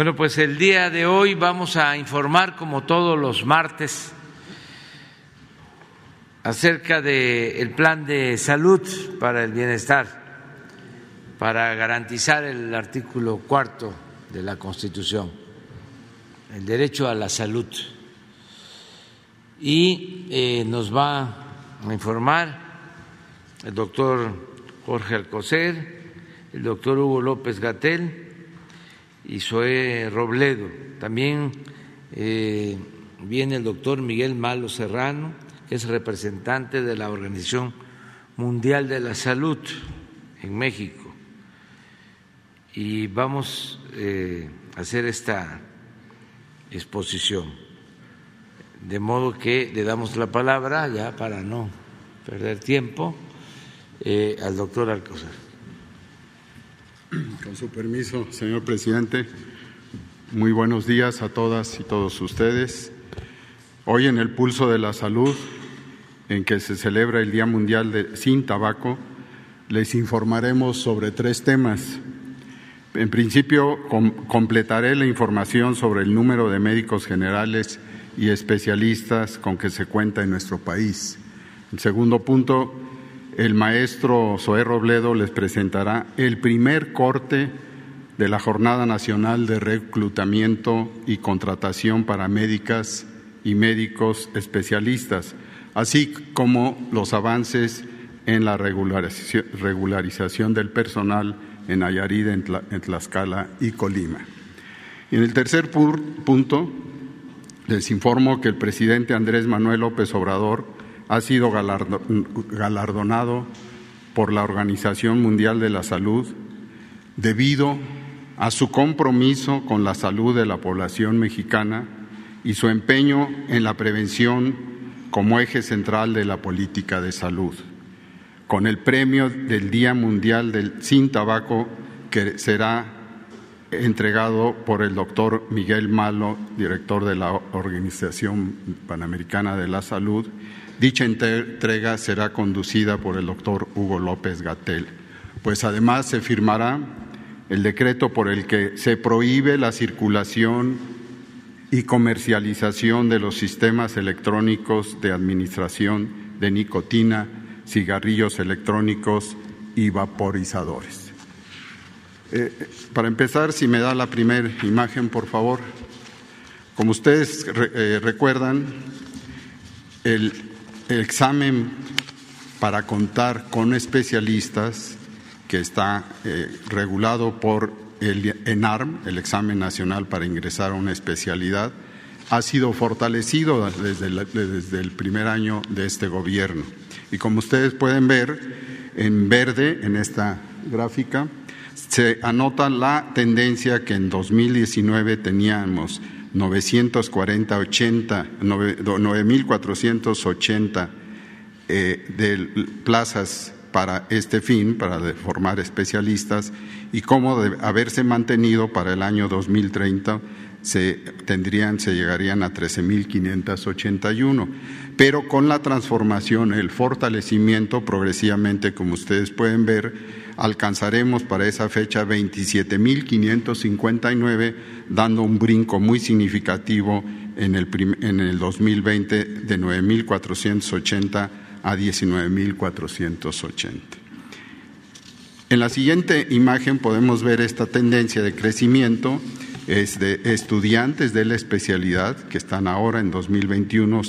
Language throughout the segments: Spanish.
Bueno, pues el día de hoy vamos a informar, como todos los martes, acerca del plan de salud para el bienestar, para garantizar el artículo cuarto de la Constitución, el derecho a la salud. Y eh, nos va a informar el doctor Jorge Alcocer, el doctor Hugo López Gatel, y Zoé Robledo. También eh, viene el doctor Miguel Malo Serrano, que es representante de la Organización Mundial de la Salud en México. Y vamos eh, a hacer esta exposición. De modo que le damos la palabra, ya para no perder tiempo, eh, al doctor Alcocer. Con su permiso, señor presidente, muy buenos días a todas y todos ustedes. Hoy en el Pulso de la Salud, en que se celebra el Día Mundial de Sin Tabaco, les informaremos sobre tres temas. En principio, completaré la información sobre el número de médicos generales y especialistas con que se cuenta en nuestro país. En segundo punto, el maestro Zoé Robledo les presentará el primer corte de la Jornada Nacional de Reclutamiento y Contratación para Médicas y Médicos Especialistas, así como los avances en la regularización del personal en Nayarit, en Tlaxcala y Colima. Y en el tercer punto, les informo que el presidente Andrés Manuel López Obrador ha sido galardonado por la Organización Mundial de la Salud debido a su compromiso con la salud de la población mexicana y su empeño en la prevención como eje central de la política de salud, con el premio del Día Mundial del Sin Tabaco que será entregado por el doctor Miguel Malo, director de la Organización Panamericana de la Salud, Dicha entrega será conducida por el doctor Hugo López Gatel, pues además se firmará el decreto por el que se prohíbe la circulación y comercialización de los sistemas electrónicos de administración de nicotina, cigarrillos electrónicos y vaporizadores. Eh, para empezar, si me da la primera imagen, por favor. Como ustedes eh, recuerdan, el el examen para contar con especialistas que está eh, regulado por el ENARM, el examen nacional para ingresar a una especialidad, ha sido fortalecido desde, desde el primer año de este gobierno. Y como ustedes pueden ver en verde en esta gráfica, se anota la tendencia que en 2019 teníamos 940, 80, 9.480 eh, de plazas para este fin, para formar especialistas, y cómo haberse mantenido para el año 2030 se tendrían, se llegarían a 13.581. Pero con la transformación, el fortalecimiento, progresivamente, como ustedes pueden ver, alcanzaremos para esa fecha 27.559, dando un brinco muy significativo en el, en el 2020 de 9.480 a 19.480. En la siguiente imagen podemos ver esta tendencia de crecimiento es de estudiantes de la especialidad que están ahora en 2021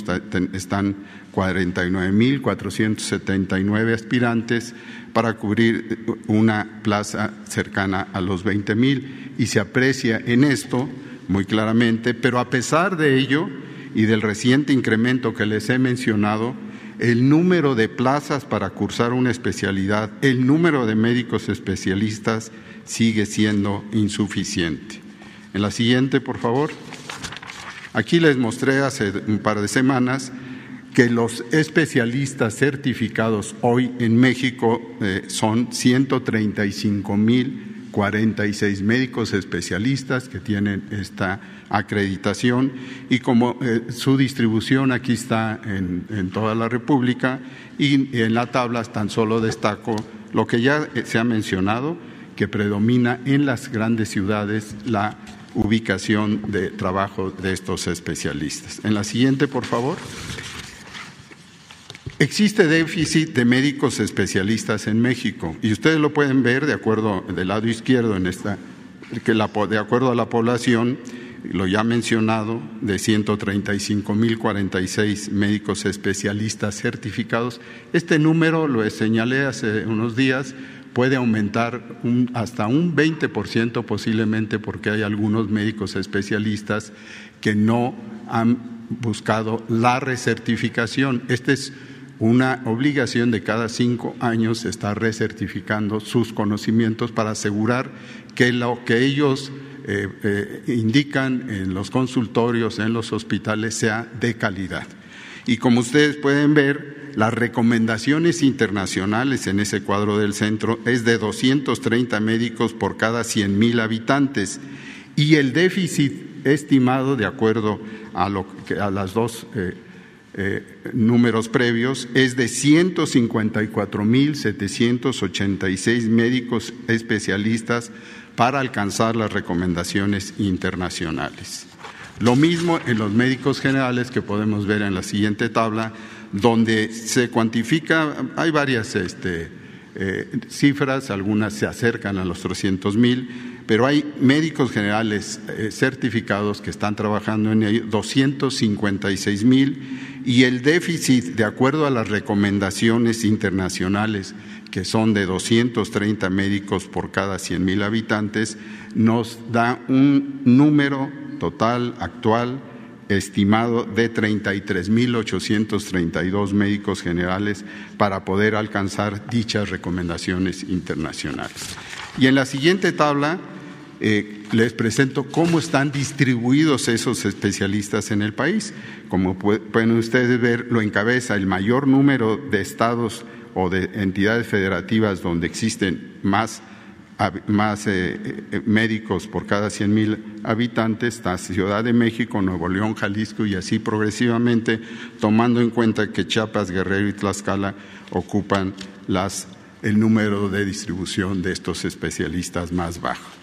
están 49.479 aspirantes para cubrir una plaza cercana a los 20.000 y se aprecia en esto muy claramente, pero a pesar de ello y del reciente incremento que les he mencionado, el número de plazas para cursar una especialidad, el número de médicos especialistas sigue siendo insuficiente. En la siguiente, por favor. Aquí les mostré hace un par de semanas que los especialistas certificados hoy en México eh, son 135 mil 46 médicos especialistas que tienen esta acreditación y como eh, su distribución aquí está en, en, toda la República y en la tabla tan solo destaco lo que ya se ha mencionado, que predomina en las grandes ciudades la ubicación de trabajo de estos especialistas. En la siguiente, por favor. Existe déficit de médicos especialistas en México y ustedes lo pueden ver de acuerdo del lado izquierdo en esta que la, de acuerdo a la población lo ya mencionado de 135.046 médicos especialistas certificados. Este número lo señalé hace unos días puede aumentar hasta un 20% posiblemente porque hay algunos médicos especialistas que no han buscado la recertificación. Esta es una obligación de cada cinco años estar recertificando sus conocimientos para asegurar que lo que ellos eh, eh, indican en los consultorios, en los hospitales, sea de calidad. Y como ustedes pueden ver, las recomendaciones internacionales en ese cuadro del centro es de 230 médicos por cada 100 mil habitantes y el déficit estimado, de acuerdo a, lo a las dos eh, eh, números previos, es de 154.786 médicos especialistas para alcanzar las recomendaciones internacionales. Lo mismo en los médicos generales que podemos ver en la siguiente tabla, donde se cuantifica, hay varias este, eh, cifras, algunas se acercan a los 300 mil, pero hay médicos generales eh, certificados que están trabajando en ello, 256 mil, y el déficit, de acuerdo a las recomendaciones internacionales, que son de 230 médicos por cada 100 mil habitantes, nos da un número total actual estimado de 33.832 médicos generales para poder alcanzar dichas recomendaciones internacionales. Y en la siguiente tabla eh, les presento cómo están distribuidos esos especialistas en el país. Como pueden ustedes ver, lo encabeza el mayor número de estados o de entidades federativas donde existen más eh, eh, médicos por cada 100 mil habitantes, está Ciudad de México, Nuevo León, Jalisco y así progresivamente, tomando en cuenta que Chiapas, Guerrero y Tlaxcala ocupan el número de distribución de estos especialistas más bajo.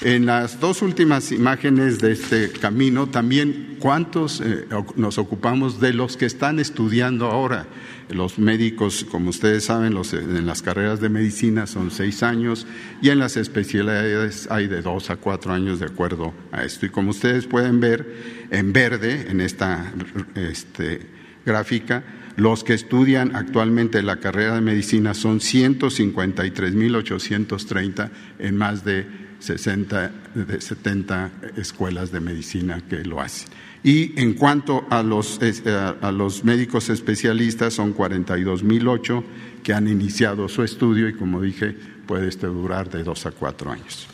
En las dos últimas imágenes de este camino, también cuántos eh, nos ocupamos de los que están estudiando ahora. Los médicos, como ustedes saben, en las carreras de medicina son seis años y en las especialidades hay de dos a cuatro años de acuerdo a esto. Y como ustedes pueden ver en verde en esta este, gráfica, los que estudian actualmente la carrera de medicina son 153.830 en más de 60, de 70 escuelas de medicina que lo hacen. Y en cuanto a los, eh, a los médicos especialistas, son 42.008 que han iniciado su estudio y, como dije, puede este durar de dos a cuatro años.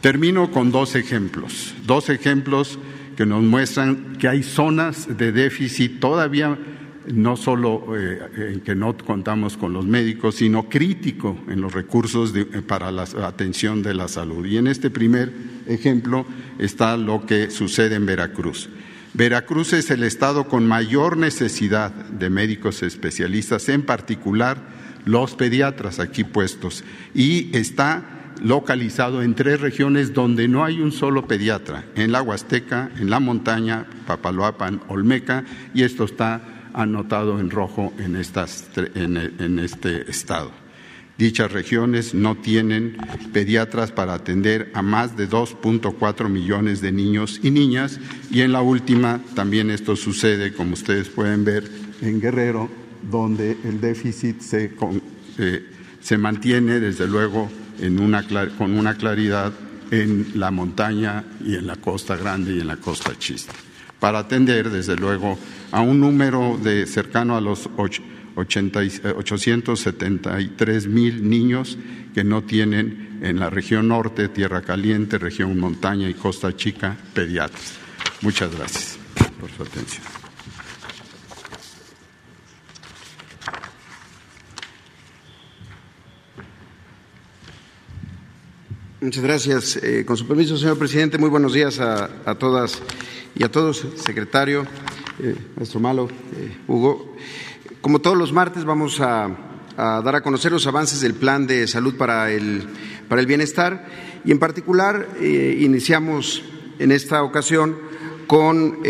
Termino con dos ejemplos, dos ejemplos que nos muestran que hay zonas de déficit todavía no solo eh, en que no contamos con los médicos, sino crítico en los recursos eh, para la atención de la salud. Y en este primer ejemplo está lo que sucede en Veracruz. Veracruz es el estado con mayor necesidad de médicos especialistas, en particular los pediatras aquí puestos, y está localizado en tres regiones donde no hay un solo pediatra, en la Huasteca, en la montaña, Papaloapan, Olmeca, y esto está anotado en rojo en, estas, en, este estado. Dichas regiones no tienen pediatras para atender a más de 2.4 millones de niños y niñas y en la última también esto sucede, como ustedes pueden ver, en Guerrero, donde el déficit se, eh, se mantiene desde luego en una, con una claridad en la montaña y en la costa grande y en la costa chista para atender, desde luego, a un número de cercano a los 873 eh, mil niños que no tienen en la región norte, Tierra Caliente, región montaña y Costa Chica pediatras. Muchas gracias por su atención. Muchas gracias. Eh, con su permiso, señor presidente, muy buenos días a, todas y a todos, secretario, eh, maestro Malo, eh, Hugo. Como todos los martes, vamos a, dar a conocer los avances del Plan de Salud para el, para el Bienestar y, en particular, iniciamos en esta ocasión con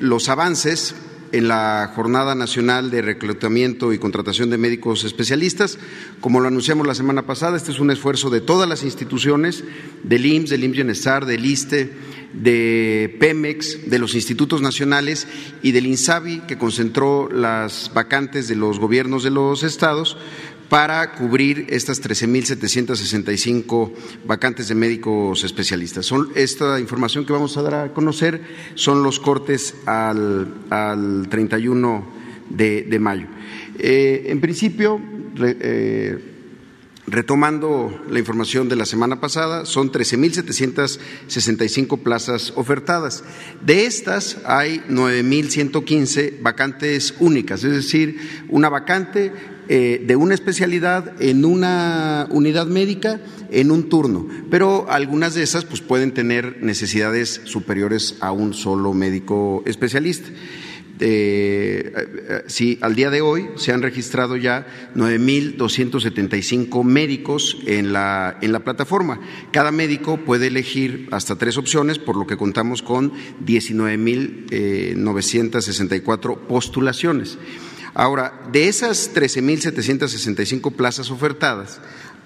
los avances en la Jornada Nacional de Reclutamiento y Contratación de Médicos Especialistas. Como lo anunciamos la semana pasada, este es un esfuerzo de todas las instituciones, del IMSS, del IMSS del ISTE, de Pemex, de los institutos nacionales y del INSABI, que concentró las vacantes de los gobiernos de los estados para cubrir estas 13.765 vacantes de médicos especialistas. Son, esta información que vamos a dar a conocer son los cortes al, al 31 de, mayo. Eh, en principio, eh, Retomando la información de la semana pasada, son 13.765 plazas ofertadas. De estas hay 9.115 vacantes únicas, es decir, una vacante de una especialidad en una unidad médica en un turno, pero algunas de esas pues, pueden tener necesidades superiores a un solo médico especialista. Eh, eh, sí, al día de hoy se han registrado ya 9.275 médicos en la, en la plataforma. Cada médico puede elegir hasta tres opciones, por lo que contamos con 19.964 postulaciones. Ahora, de esas 13.765 plazas ofertadas,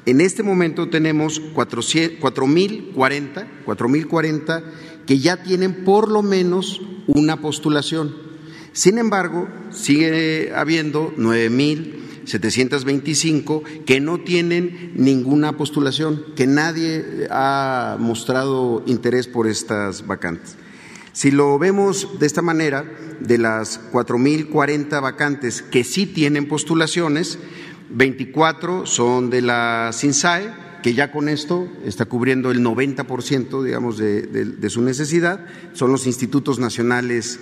en este momento tenemos 4.040, que ya tienen por lo menos una postulación. Sin embargo, sigue habiendo 9.725 que no tienen ninguna postulación, que nadie ha mostrado interés por estas vacantes. Si lo vemos de esta manera, de las 4.040 vacantes que sí tienen postulaciones, 24 son de la SINSAE, que ya con esto está cubriendo el 90%, digamos, de su necesidad. Son los institutos nacionales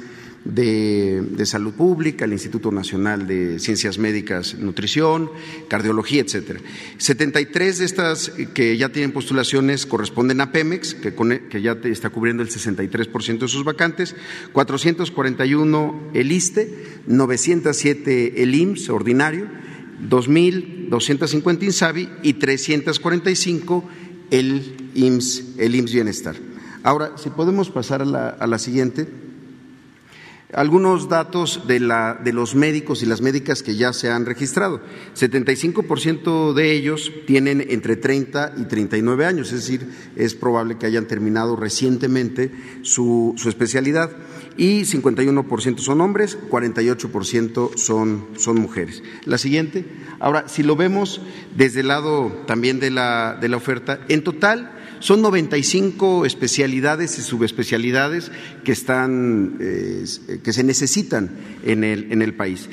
de, Salud Pública, el Instituto Nacional de Ciencias Médicas, Nutrición, Cardiología, etcétera. 73 de estas que ya tienen postulaciones corresponden a Pemex, que, que ya está cubriendo el 63% de sus vacantes, 441 el ISTE, 907 el IMSS ordinario, 2.250 INSABI y 345 el IMSS, el IMSS Bienestar. Ahora, si podemos pasar a la, a la siguiente. Algunos datos de, la, de, los médicos y las médicas que ya se han registrado. 75% de ellos tienen entre 30 y 39 años, es decir, es probable que hayan terminado recientemente su, su especialidad. Y 51% son hombres, 48% son, son mujeres. La siguiente. Ahora, si lo vemos desde el lado también de la, de la oferta, en total son 95 especialidades y subespecialidades que, están, eh, que se necesitan en el, en el país.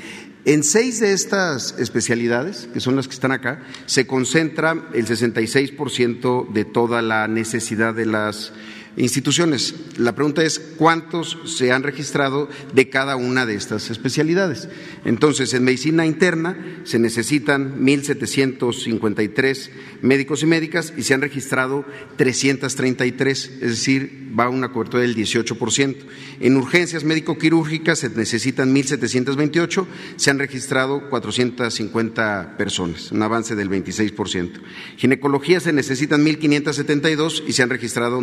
En seis de estas especialidades, que son las que están acá, se concentra el 66% de toda la necesidad de las instituciones. La pregunta es cuántos se han registrado de cada una de estas especialidades. Entonces, en medicina interna se necesitan 1.753 médicos y médicas y se han registrado 333, es decir, va a una cobertura del 18%. En urgencias médico-quirúrgicas se necesitan 1.728, se han registrado 450 personas, un avance del 26%. Ginecología se necesitan 1.572 y se han registrado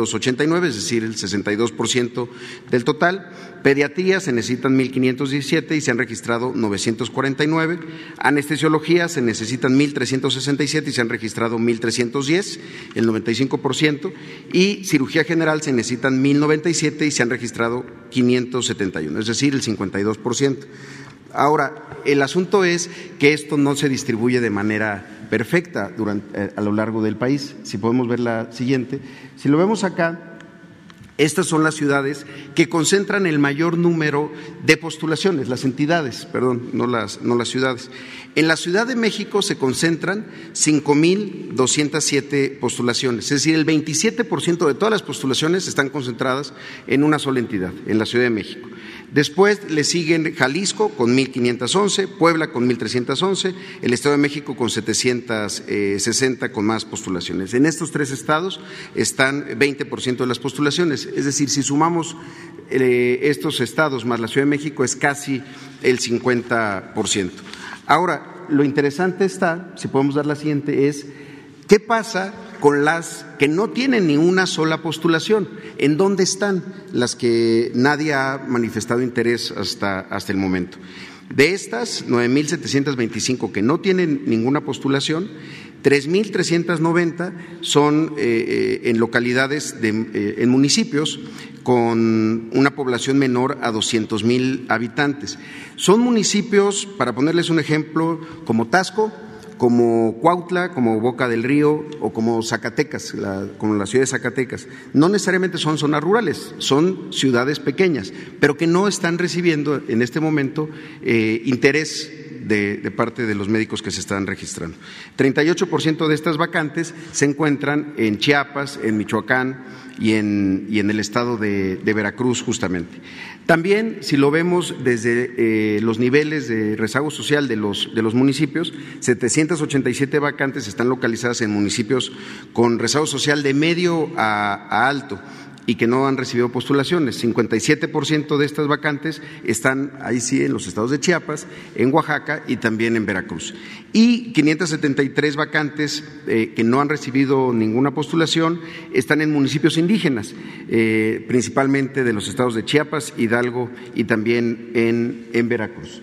989, es decir, el 62% del total. Pediatría se necesitan 1.517 y se han registrado 949. Anestesiología se necesitan 1.367 y se han registrado 1.310, el 95%. Y cirugía general se necesitan 1.097 y se han registrado 571, es decir, el 52%. Ahora, el asunto es que esto no se distribuye de manera perfecta durante, eh, a lo largo del país. Si podemos ver la siguiente. Si lo vemos acá, estas son las ciudades que concentran el mayor número de postulaciones, las entidades, perdón, no las, no las ciudades. En la Ciudad de México se concentran 5.207 postulaciones, es decir, el 27% de todas las postulaciones están concentradas en una sola entidad, en la Ciudad de México. Después le siguen Jalisco con 1.511, Puebla con 1.311, el Estado de México con 760 con más postulaciones. En estos tres estados están 20% de las postulaciones, es decir, si sumamos eh, estos estados más la Ciudad de México es casi el 50%. Ahora, lo interesante está, si podemos dar la siguiente, es qué pasa con las que no tienen ni una sola postulación. ¿En dónde están las que nadie ha manifestado interés hasta, hasta el momento? De estas, 9.725 que no tienen ninguna postulación, 3.390 son eh, eh, en localidades, eh, en municipios con una población menor a 200.000 habitantes. Son municipios, para ponerles un ejemplo, como Tasco, como Cuautla, como Boca del Río o como Zacatecas, como la ciudad de Zacatecas. No necesariamente son zonas rurales, son ciudades pequeñas, pero que no están recibiendo en este momento eh, interés de, parte de los médicos que se están registrando. 38% de estas vacantes se encuentran en Chiapas, en Michoacán y en, y en el estado de Veracruz, justamente. También, si lo vemos desde eh, los niveles de rezago social de los, de los municipios, 787 vacantes están localizadas en municipios con rezago social de medio a alto y que no han recibido postulaciones. 57% de estas vacantes están ahí sí en los estados de Chiapas, en Oaxaca y también en Veracruz. Y 573 vacantes eh, que no han recibido ninguna postulación están en municipios indígenas, eh, principalmente de los estados de Chiapas, Hidalgo y también en, en Veracruz.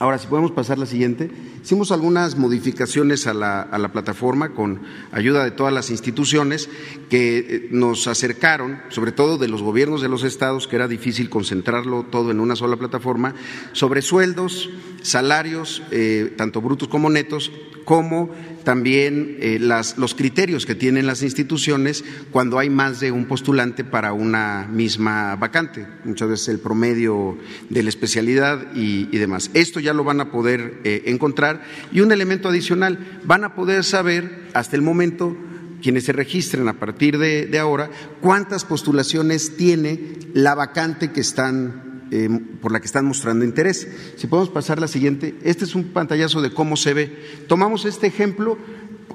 Ahora, si podemos pasar la siguiente. Hicimos algunas modificaciones a la, a la, plataforma con ayuda de todas las instituciones que eh, nos acercaron, sobre todo de los gobiernos de los estados, que era difícil concentrarlo todo en una sola plataforma, sobre sueldos, salarios, eh, tanto brutos como netos, como también eh, los criterios que tienen las instituciones cuando hay más de un postulante para una misma vacante, muchas veces el promedio de la especialidad y, demás. Esto ya lo van a poder encontrar y un elemento adicional, van a poder saber hasta el momento quienes se registren a partir de ahora cuántas postulaciones tiene la vacante que están eh, por la que están mostrando interés. Si podemos pasar la siguiente, este es un pantallazo de cómo se ve. Tomamos este ejemplo,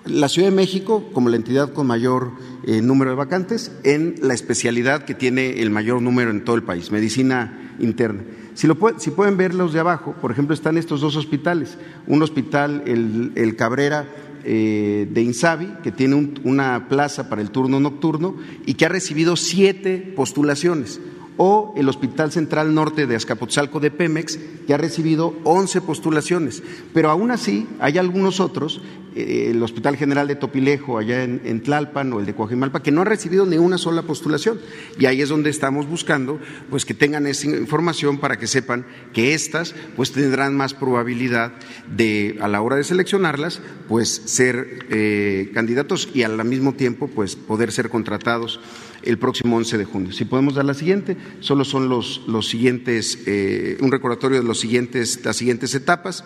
la Ciudad de México como la entidad con mayor eh, número de vacantes en la especialidad que tiene el mayor número en todo el país, medicina interna. Si, lo si pueden ver los de abajo, por ejemplo, están estos dos hospitales. Un hospital, el, Cabrera, eh, de Insabi, que tiene una plaza para el turno nocturno y que ha recibido siete postulaciones o el Hospital Central Norte de Azcapotzalco de Pemex, que ha recibido 11 postulaciones. Pero aún así, hay algunos otros, eh, el Hospital General de Topilejo, allá en, Tlalpan, o el de Coajimalpa, que no han recibido ni una sola postulación. Y ahí es donde estamos buscando pues, que tengan esa información para que sepan que estas pues, tendrán más probabilidad de, a la hora de seleccionarlas, pues ser eh, candidatos y al mismo tiempo pues, poder ser contratados el próximo 11 de junio. Si podemos dar la siguiente, solo son los, los siguientes, eh, un recordatorio de los siguientes, las siguientes etapas.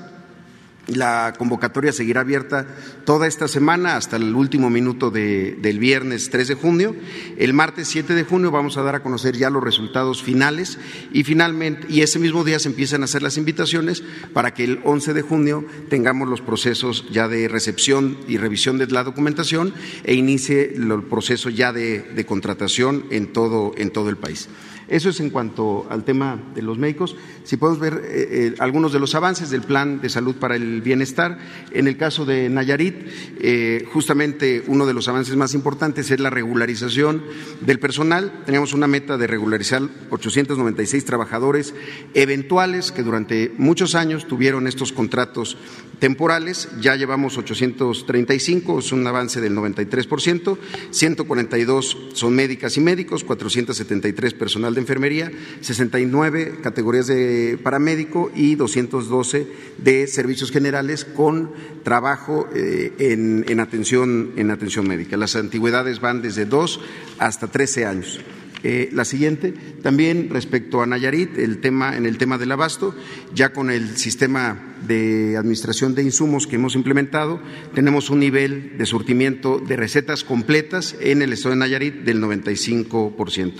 La convocatoria seguirá abierta toda esta semana hasta el último minuto del viernes 3 de junio. El martes 7 de junio vamos a dar a conocer ya los resultados finales y finalmente, y ese mismo día se empiezan a hacer las invitaciones para que el 11 de junio tengamos los procesos ya de recepción y revisión de la documentación e inicie el proceso ya de, de contratación en todo, en todo el país. Eso es en cuanto al tema de los médicos. Si podemos ver eh, eh, algunos de los avances del Plan de Salud para el Bienestar. En el caso de Nayarit, eh, justamente uno de los avances más importantes es la regularización del personal. Teníamos una meta de regularizar 896 trabajadores eventuales que durante muchos años tuvieron estos contratos temporales. Ya llevamos 835, es un avance del 93%. 142 son médicas y médicos, 473 personal de enfermería, 69 categorías de paramédico y 212 de servicios generales con trabajo eh, en, atención, en atención médica. Las antigüedades van desde 2 hasta 13 años. Eh, la siguiente, también respecto a Nayarit, el tema, en el tema del abasto, ya con el sistema de administración de insumos que hemos implementado, tenemos un nivel de surtimiento de recetas completas en el estado de Nayarit del 95%.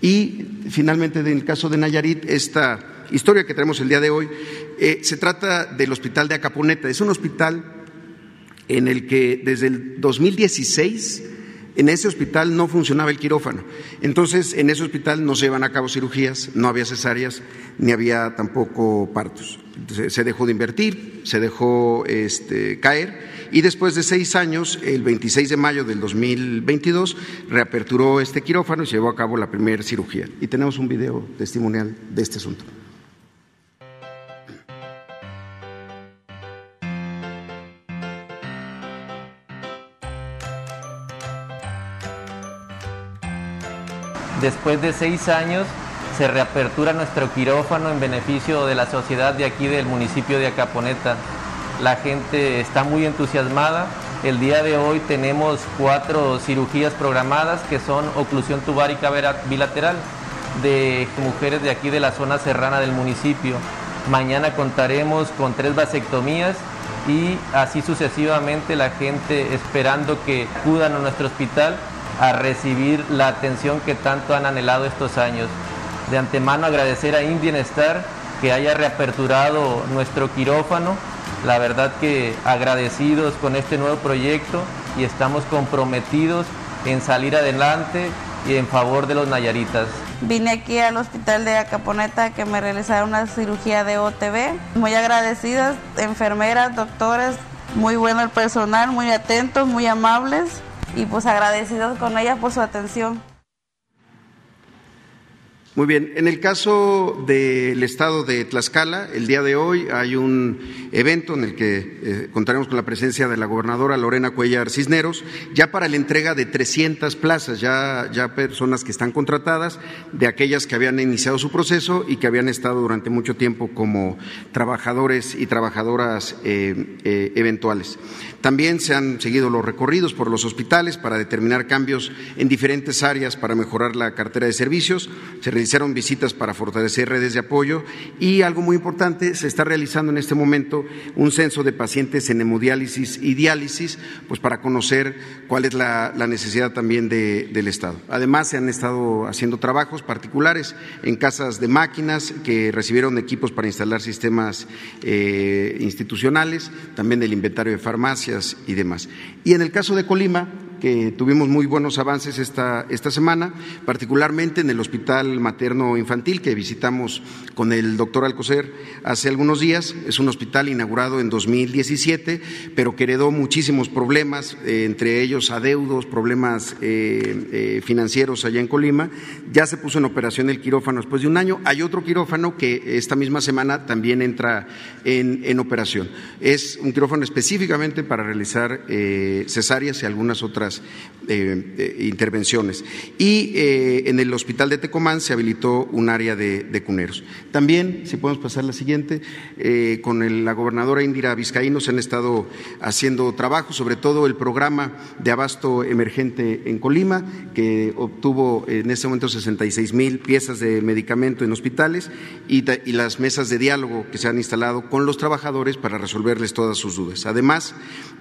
Y finalmente, en el caso de Nayarit, esta historia que tenemos el día de hoy, eh, se trata del hospital de Acaponeta. Es un hospital en el que desde el 2016 en ese hospital no funcionaba el quirófano. Entonces, en ese hospital no se llevan a cabo cirugías, no había cesáreas, ni había tampoco partos. se dejó de invertir, se dejó este, caer y después de seis años, el 26 de mayo del 2022, reaperturó este quirófano y se llevó a cabo la primera cirugía. Y tenemos un video testimonial de este asunto. Después de seis años se reapertura nuestro quirófano en beneficio de la sociedad de aquí del municipio de Acaponeta. La gente está muy entusiasmada. El día de hoy tenemos cuatro cirugías programadas que son oclusión tubárica bilateral de mujeres de aquí de la zona serrana del municipio. Mañana contaremos con tres vasectomías y así sucesivamente la gente esperando que acudan a nuestro hospital a recibir la atención que tanto han anhelado estos años. De antemano agradecer a Star que haya reaperturado nuestro quirófano. La verdad que agradecidos con este nuevo proyecto y estamos comprometidos en salir adelante y en favor de los nayaritas. Vine aquí al hospital de Acaponeta que me realizaron una cirugía de OTB. Muy agradecidas, enfermeras, doctores, muy bueno el personal, muy atentos, muy amables y pues agradecidos con ella por su atención. Muy bien, en el caso del estado de Tlaxcala, el día de hoy hay un evento en el que eh, contaremos con la presencia de la gobernadora Lorena Cuellar Cisneros, ya para la entrega de 300 plazas, ya, personas que están contratadas, de aquellas que habían iniciado su proceso y que habían estado durante mucho tiempo como trabajadores y trabajadoras eh, eh, eventuales. También se han seguido los recorridos por los hospitales para determinar cambios en diferentes áreas para mejorar la cartera de servicios. Se realizaron visitas para fortalecer redes de apoyo y algo muy importante, se está realizando en este momento un censo de pacientes en hemodiálisis y diálisis, pues para conocer cuál es la, necesidad también del Estado. Además, se han estado haciendo trabajos particulares en casas de máquinas que recibieron equipos para instalar sistemas eh, institucionales, también del inventario de farmacias y demás. Y en el caso de Colima, que tuvimos muy buenos avances esta, esta semana, particularmente en el Hospital Materno Infantil que visitamos con el doctor Alcocer hace algunos días. Es un hospital inaugurado en 2017, pero que heredó muchísimos problemas, eh, entre ellos adeudos, problemas eh, eh, financieros allá en Colima. Ya se puso en operación el quirófano después de un año. Hay otro quirófano que esta misma semana también entra en, en operación. Es un quirófano específicamente para realizar cesáreas y algunas otras eh, eh, intervenciones. Y eh, en el hospital de Tecomán se habilitó un área de, cuneros. También, si podemos pasar la siguiente, con la gobernadora Indira Vizcaíno se han estado haciendo trabajo, sobre todo el programa de abasto emergente en Colima, que obtuvo en ese momento 66 mil piezas de medicamento en hospitales y, y las mesas de diálogo que se han instalado con los trabajadores para resolverles todas sus dudas. Además,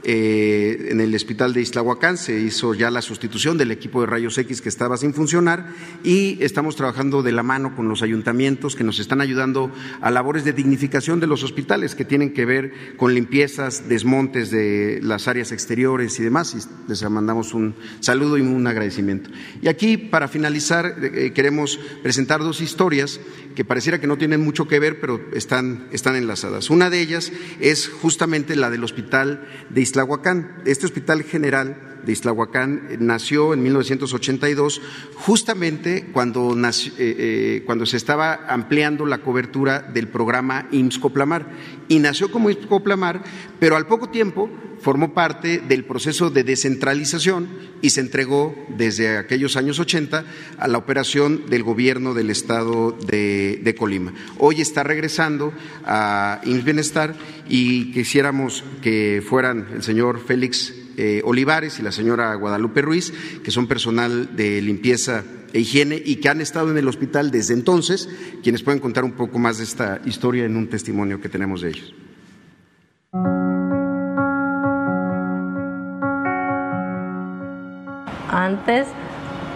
en el hospital de Islahuacán se hizo ya la sustitución del equipo de rayos X que estaba sin funcionar y estamos trabajando de la mano con los ayuntamientos que nos están ayudando a labores de dignificación de los hospitales que tienen que ver con limpiezas, desmontes de las áreas exteriores y demás. Y les mandamos un saludo y un agradecimiento. Y aquí, para finalizar, eh, queremos presentar dos historias que pareciera que no tienen mucho que ver, pero están, están enlazadas. Una de ellas es justamente la del hospital de Islahuacán. Este hospital general de Islahuacán nació en 1982, justamente cuando, eh, eh, cuando se estaba ampliando la cobertura del programa IMSS Coplamar. Y nació como IMSS Coplamar, pero al poco tiempo formó parte del proceso de descentralización y se entregó desde aquellos años 80 a la operación del gobierno del estado de, de Colima. Hoy está regresando a IMSS Bienestar y quisiéramos que fueran el señor Félix eh, Olivares y la señora Guadalupe Ruiz, que son personal de limpieza e higiene y que han estado en el hospital desde entonces, quienes pueden contar un poco más de esta historia en un testimonio que tenemos de ellos. Antes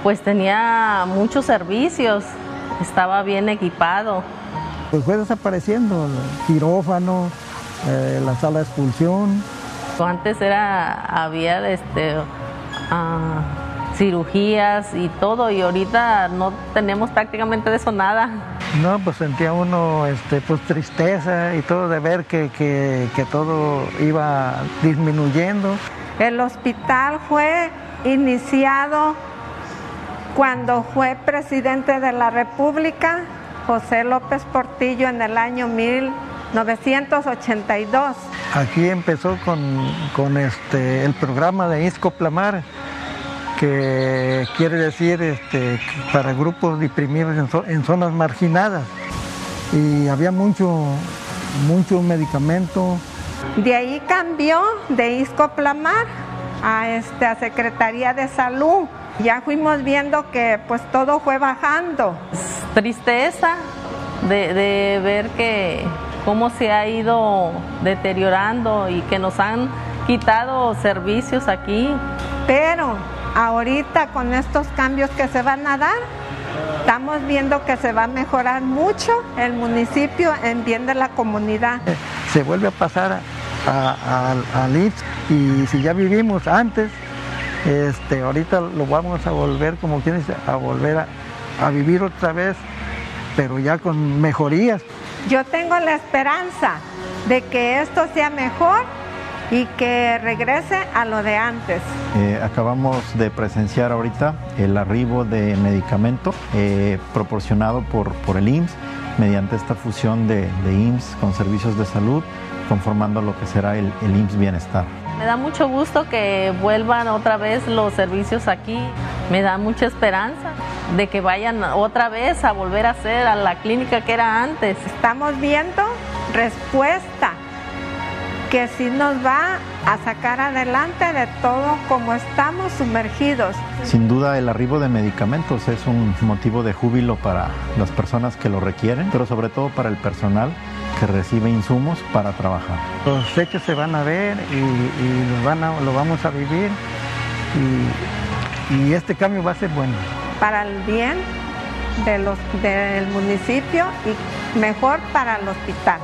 pues tenía muchos servicios, estaba bien equipado. Pues fue desapareciendo el quirófano, eh, la sala de expulsión. Antes era, había este, ah, cirugías y todo, y ahorita no tenemos prácticamente de eso nada. No, pues sentía uno este, pues tristeza y todo de ver que, que, que todo iba disminuyendo. El hospital fue iniciado cuando fue presidente de la República José López Portillo en el año 1982. Aquí empezó con, con este, el programa de Iscoplamar, que quiere decir este, para grupos deprimidos en, en, zonas marginadas. Y había mucho, mucho medicamento. De ahí cambió de Iscoplamar a, este, a Secretaría de Salud. Ya fuimos viendo que pues todo fue bajando. Tristeza de, de ver que cómo se ha ido deteriorando y que nos han quitado servicios aquí. Pero ahorita con estos cambios que se van a dar, estamos viendo que se va a mejorar mucho el municipio en bien de la comunidad. Se vuelve a pasar al IPS y si ya vivimos antes, este, ahorita lo vamos a volver, como quieres, a volver a, a vivir otra vez, pero ya con mejorías. Yo tengo la esperanza de que esto sea mejor y que regrese a lo de antes. Eh, acabamos de presenciar ahorita el arribo de medicamento eh, proporcionado por, por el IMSS mediante esta fusión de, de, IMSS con servicios de salud, conformando lo que será el, el IMSS Bienestar. Me da mucho gusto que vuelvan otra vez los servicios aquí, me da mucha esperanza de que vayan otra vez a volver a ser a la clínica que era antes. Estamos viendo respuesta que sí nos va a sacar adelante de todo como estamos sumergidos. Sin duda el arribo de medicamentos es un motivo de júbilo para las personas que lo requieren, pero sobre todo para el personal que recibe insumos para trabajar. Los hechos se van a ver y, y los van a, lo vamos a vivir y, y, este cambio va a ser bueno. Para el bien de los, del municipio y mejor para el hospital.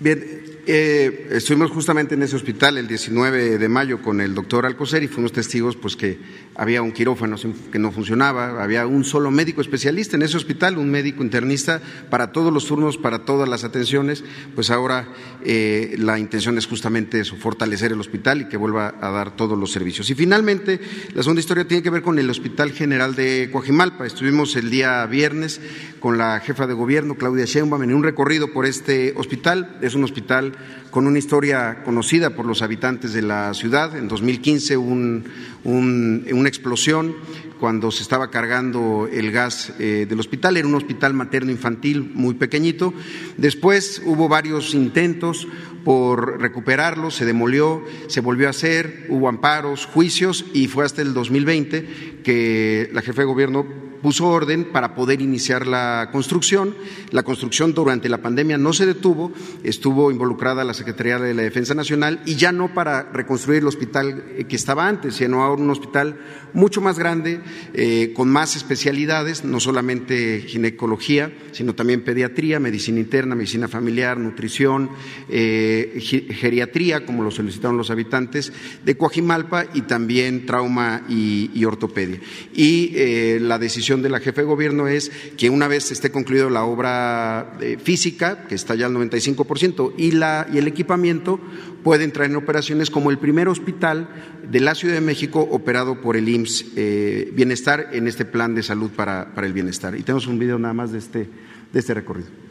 Bien, eh, estuvimos justamente en ese hospital el 19 de mayo con el doctor Alcocer y fuimos testigos pues que había un quirófano que no funcionaba, había un solo médico especialista en ese hospital, un médico internista para todos los turnos, para todas las atenciones, pues ahora eh, la intención es justamente eso, fortalecer el hospital y que vuelva a dar todos los servicios. Y finalmente, la segunda historia tiene que ver con el Hospital General de Coajimalpa. Estuvimos el día viernes con la jefa de gobierno, Claudia Sheinbaum, en un recorrido por este hospital. Es un hospital con una historia conocida por los habitantes de la ciudad. En 2015 un, un, una explosión cuando se estaba cargando el gas eh, del hospital. Era un hospital materno-infantil muy pequeñito. Después hubo varios intentos por recuperarlo, se demolió, se volvió a hacer, hubo amparos, juicios y fue hasta el 2020 que la jefa de gobierno puso orden para poder iniciar la construcción. La construcción durante la pandemia no se detuvo, estuvo involucrada la Secretaría de la Defensa Nacional y ya no para reconstruir el hospital que estaba antes, sino ahora un hospital mucho más grande, eh, con más especialidades, no solamente ginecología, sino también pediatría, medicina interna, medicina familiar, nutrición, eh, geriatría, como lo solicitaron los habitantes de Coajimalpa, y también trauma y, ortopedia. Y eh, la decisión de la jefe de gobierno es que una vez esté concluido la obra eh, física, que está ya al 95%, y, la, y el equipamiento, puede entrar en operaciones como el primer hospital de la Ciudad de México operado por el IMSS eh, Bienestar en este plan de salud para, para, el bienestar. Y tenemos un video nada más de este, de este recorrido.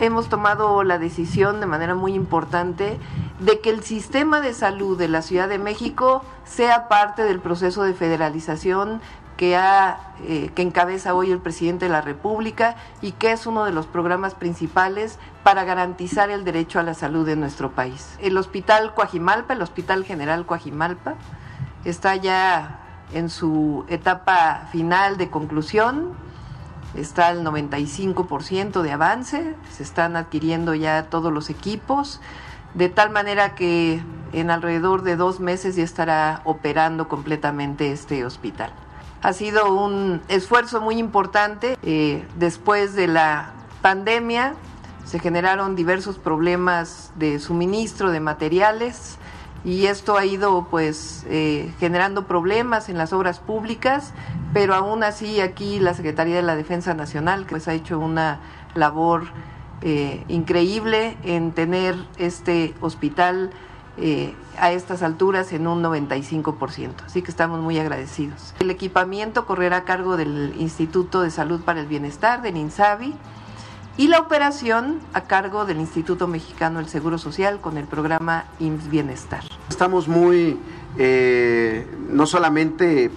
Hemos tomado la decisión de manera muy importante de que el sistema de salud de la Ciudad de México sea parte del proceso de federalización que, ha, eh, encabeza hoy el presidente de la República y que es uno de los programas principales para garantizar el derecho a la salud de nuestro país. El Hospital Coajimalpa, el Hospital General Coajimalpa, está ya en su etapa final de conclusión, está al 95% de avance, se están adquiriendo ya todos los equipos, de tal manera que en alrededor de dos meses ya estará operando completamente este hospital. Ha sido un esfuerzo muy importante. Eh, después de la pandemia se generaron diversos problemas de suministro de materiales y esto ha ido pues eh, generando problemas en las obras públicas, pero aún así aquí la Secretaría de la Defensa Nacional pues ha hecho una labor eh, increíble en tener este hospital eh, a estas alturas en un 95%. Así que estamos muy agradecidos. El equipamiento correrá a cargo del Instituto de Salud para el Bienestar, del INSABI, y la operación a cargo del Instituto Mexicano del Seguro Social con el programa IMSS Bienestar. Estamos muy, eh, no solamente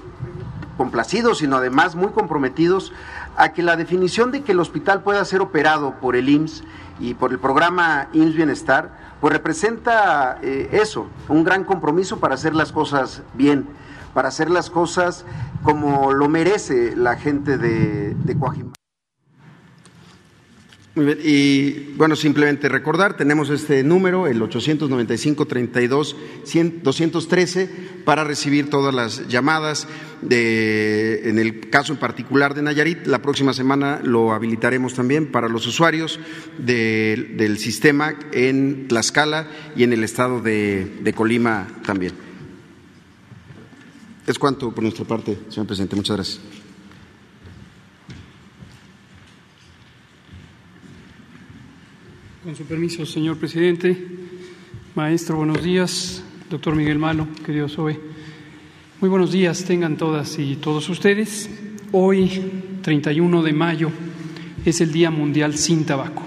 complacidos, sino además muy comprometidos a que la definición de que el hospital pueda ser operado por el IMSS y por el programa IMSS Bienestar, pues representa eh, eso, un gran compromiso para hacer las cosas bien, para hacer las cosas como lo merece la gente de, de y bueno, simplemente recordar, tenemos este número, el 895-32-213, para recibir todas las llamadas. De, en el caso en particular de Nayarit, la próxima semana lo habilitaremos también para los usuarios del sistema en Tlaxcala y en el estado de Colima también. Es cuanto por nuestra parte, señor presidente. Muchas gracias. Con su permiso, señor presidente. Maestro, buenos días. Doctor Miguel Malo, querido Sobe. Muy buenos días tengan todas y todos ustedes. Hoy, 31 de mayo, es el Día Mundial sin Tabaco.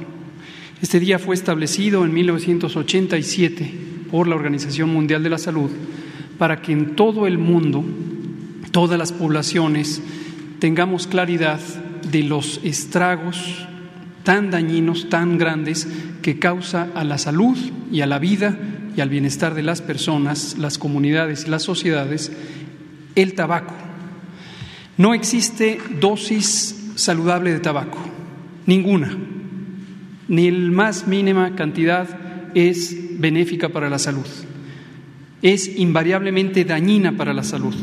Este día fue establecido en 1987 por la Organización Mundial de la Salud para que en todo el mundo, todas las poblaciones, tengamos claridad de los estragos tan dañinos, tan grandes, que causa a la salud y a la vida y al bienestar de las personas, las comunidades y las sociedades, el tabaco. No existe dosis saludable de tabaco, ninguna, ni la más mínima cantidad es benéfica para la salud. Es invariablemente dañina para la salud.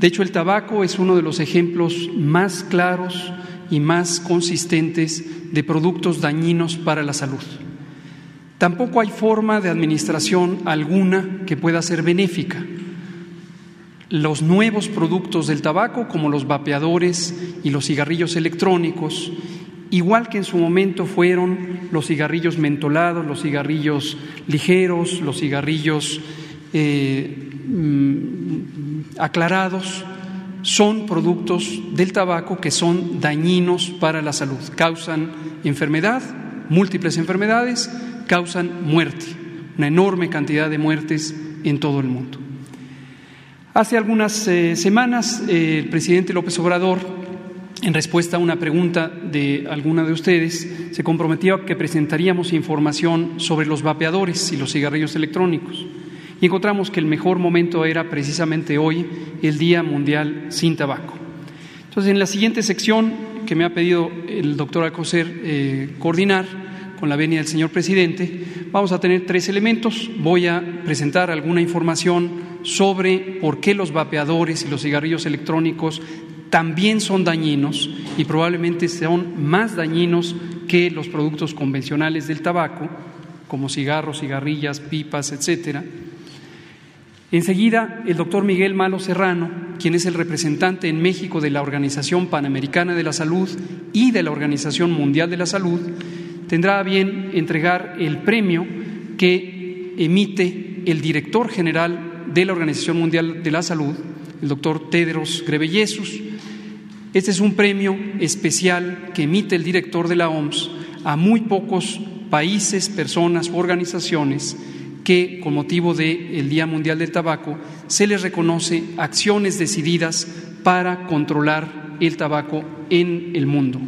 De hecho, el tabaco es uno de los ejemplos más claros y más consistentes de productos dañinos para la salud. Tampoco hay forma de administración alguna que pueda ser benéfica. Los nuevos productos del tabaco, como los vapeadores y los cigarrillos electrónicos, igual que en su momento fueron los cigarrillos mentolados, los cigarrillos ligeros, los cigarrillos eh, mm, aclarados, son productos del tabaco que son dañinos para la salud, causan enfermedad, múltiples enfermedades, causan muerte, una enorme cantidad de muertes en todo el mundo. Hace algunas eh, semanas eh, el presidente López Obrador, en respuesta a una pregunta de alguna de ustedes, se comprometió a que presentaríamos información sobre los vapeadores y los cigarrillos electrónicos y encontramos que el mejor momento era precisamente hoy, el Día Mundial sin Tabaco. Entonces, en la siguiente sección que me ha pedido el doctor Alcocer eh, coordinar con la venia del señor presidente, vamos a tener tres elementos. Voy a presentar alguna información sobre por qué los vapeadores y los cigarrillos electrónicos también son dañinos y probablemente son más dañinos que los productos convencionales del tabaco, como cigarros, cigarrillas, pipas, etcétera. Enseguida, el doctor Miguel Malo Serrano, quien es el representante en México de la Organización Panamericana de la Salud y de la Organización Mundial de la Salud, tendrá a bien entregar el premio que emite el director general de la Organización Mundial de la Salud, el doctor Tedros Ghebreyesus. Este es un premio especial que emite el director de la OMS a muy pocos países, personas organizaciones que, con motivo del Día Mundial del Tabaco, se les reconoce acciones decididas para controlar el tabaco en el mundo.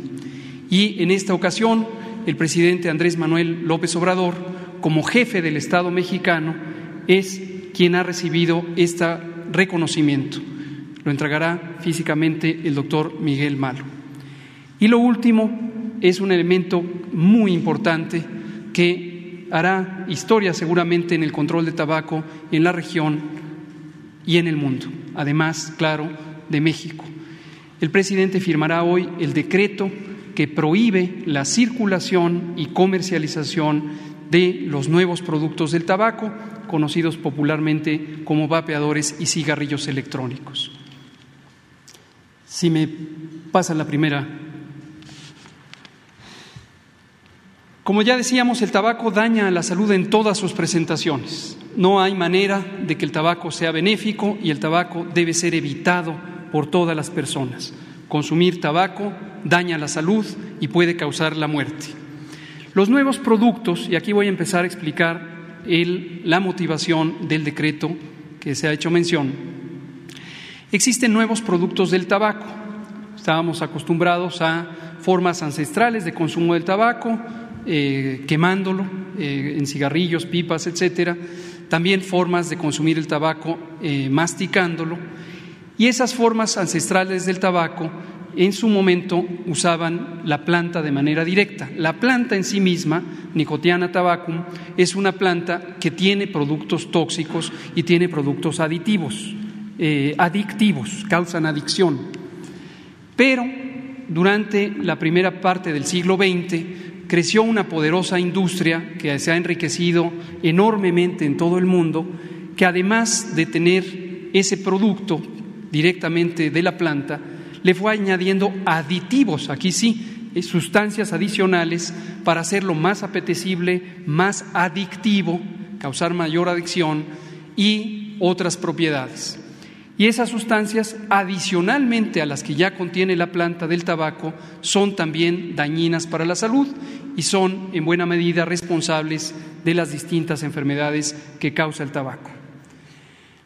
Y en esta ocasión, el presidente Andrés Manuel López Obrador, como jefe del Estado mexicano, es quien ha recibido este reconocimiento. Lo entregará físicamente el doctor Miguel Malo. Y lo último es un elemento muy importante que hará historia seguramente en el control de tabaco en la región y en el mundo, además, claro, de México. El presidente firmará hoy el decreto que prohíbe la circulación y comercialización de los nuevos productos del tabaco, conocidos popularmente como vapeadores y cigarrillos electrónicos. Si me pasa la primera. Como ya decíamos, el tabaco daña la salud en todas sus presentaciones. No hay manera de que el tabaco sea benéfico y el tabaco debe ser evitado por todas las personas. Consumir tabaco daña la salud y puede causar la muerte. Los nuevos productos, y aquí voy a empezar a explicar la motivación del decreto que se ha hecho mención, existen nuevos productos del tabaco. Estábamos acostumbrados a formas ancestrales de consumo del tabaco, eh, quemándolo eh, en cigarrillos, pipas, etcétera. También formas de consumir el tabaco eh, masticándolo y esas formas ancestrales del tabaco en su momento usaban la planta de manera directa. La planta en sí misma, Nicotiana tabacum, es una planta que tiene productos tóxicos y tiene productos aditivos, adictivos, causan adicción. Pero durante la primera parte del siglo XX creció una poderosa industria que se ha enriquecido enormemente en todo el mundo, que además de tener ese producto directamente de la planta, le fue añadiendo aditivos, aquí sí, eh, sustancias adicionales para hacerlo más apetecible, más adictivo, causar mayor adicción y otras propiedades. Y esas sustancias, adicionalmente a las que ya contiene la planta del tabaco, son también dañinas para la salud y son en buena medida responsables de las distintas enfermedades que causa el tabaco.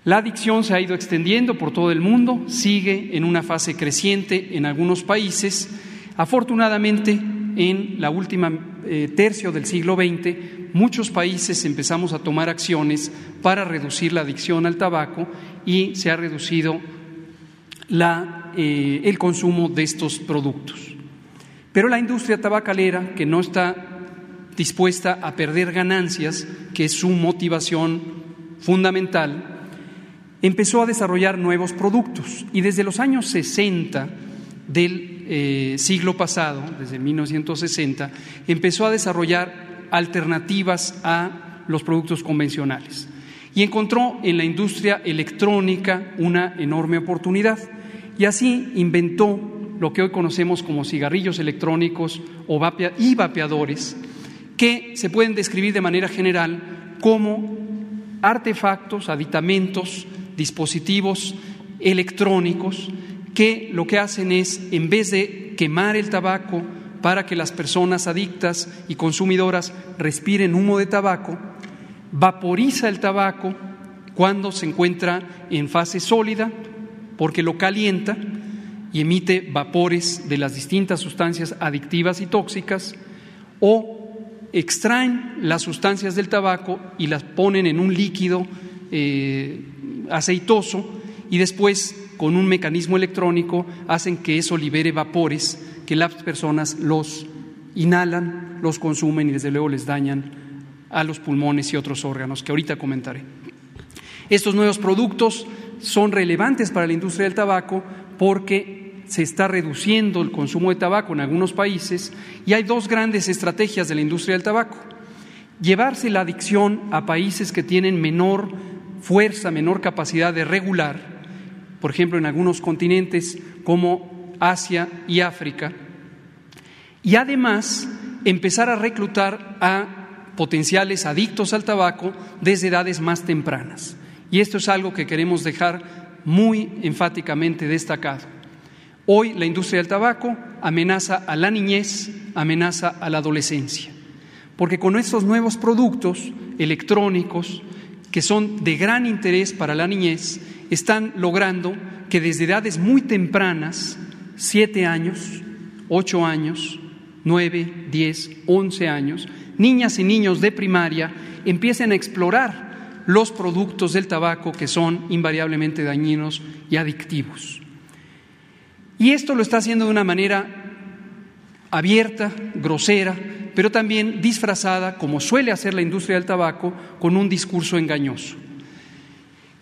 La adicción se ha ido extendiendo por todo el mundo, sigue en una fase creciente en algunos países. Afortunadamente, en la última eh, tercio del siglo XX, muchos países empezamos a tomar acciones para reducir la adicción al tabaco y se ha reducido eh, el consumo de estos productos. Pero la industria tabacalera, que no está dispuesta a perder ganancias, que es su motivación fundamental, empezó a desarrollar nuevos productos. Y desde los años 60 del eh, siglo pasado, desde 1960, empezó a desarrollar alternativas a los productos convencionales. Y encontró en la industria electrónica una enorme oportunidad. Y así inventó lo que hoy conocemos como cigarrillos electrónicos o y vapeadores que se pueden describir de manera general como artefactos, aditamentos dispositivos electrónicos que lo que hacen es, en vez de quemar el tabaco para que las personas adictas y consumidoras respiren humo de tabaco, vaporiza el tabaco cuando se encuentra en fase sólida, porque lo calienta y emite vapores de las distintas sustancias adictivas y tóxicas, o extraen las sustancias del tabaco y las ponen en un líquido eh, aceitoso y después con un mecanismo electrónico hacen que eso libere vapores que las personas los inhalan, los consumen y desde luego les dañan a los pulmones y otros órganos que ahorita comentaré. Estos nuevos productos son relevantes para la industria del tabaco porque se está reduciendo el consumo de tabaco en algunos países y hay dos grandes estrategias de la industria del tabaco. Llevarse la adicción a países que tienen menor fuerza, menor capacidad de regular, por ejemplo, en algunos continentes como Asia y África, y además empezar a reclutar a potenciales adictos al tabaco desde edades más tempranas. Y esto es algo que queremos dejar muy enfáticamente destacado. Hoy la industria del tabaco amenaza a la niñez, amenaza a la adolescencia, porque con estos nuevos productos electrónicos, que son de gran interés para la niñez, están logrando que desde edades muy tempranas, siete años, ocho años, nueve, diez, once años, niñas y niños de primaria empiecen a explorar los productos del tabaco que son invariablemente dañinos y adictivos. Y esto lo está haciendo de una manera abierta, grosera, pero también disfrazada, como suele hacer la industria del tabaco, con un discurso engañoso.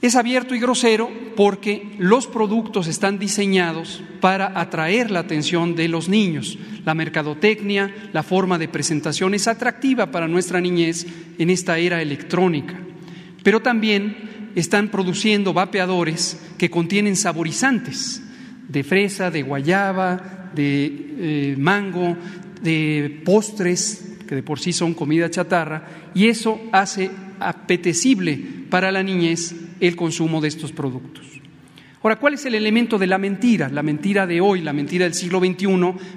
Es abierto y grosero porque los productos están diseñados para atraer la atención de los niños. La mercadotecnia, la forma de presentación es atractiva para nuestra niñez en esta era electrónica. Pero también están produciendo vapeadores que contienen saborizantes de fresa, de guayaba, de eh, mango, de postres, que de por sí son comida chatarra, y eso hace apetecible para la niñez el consumo de estos productos. Ahora, ¿cuál es el elemento de la mentira? La mentira de hoy, la mentira del siglo XXI,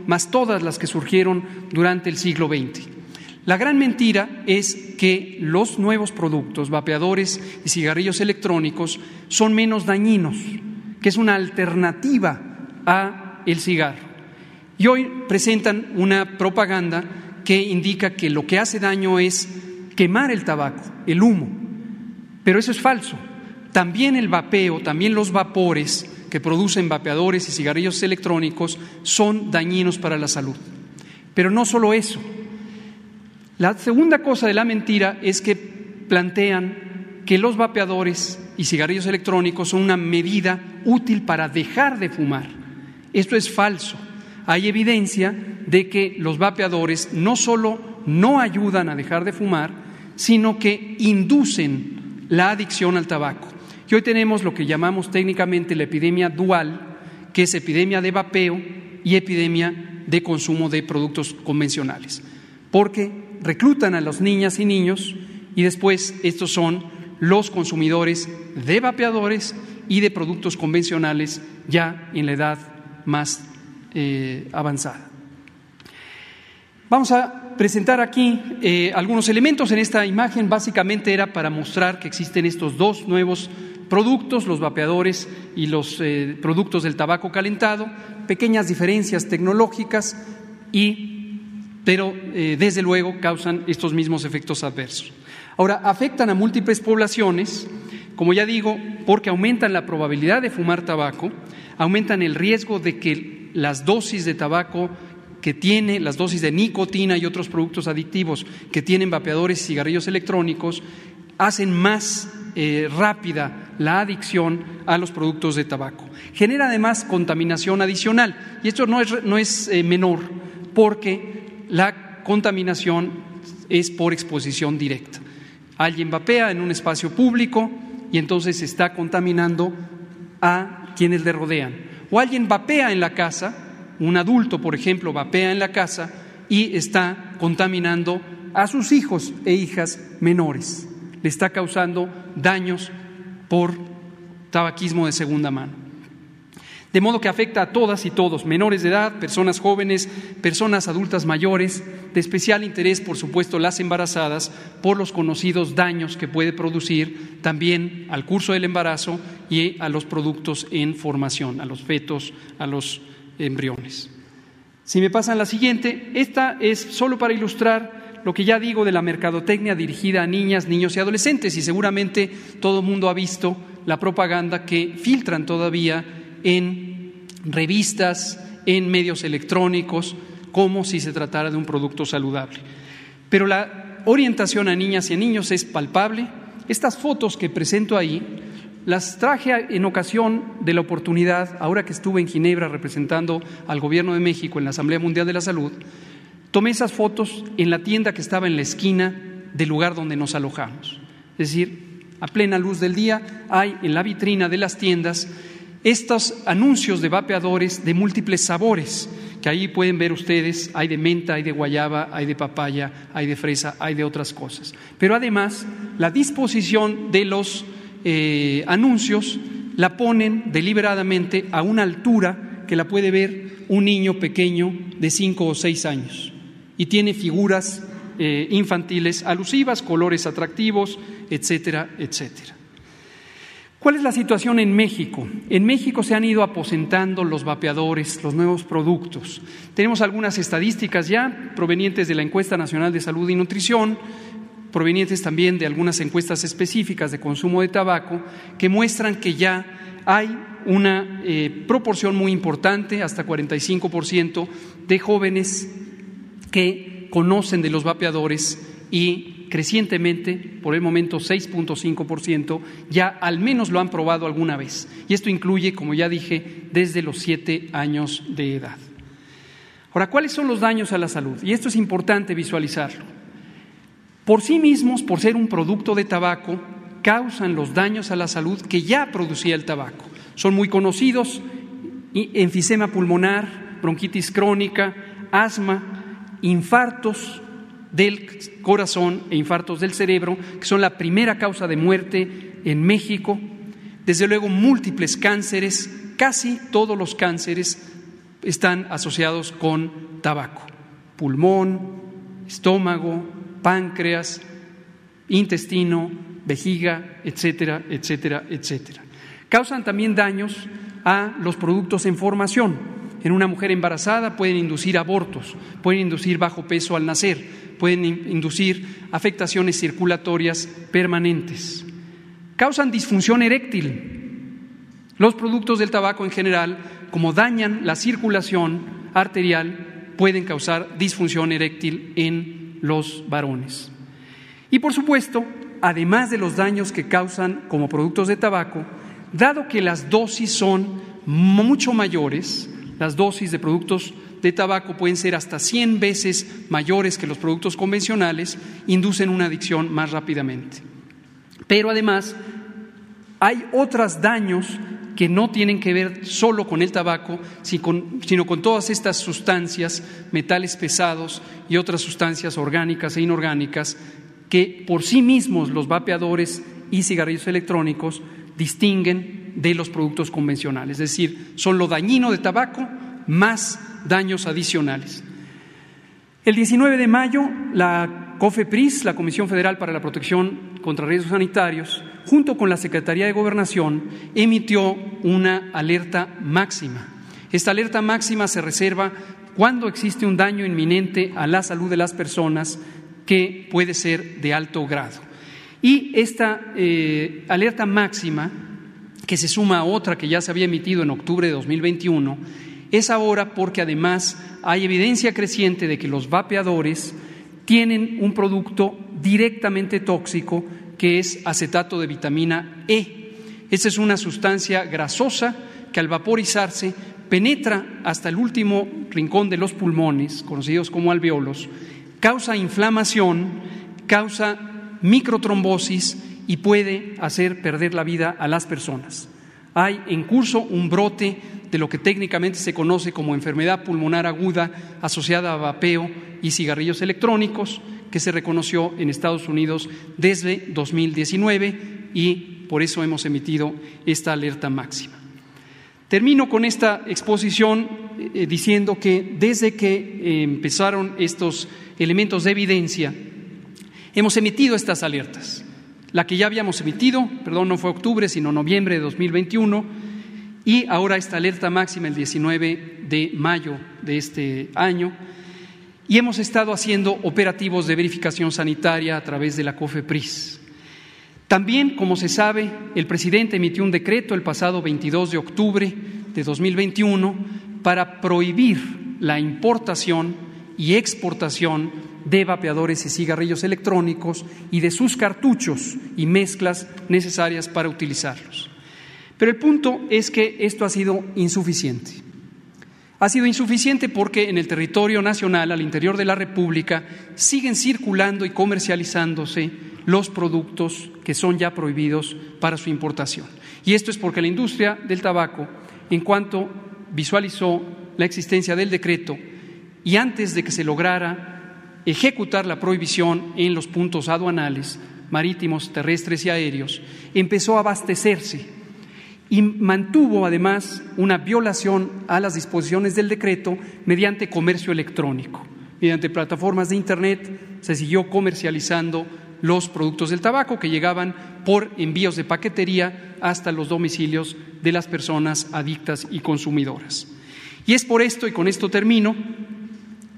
más todas las que surgieron durante el siglo XX. La gran mentira es que los nuevos productos, vapeadores y cigarrillos electrónicos, son menos dañinos, es una alternativa a el cigarro. Y hoy presentan una propaganda que indica que lo que hace daño es quemar el tabaco, el humo. Pero eso es falso. También el vapeo, también los vapores que producen vapeadores y cigarrillos electrónicos son dañinos para la salud. Pero no solo eso. La segunda cosa de la mentira es que plantean que los vapeadores y cigarrillos electrónicos son una medida útil para dejar de fumar. Esto es falso hay evidencia de que los vapeadores no solo no ayudan a dejar de fumar, sino que inducen la adicción al tabaco. Y hoy tenemos lo que llamamos técnicamente la epidemia dual, que es epidemia de vapeo y epidemia de consumo de productos convencionales, porque reclutan a las niñas y niños y después estos son los consumidores de vapeadores y de productos convencionales ya en la edad más eh, avanzada. Vamos a presentar aquí eh, algunos elementos en esta imagen. Básicamente era para mostrar que existen estos dos nuevos productos, los vapeadores y los eh, productos del tabaco calentado, pequeñas diferencias tecnológicas y pero desde luego causan estos mismos efectos adversos. Ahora, afectan a múltiples poblaciones, como ya digo, porque aumentan la probabilidad de fumar tabaco, aumentan el riesgo de que las dosis de tabaco que tiene, las dosis de nicotina y otros productos adictivos que tienen vapeadores y cigarrillos electrónicos, hacen más eh, rápida la adicción a los productos de tabaco. Genera además contaminación adicional, y esto no es, no es eh, menor, porque la contaminación es por exposición directa. Alguien vapea en un espacio público y entonces está contaminando a quienes le rodean o alguien vapea en la casa, un adulto, por ejemplo, vapea en la casa y está contaminando a sus hijos e hijas menores. Le está causando daños por tabaquismo de segunda mano de modo que afecta a todas y todos, menores de edad, personas jóvenes, personas adultas mayores, de especial interés, por supuesto, las embarazadas, por los conocidos daños que puede producir también al curso del embarazo y a los productos en formación, a los fetos, a los embriones. Si me pasan la siguiente, esta es solo para ilustrar lo que ya digo de la mercadotecnia dirigida a niñas, niños y adolescentes, y seguramente todo el mundo ha visto la propaganda que filtran todavía en revistas, en medios electrónicos, como si se tratara de un producto saludable. Pero la orientación a niñas y a niños es palpable. Estas fotos que presento ahí las traje en ocasión de la oportunidad, ahora que estuve en Ginebra representando al Gobierno de México en la Asamblea Mundial de la Salud, tomé esas fotos en la tienda que estaba en la esquina del lugar donde nos alojamos. Es decir, a plena luz del día hay en la vitrina de las tiendas estos anuncios de vapeadores de múltiples sabores, que ahí pueden ver ustedes, hay de menta, hay de guayaba, hay de papaya, hay de fresa, hay de otras cosas. Pero además, la disposición de los eh, anuncios la ponen deliberadamente a una altura que la puede ver un niño pequeño de 5 o 6 años y tiene figuras eh, infantiles alusivas, colores atractivos, etcétera, etcétera. ¿Cuál es la situación en México? En México se han ido aposentando los vapeadores, los nuevos productos. Tenemos algunas estadísticas ya provenientes de la Encuesta Nacional de Salud y Nutrición, provenientes también de algunas encuestas específicas de consumo de tabaco, que muestran que ya hay una eh, proporción muy importante, hasta 45%, de jóvenes que conocen de los vapeadores y crecientemente, por el momento 6.5%, ya al menos lo han probado alguna vez. Y esto incluye, como ya dije, desde los siete años de edad. Ahora, ¿cuáles son los daños a la salud? Y esto es importante visualizarlo. Por sí mismos, por ser un producto de tabaco, causan los daños a la salud que ya producía el tabaco. Son muy conocidos, enfisema pulmonar, bronquitis crónica, asma, infartos, del corazón e infartos del cerebro, que son la primera causa de muerte en México. Desde luego, múltiples cánceres, casi todos los cánceres están asociados con tabaco. Pulmón, estómago, páncreas, intestino, vejiga, etcétera, etcétera, etcétera. Causan también daños a los productos en formación. En una mujer embarazada pueden inducir abortos, pueden inducir bajo peso al nacer, pueden inducir afectaciones circulatorias permanentes. Causan disfunción eréctil. Los productos del tabaco en general, como dañan la circulación arterial, pueden causar disfunción eréctil en los varones. Y por supuesto, además de los daños que causan como productos de tabaco, dado que las dosis son mucho mayores, las dosis de productos de tabaco pueden ser hasta 100 veces mayores que los productos convencionales, inducen una adicción más rápidamente. Pero además hay otros daños que no tienen que ver solo con el tabaco, sino con todas estas sustancias, metales pesados y otras sustancias orgánicas e inorgánicas que por sí mismos los vapeadores y cigarrillos electrónicos distinguen de los productos convencionales. Es decir, son lo dañino de tabaco más daños adicionales. El 19 de mayo, la COFEPRIS, la Comisión Federal para la Protección contra Riesgos Sanitarios, junto con la Secretaría de Gobernación, emitió una alerta máxima. Esta alerta máxima se reserva cuando existe un daño inminente a la salud de las personas que puede ser de alto grado. Y esta eh, alerta máxima, que se suma a otra que ya se había emitido en octubre de 2021, es ahora porque además hay evidencia creciente de que los vapeadores tienen un producto directamente tóxico que es acetato de vitamina E. Esta es una sustancia grasosa que al vaporizarse penetra hasta el último rincón de los pulmones, conocidos como alveolos, causa inflamación, causa microtrombosis y puede hacer perder la vida a las personas. Hay en curso un brote de lo que técnicamente se conoce como enfermedad pulmonar aguda asociada a vapeo y cigarrillos electrónicos, que se reconoció en Estados Unidos desde 2019 y por eso hemos emitido esta alerta máxima. Termino con esta exposición eh, diciendo que desde que eh, empezaron estos elementos de evidencia, hemos emitido estas alertas. La que ya habíamos emitido, perdón, no fue octubre, sino noviembre de 2021, y ahora esta alerta máxima el 19 de mayo de este año. Y hemos estado haciendo operativos de verificación sanitaria a través de la COFEPRIS. También, como se sabe, el presidente emitió un decreto el pasado 22 de octubre de 2021 para prohibir la importación y exportación de vapeadores y cigarrillos electrónicos y de sus cartuchos y mezclas necesarias para utilizarlos. Pero el punto es que esto ha sido insuficiente. Ha sido insuficiente porque en el territorio nacional, al interior de la República, siguen circulando y comercializándose los productos que son ya prohibidos para su importación. Y esto es porque la industria del tabaco, en cuanto visualizó la existencia del decreto y antes de que se lograra ejecutar la prohibición en los puntos aduanales, marítimos, terrestres y aéreos, empezó a abastecerse y mantuvo además una violación a las disposiciones del decreto mediante comercio electrónico. Mediante plataformas de Internet se siguió comercializando los productos del tabaco que llegaban por envíos de paquetería hasta los domicilios de las personas adictas y consumidoras. Y es por esto, y con esto termino,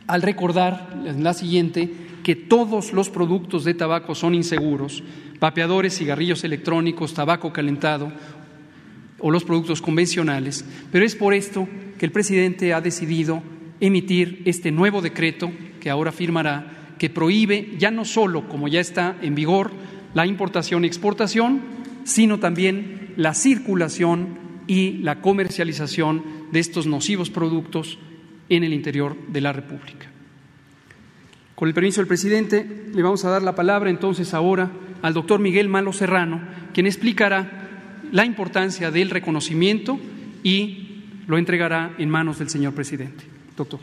al recordar en la siguiente que todos los productos de tabaco son inseguros, vapeadores, cigarrillos electrónicos, tabaco calentado o los productos convencionales, pero es por esto que el presidente ha decidido emitir este nuevo decreto que ahora firmará, que prohíbe ya no solo, como ya está en vigor, la importación y exportación, sino también la circulación y la comercialización de estos nocivos productos en el interior de la República. Con el permiso del presidente, le vamos a dar la palabra entonces ahora al doctor Miguel Malo Serrano, quien explicará la importancia del reconocimiento y lo entregará en manos del señor presidente. Doctor.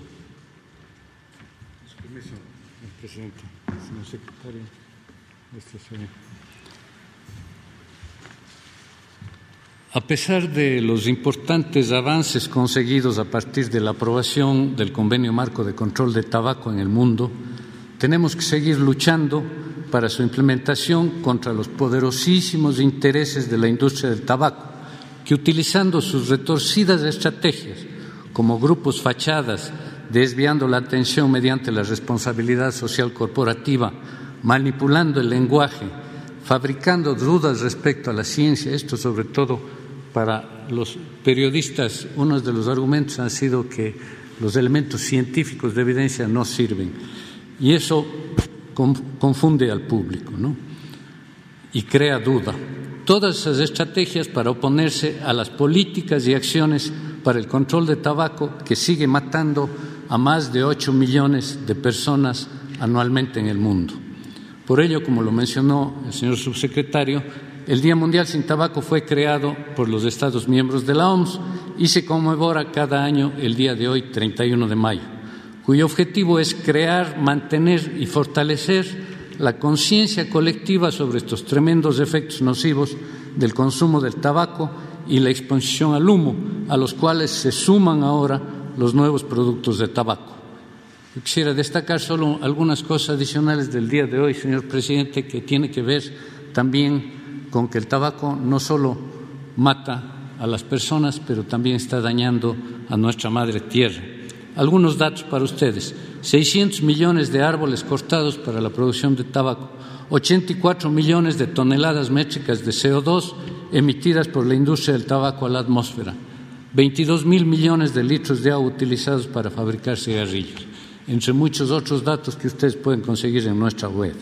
a pesar de los importantes avances conseguidos a partir de la aprobación del Convenio Marco de Control de Tabaco en el mundo, tenemos que seguir luchando para su implementación contra los poderosísimos intereses de la industria del tabaco, que utilizando sus retorcidas estrategias como grupos fachadas, desviando la atención mediante la responsabilidad social corporativa, manipulando el lenguaje, fabricando dudas respecto a la ciencia, esto sobre todo para los periodistas, uno de los argumentos han sido que los elementos científicos de evidencia no sirven. Y eso confunde al público ¿no? y crea duda. Todas esas estrategias para oponerse a las políticas y acciones para el control de tabaco que sigue matando a más de ocho millones de personas anualmente en el mundo. Por ello, como lo mencionó el señor subsecretario, el Día Mundial sin Tabaco fue creado por los Estados miembros de la OMS y se conmemora cada año el día de hoy, 31 de mayo, cuyo objetivo es crear, mantener y fortalecer la conciencia colectiva sobre estos tremendos efectos nocivos del consumo del tabaco y la exposición al humo, a los cuales se suman ahora los nuevos productos de tabaco. quisiera destacar solo algunas cosas adicionales del día de hoy, señor presidente, que tiene que ver también con que el tabaco no solo mata a las personas, pero también está dañando a nuestra madre tierra. Algunos datos para ustedes. 600 millones de árboles cortados para la producción de tabaco, 84 millones de toneladas métricas de CO2 emitidas por la industria del tabaco a la atmósfera, 22 mil millones de litros de agua utilizados para fabricar cigarrillos, entre muchos otros datos que ustedes pueden conseguir en nuestra web.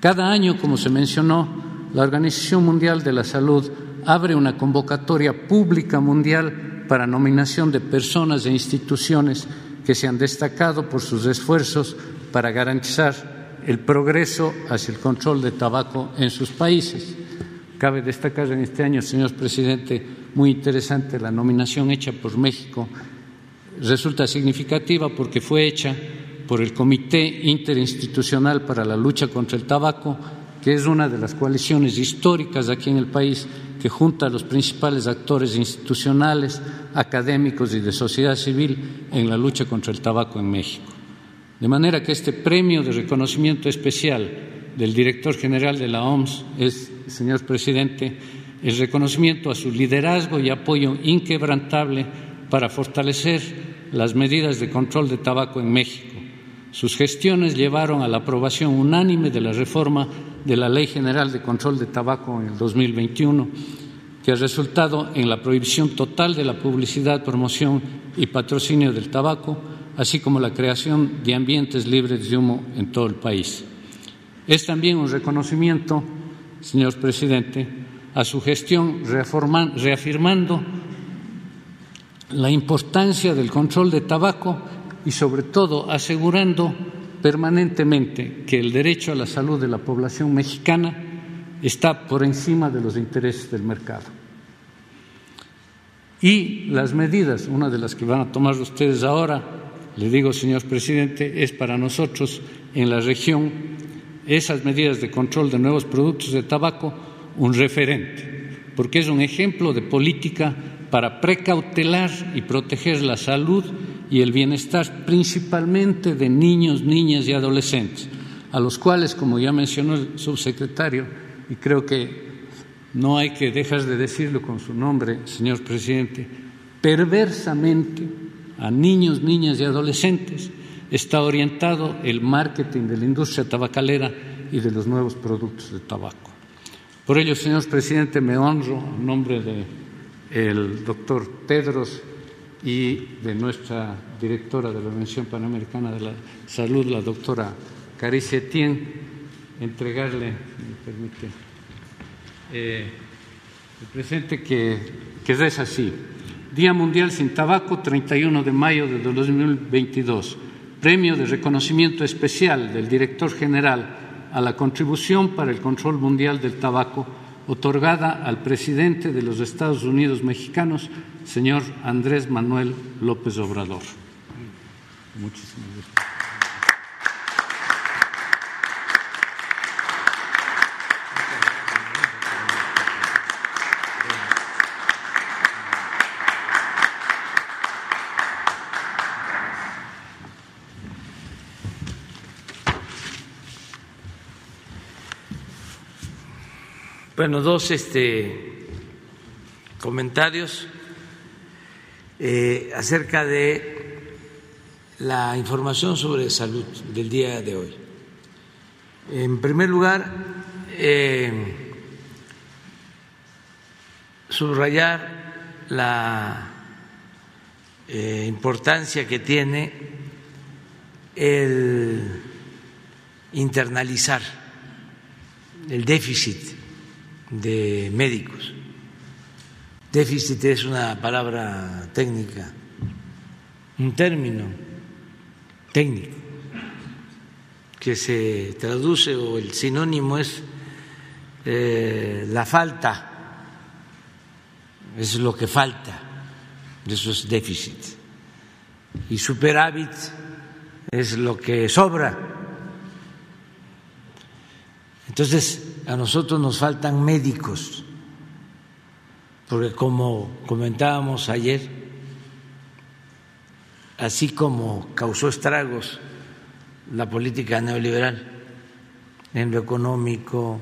Cada año, como se mencionó, la Organización Mundial de la Salud abre una convocatoria pública mundial para nominación de personas e instituciones que se han destacado por sus esfuerzos para garantizar el progreso hacia el control de tabaco en sus países. Cabe destacar en este año, señor presidente, muy interesante la nominación hecha por México. Resulta significativa porque fue hecha por el Comité Interinstitucional para la Lucha contra el Tabaco que es una de las coaliciones históricas aquí en el país que junta a los principales actores institucionales, académicos y de sociedad civil en la lucha contra el tabaco en México. De manera que este premio de reconocimiento especial del director general de la OMS es, señor presidente, el reconocimiento a su liderazgo y apoyo inquebrantable para fortalecer las medidas de control de tabaco en México. Sus gestiones llevaron a la aprobación unánime de la reforma de la Ley General de Control de Tabaco en el 2021, que ha resultado en la prohibición total de la publicidad, promoción y patrocinio del tabaco, así como la creación de ambientes libres de humo en todo el país. Es también un reconocimiento, señor presidente, a su gestión reafirmando la importancia del control de tabaco y, sobre todo, asegurando permanentemente que el derecho a la salud de la población mexicana está por encima de los intereses del mercado. Y las medidas, una de las que van a tomar ustedes ahora, le digo, señor presidente, es para nosotros en la región esas medidas de control de nuevos productos de tabaco un referente, porque es un ejemplo de política para precautelar y proteger la salud y el bienestar principalmente de niños, niñas y adolescentes, a los cuales, como ya mencionó el subsecretario, y creo que no hay que dejar de decirlo con su nombre, señor presidente, perversamente a niños, niñas y adolescentes está orientado el marketing de la industria tabacalera y de los nuevos productos de tabaco. Por ello, señor presidente, me honro en nombre del doctor Pedros y de nuestra directora de la Organización Panamericana de la Salud, la doctora Caricia Etienne, entregarle, me permite, eh, el presente que, que es así. Día Mundial sin Tabaco, 31 de mayo de 2022. Premio de reconocimiento especial del director general a la contribución para el control mundial del tabaco, otorgada al presidente de los Estados Unidos mexicanos, señor Andrés Manuel López Obrador. Muchísimas gracias. Bueno, dos este, comentarios eh, acerca de la información sobre salud del día de hoy. En primer lugar, eh, subrayar la eh, importancia que tiene el internalizar el déficit de médicos. Déficit es una palabra técnica, un término técnico que se traduce o el sinónimo es eh, la falta, es lo que falta, eso es déficit. Y superávit es lo que sobra. Entonces, a nosotros nos faltan médicos, porque como comentábamos ayer, así como causó estragos la política neoliberal en lo económico,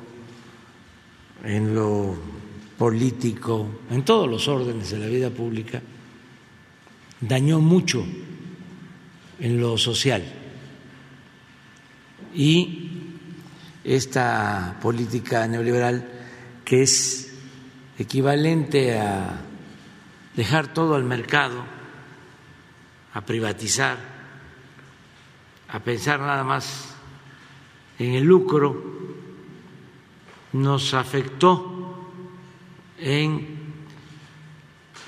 en lo político, en todos los órdenes de la vida pública, dañó mucho en lo social. Y esta política neoliberal que es equivalente a dejar todo al mercado, a privatizar, a pensar nada más en el lucro, nos afectó en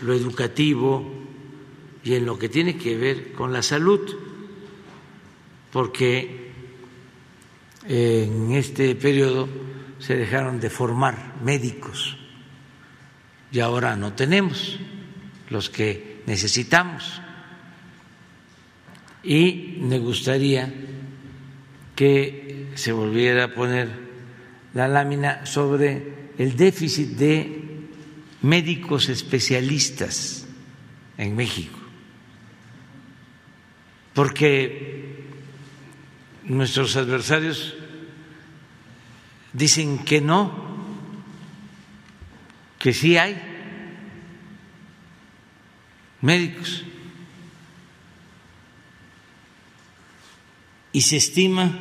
lo educativo y en lo que tiene que ver con la salud, porque en este periodo se dejaron de formar médicos y ahora no tenemos los que necesitamos. Y me gustaría que se volviera a poner la lámina sobre el déficit de médicos especialistas en México, porque nuestros adversarios dicen que no, que sí hay médicos. Y se estima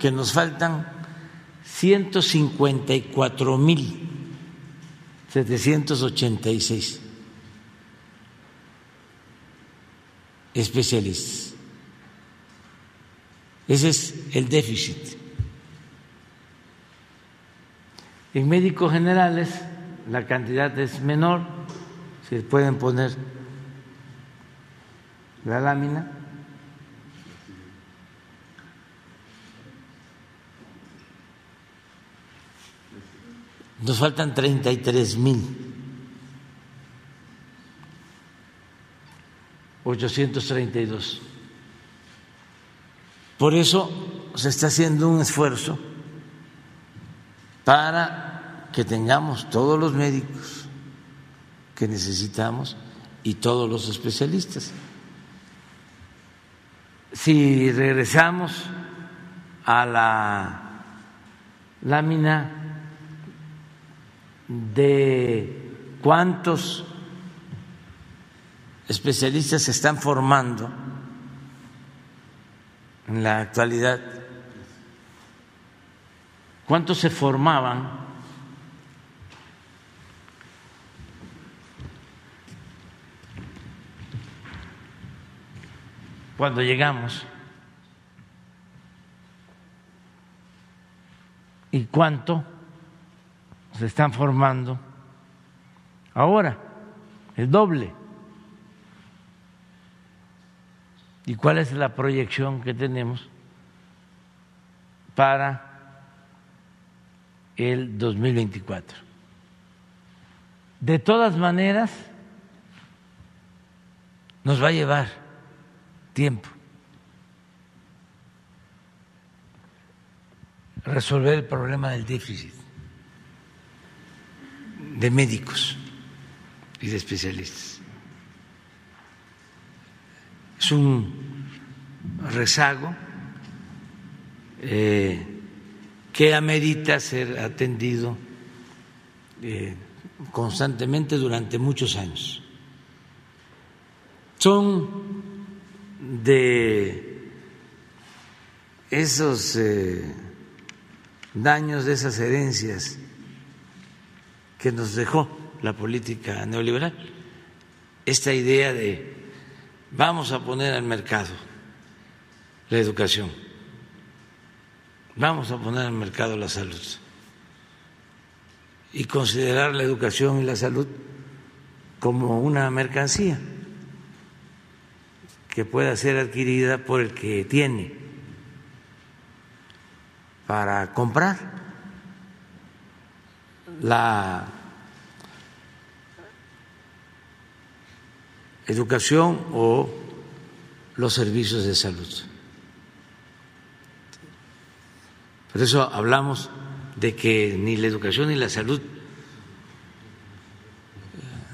que nos faltan 154 mil 786 especialistas. Ese es el déficit. En médicos generales la cantidad es menor, se pueden poner la lámina. Nos faltan 33 mil 832. Por eso se está haciendo un esfuerzo para que tengamos todos los médicos que necesitamos y todos los especialistas. Si regresamos a la lámina de cuántos especialistas se están formando en la actualidad, cuántos se formaban cuando llegamos y cuánto se están formando ahora, el doble. ¿Y cuál es la proyección que tenemos para el 2024? De todas maneras, nos va a llevar tiempo. Resolver el problema del déficit de médicos y de especialistas. Es un rezago eh, que amerita ser atendido eh, constantemente durante muchos años. Son de esos eh, daños, de esas herencias que nos dejó la política neoliberal, esta idea de vamos a poner al mercado la educación, vamos a poner al mercado la salud y considerar la educación y la salud como una mercancía que pueda ser adquirida por el que tiene para comprar la educación o los servicios de salud. Por eso hablamos de que ni la educación ni la salud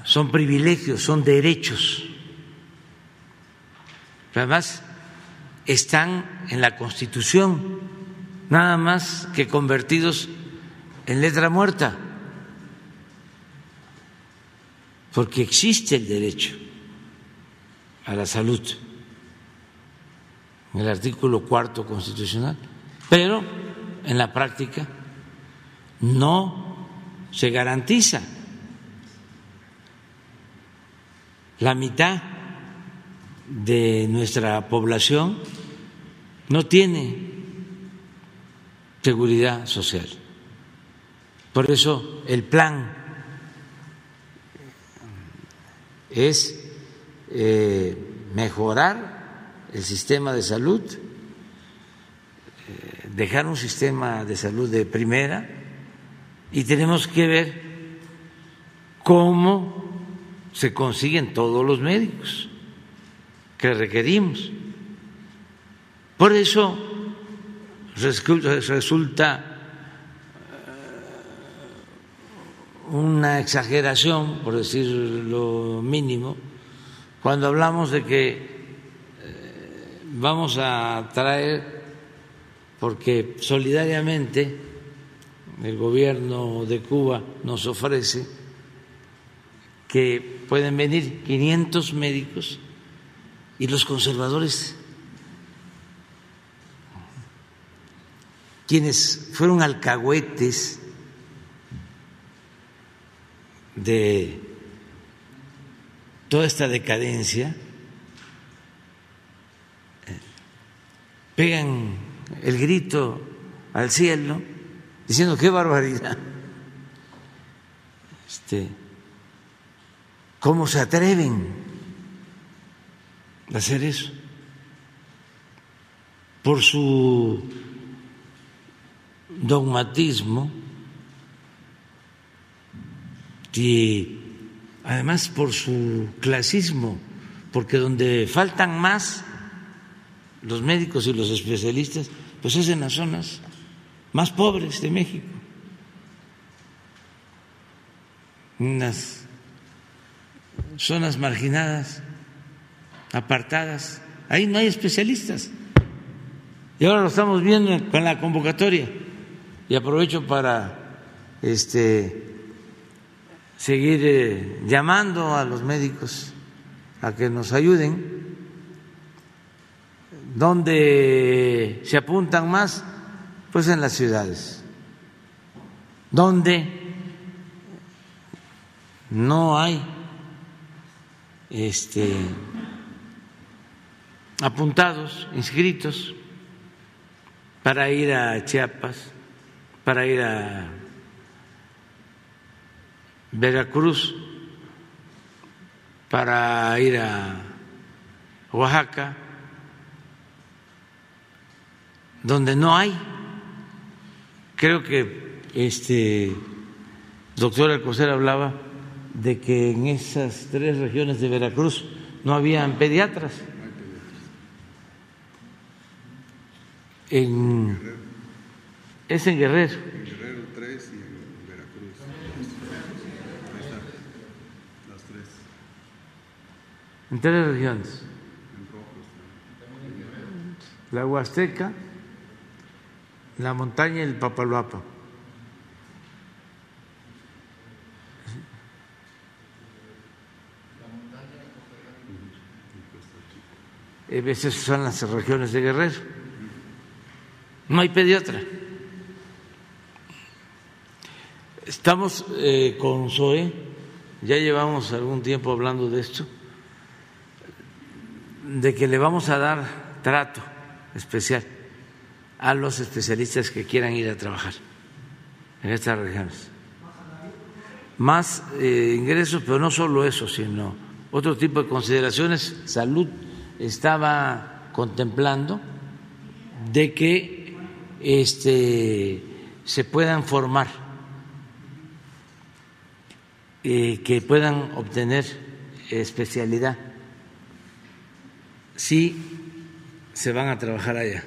son privilegios, son derechos además están en la Constitución, nada más que convertidos en letra muerta, porque existe el derecho a la salud en el artículo cuarto constitucional, pero en la práctica no se garantiza. La mitad de nuestra población no tiene seguridad social. Por eso el plan es eh, mejorar el sistema de salud, eh, dejar un sistema de salud de primera y tenemos que ver cómo se consiguen todos los médicos que requerimos. Por eso resulta eh, una exageración, por decir lo mínimo, cuando hablamos de que eh, vamos a traer, porque solidariamente el gobierno de Cuba nos ofrece que pueden venir 500 médicos y los conservadores, quienes fueron alcahuetes de toda esta decadencia, pegan el grito al cielo diciendo qué barbaridad. Este, ¿Cómo se atreven? Hacer eso, por su dogmatismo y además por su clasismo, porque donde faltan más los médicos y los especialistas, pues es en las zonas más pobres de México, unas zonas marginadas, apartadas. Ahí no hay especialistas. Y ahora lo estamos viendo con la convocatoria. Y aprovecho para este, seguir eh, llamando a los médicos a que nos ayuden. ¿Dónde se apuntan más? Pues en las ciudades. ¿Dónde no hay este, apuntados, inscritos para ir a Chiapas, para ir a Veracruz, para ir a Oaxaca, donde no hay. Creo que este doctor Alcocer hablaba de que en esas tres regiones de Veracruz no habían pediatras. En, es en Guerrero. En Guerrero 3 y en Veracruz. Ahí las tres. En tres regiones. La Huasteca, la montaña y el Papaloapa. A veces son las regiones de Guerrero. No hay pediatra. Estamos eh, con SOE, ya llevamos algún tiempo hablando de esto, de que le vamos a dar trato especial a los especialistas que quieran ir a trabajar en estas regiones. Más eh, ingresos, pero no solo eso, sino otro tipo de consideraciones. Salud estaba contemplando de que este, se puedan formar, eh, que puedan obtener especialidad si se van a trabajar allá.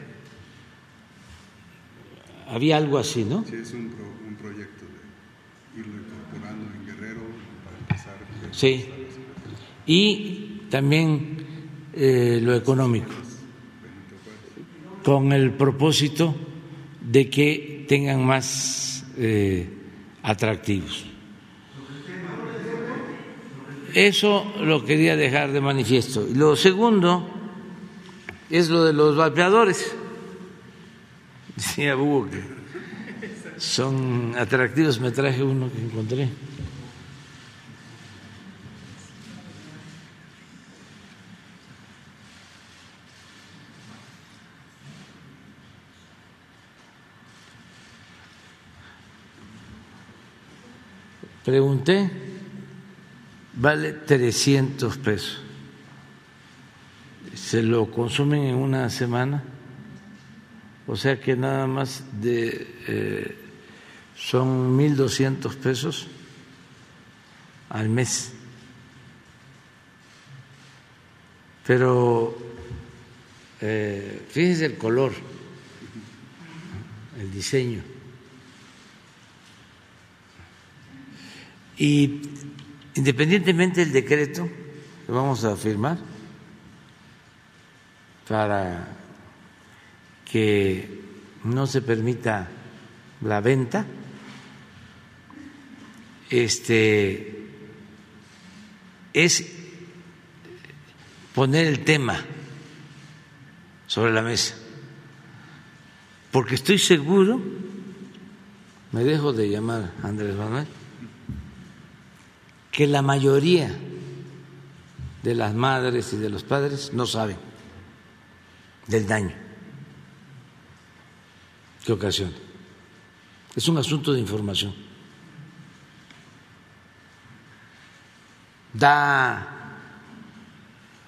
Había algo así, ¿no? Sí, es un, pro, un proyecto de irlo incorporando en Guerrero para empezar. Sí. Y también eh, lo económico, con el propósito de que tengan más eh, atractivos. Eso lo quería dejar de manifiesto. Y lo segundo es lo de los vapeadores. Decía Hugo que son atractivos, me traje uno que encontré. Pregunté, vale 300 pesos. Se lo consumen en una semana, o sea que nada más de eh, son 1.200 pesos al mes. Pero eh, fíjense el color, el diseño. Y independientemente del decreto que vamos a firmar para que no se permita la venta, este es poner el tema sobre la mesa, porque estoy seguro, me dejo de llamar Andrés Manuel, que la mayoría de las madres y de los padres no saben del daño que ocasiona. Es un asunto de información. Da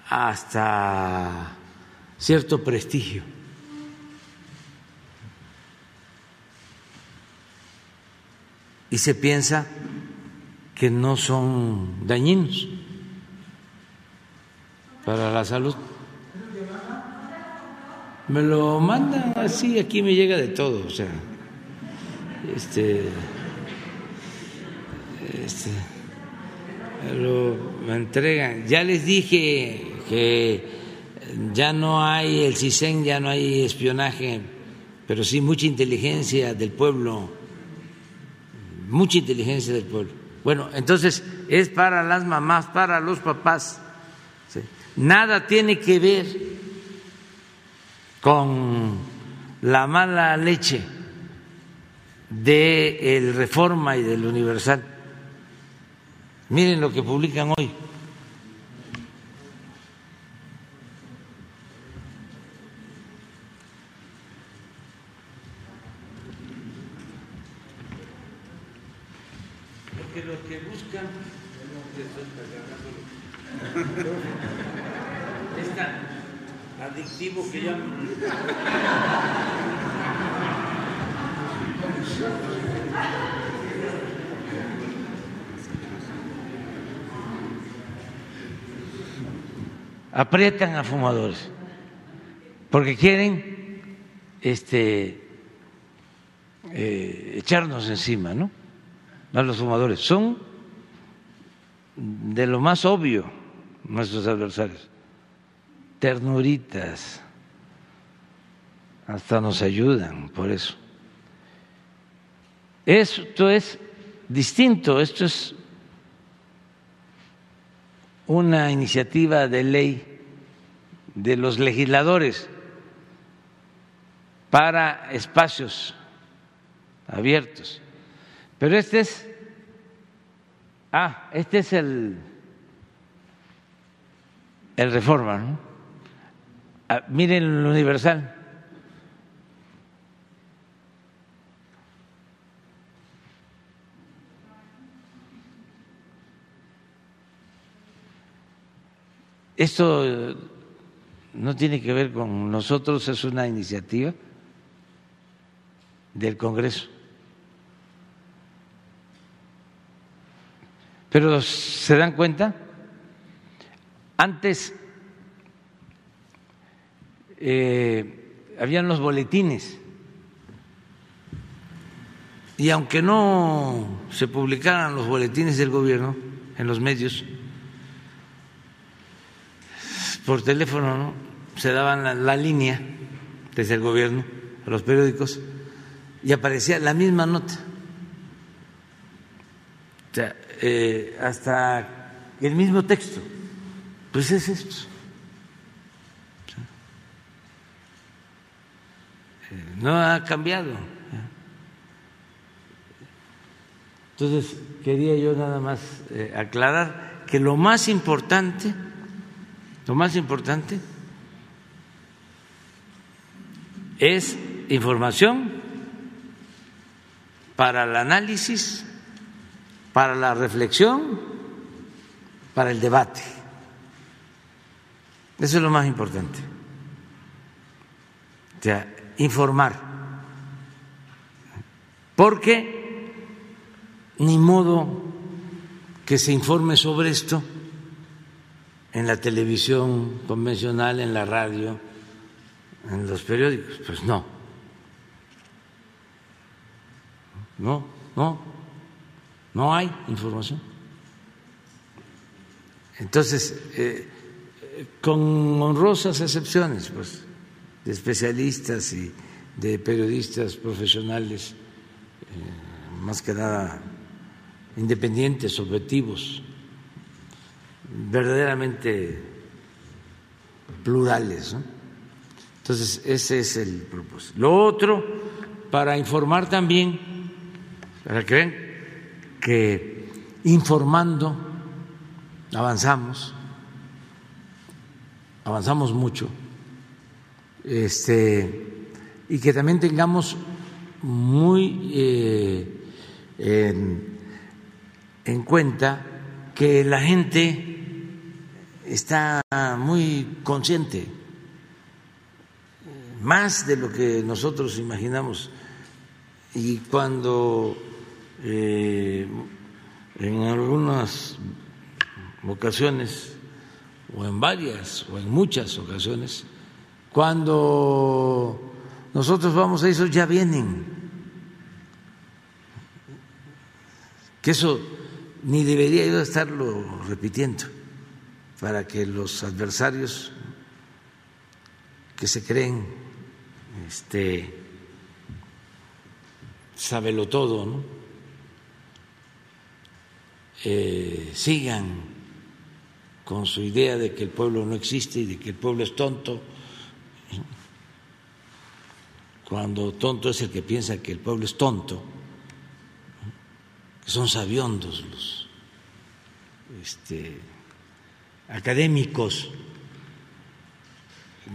hasta cierto prestigio. Y se piensa que no son dañinos para la salud. Me lo mandan así, aquí me llega de todo, o sea, este, este lo entregan. Ya les dije que ya no hay el CISEN, ya no hay espionaje, pero sí mucha inteligencia del pueblo, mucha inteligencia del pueblo. Bueno, entonces es para las mamás, para los papás. Nada tiene que ver con la mala leche del Reforma y del Universal. Miren lo que publican hoy. Aprietan a fumadores porque quieren este eh, echarnos encima, ¿no? A los fumadores son de lo más obvio nuestros adversarios, ternuritas, hasta nos ayudan por eso. Esto es distinto, esto es una iniciativa de ley de los legisladores para espacios abiertos. Pero este es, ah, este es el, el reforma, ¿no? Ah, miren el universal. Esto no tiene que ver con nosotros, es una iniciativa del Congreso. Pero ¿se dan cuenta? Antes eh, habían los boletines y aunque no se publicaran los boletines del gobierno en los medios, por teléfono ¿no? Se daban la, línea desde el gobierno a los periódicos y aparecía la misma nota. O sea, eh, hasta el mismo texto. Pues es esto. Eh, no ha cambiado. Entonces, quería yo nada más eh, aclarar que lo más importante lo más importante es información para el análisis, para la reflexión, para el debate. Eso es lo más importante. O sea, informar. Porque ni modo que se informe sobre esto en la televisión convencional, en la radio, en los periódicos. Pues no. No, no, no hay información. Entonces, eh, con honrosas excepciones, pues, de especialistas y de periodistas profesionales, eh, más que nada independientes, objetivos, verdaderamente plurales. Entonces, ese es el propósito. Lo otro, para informar también, para que vean que informando avanzamos, avanzamos mucho, este, y que también tengamos muy eh, en cuenta que la gente está muy consciente, más de lo que nosotros imaginamos. Y cuando eh, en algunas ocasiones, o en varias, o en muchas ocasiones, cuando nosotros vamos a eso ya vienen. Que eso ni debería yo estarlo repitiendo para que los adversarios que se creen este sábelo todo, ¿no? Eh, sigan con su idea de que el pueblo no existe y de que el pueblo es tonto, cuando tonto es el que piensa que el pueblo es tonto, que son sabiondos los este, académicos,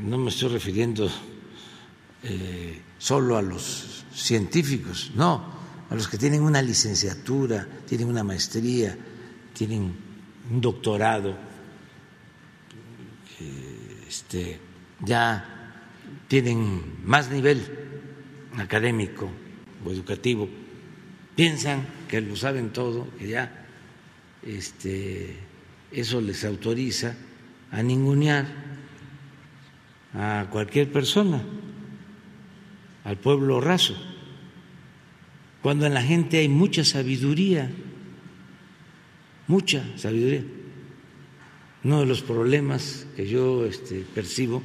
no me estoy refiriendo eh, solo a los científicos, no, a los que tienen una licenciatura, tienen una maestría, tienen un doctorado, este, ya tienen más nivel académico o educativo, piensan que lo saben todo, que ya este, eso les autoriza a ningunear a cualquier persona, al pueblo raso, cuando en la gente hay mucha sabiduría, mucha sabiduría. Uno de los problemas que yo este, percibo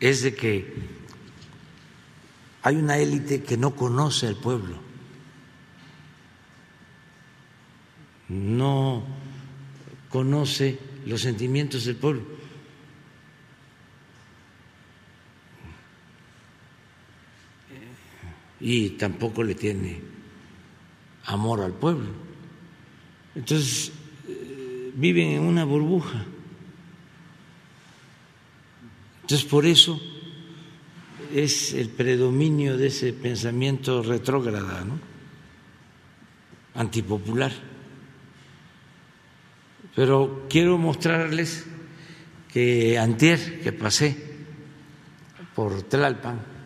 es de que hay una élite que no conoce al pueblo, no conoce los sentimientos del pueblo. Y tampoco le tiene amor al pueblo. Entonces, eh, viven en una burbuja. Entonces, por eso es el predominio de ese pensamiento retrógrada, antipopular. Pero quiero mostrarles que antier que pasé por Tlalpan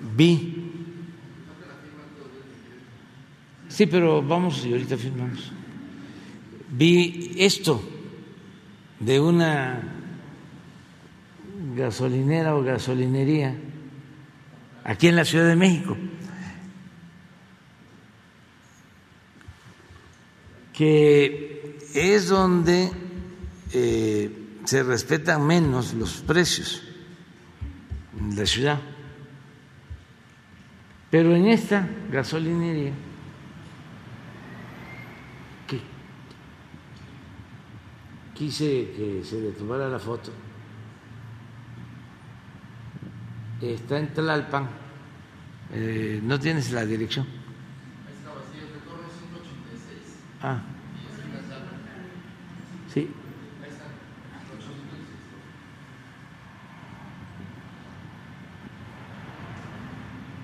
vi Sí, pero vamos y ahorita firmamos. Vi esto de una gasolinera o gasolinería aquí en la Ciudad de México, que es donde eh, se respetan menos los precios en la ciudad. Pero en esta gasolinería quise que se le tomara la foto. Está en Tlalpan, eh, no tienes la dirección. Ah. Sí.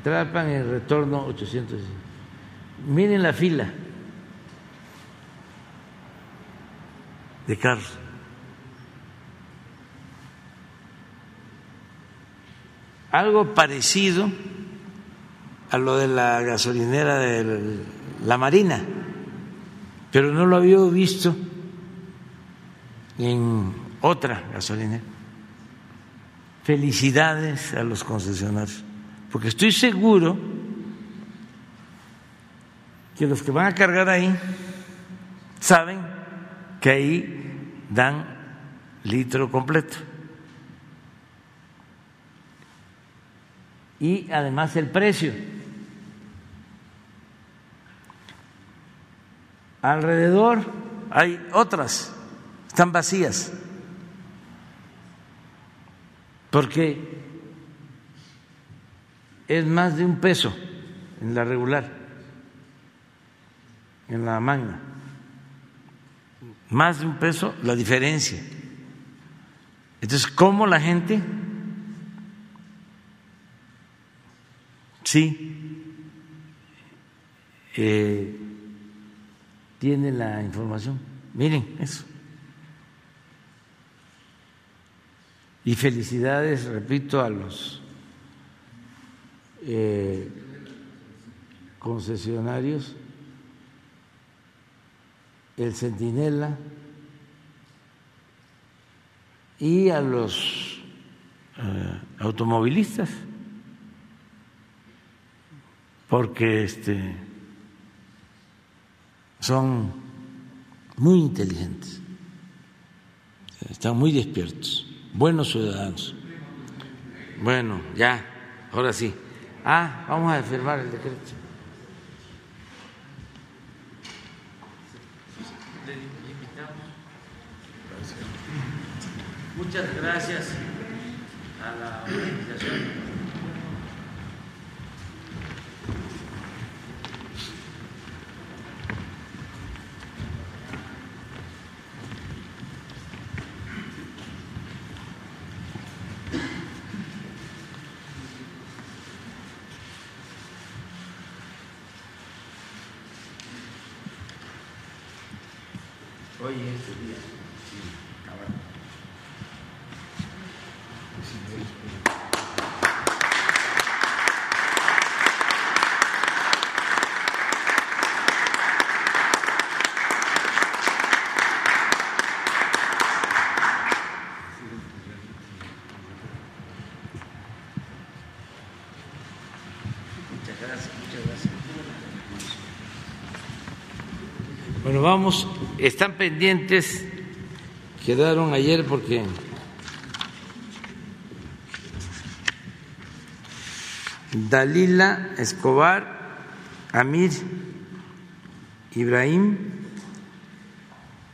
Tlalpan el retorno 800. Miren la fila. de carros. Algo parecido a lo de la gasolinera de la Marina, pero no lo había visto en otra gasolinera. Felicidades a los concesionarios, porque estoy seguro que los que van a cargar ahí saben que ahí dan litro completo. Y además el precio. Alrededor hay otras, están vacías, porque es más de un peso en la regular, en la magna más de un peso la diferencia. Entonces, ¿cómo la gente? Sí, eh, tiene la información. Miren eso. Y felicidades, repito, a los eh, concesionarios el centinela y a los eh, automovilistas, porque este son muy inteligentes, están muy despiertos, buenos ciudadanos. Bueno, ya, ahora sí. Ah, vamos a firmar el decreto. Muchas gracias a la organización. Hoy es el día. Muchas gracias, muchas gracias. Bueno, vamos, están pendientes, quedaron ayer porque Dalila Escobar, Amir Ibrahim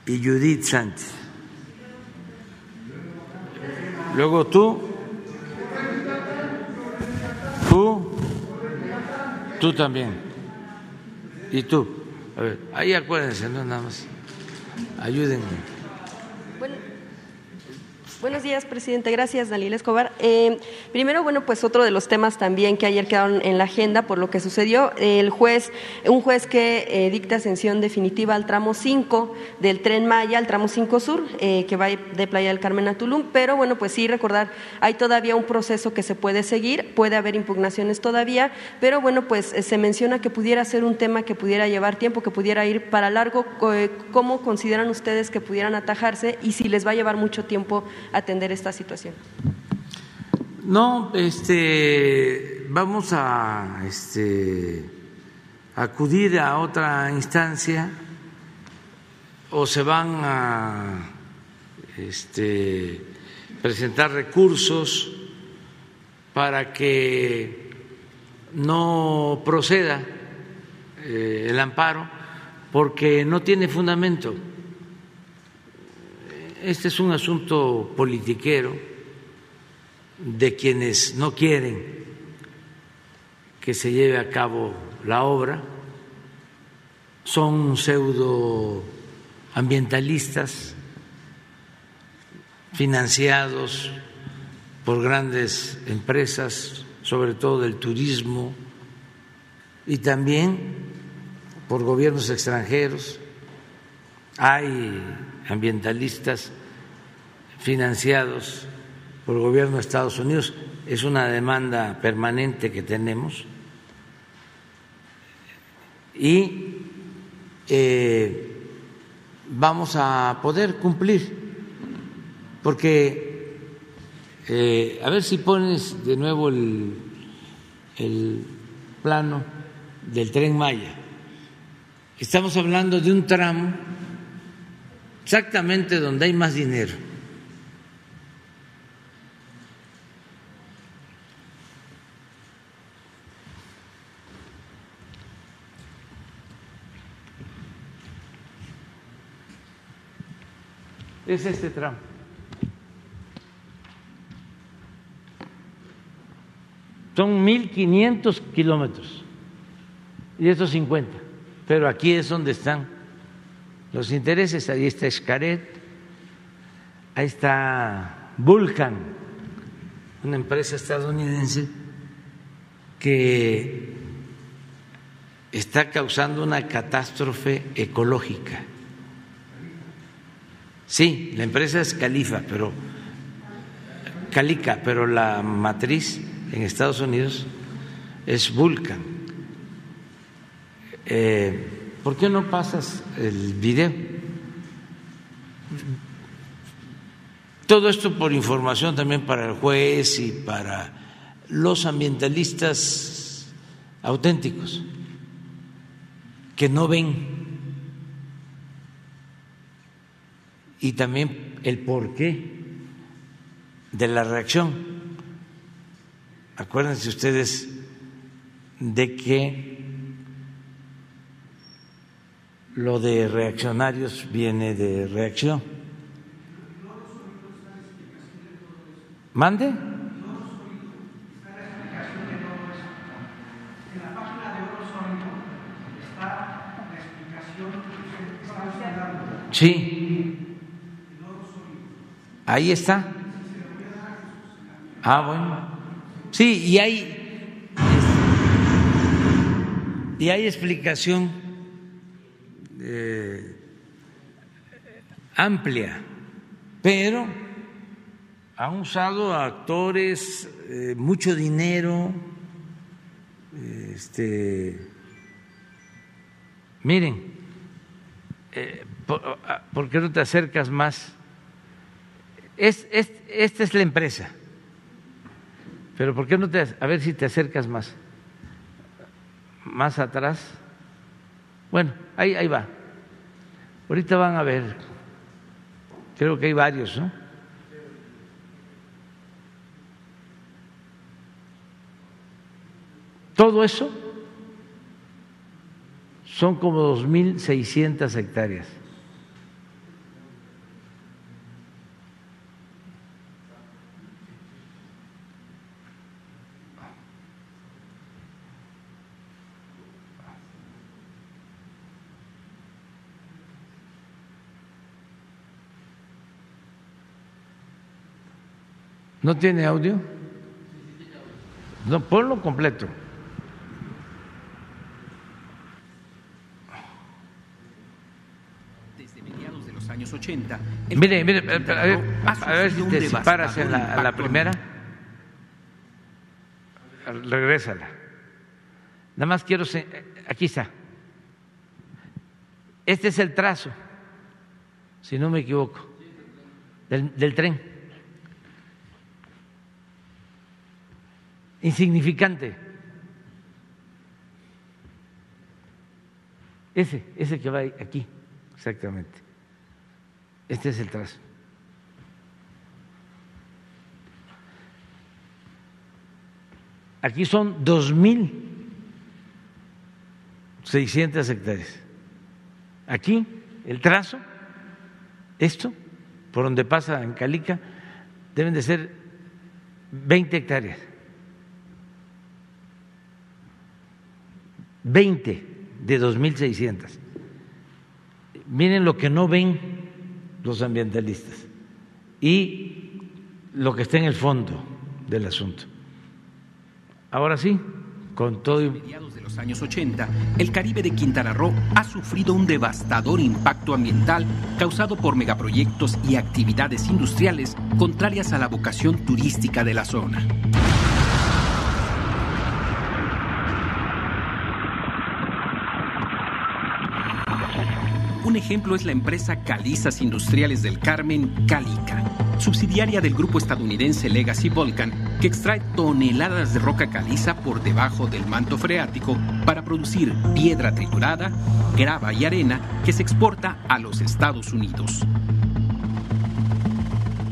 y Judith Sánchez. Luego tú, tú, tú también. Y tú. A ver, ahí acuérdense, no nada más. Ayúdenme. Buenos días, presidente. Gracias, Dalila Escobar. Eh, primero, bueno, pues otro de los temas también que ayer quedaron en la agenda por lo que sucedió. El juez, un juez que eh, dicta sanción definitiva al tramo 5 del tren Maya, al tramo 5 Sur, eh, que va de Playa del Carmen a Tulum. Pero bueno, pues sí, recordar, hay todavía un proceso que se puede seguir, puede haber impugnaciones todavía, pero bueno, pues se menciona que pudiera ser un tema que pudiera llevar tiempo, que pudiera ir para largo. ¿Cómo consideran ustedes que pudieran atajarse y si les va a llevar mucho tiempo? atender esta situación? No, este, vamos a este, acudir a otra instancia o se van a este, presentar recursos para que no proceda eh, el amparo porque no tiene fundamento. Este es un asunto politiquero de quienes no quieren que se lleve a cabo la obra, son pseudoambientalistas financiados por grandes empresas, sobre todo del turismo, y también por gobiernos extranjeros. Hay ambientalistas financiados por el gobierno de Estados Unidos. Es una demanda permanente que tenemos. Y eh, vamos a poder cumplir, porque eh, a ver si pones de nuevo el, el plano del tren Maya. Estamos hablando de un tramo exactamente donde hay más dinero. Es este tramo. Son 1.500 kilómetros y estos 50, pero aquí es donde están los intereses. Ahí está Escaret, ahí está Vulcan, una empresa estadounidense que está causando una catástrofe ecológica. Sí, la empresa es Califa, pero Calica, pero la matriz en Estados Unidos es Vulcan. Eh, ¿Por qué no pasas el video? Todo esto por información también para el juez y para los ambientalistas auténticos que no ven y también el porqué de la reacción. Acuérdense ustedes de que lo de reaccionarios viene de reacción. ¿Mande? Sí. Ahí está. Ah, bueno. Sí, y hay y hay explicación eh, amplia, pero han usado a actores eh, mucho dinero. Este, miren, eh, ah, ¿por, qué no te acercas más? Es, esta es la empresa, pero ¿por qué no te, a ver si te acercas más? Más atrás. Bueno, ahí, ahí va. Ahorita van a ver, creo que hay varios, ¿no? Todo eso son como 2.600 hectáreas. ¿No tiene audio? No, ponlo completo. Mire, mire, a ver, si te paras en la, primera. Regrésala. Nada más quiero. Aquí está. Este es el trazo, si no me equivoco, del, del tren. Insignificante. Ese, ese que va aquí, exactamente. Este es el trazo. Aquí son 2.600 hectáreas. Aquí el trazo, esto, por donde pasa en Calica, deben de ser 20 hectáreas. 20 de 2.600. Miren lo que no ven los ambientalistas y lo que está en el fondo del asunto. Ahora sí, con todo. A mediados de los años 80, el Caribe de Quintana Roo ha sufrido un devastador impacto ambiental causado por megaproyectos y actividades industriales contrarias a la vocación turística de la zona. Ejemplo es la empresa Calizas Industriales del Carmen, Calica, subsidiaria del grupo estadounidense Legacy Volcan, que extrae toneladas de roca caliza por debajo del manto freático para producir piedra triturada, grava y arena que se exporta a los Estados Unidos.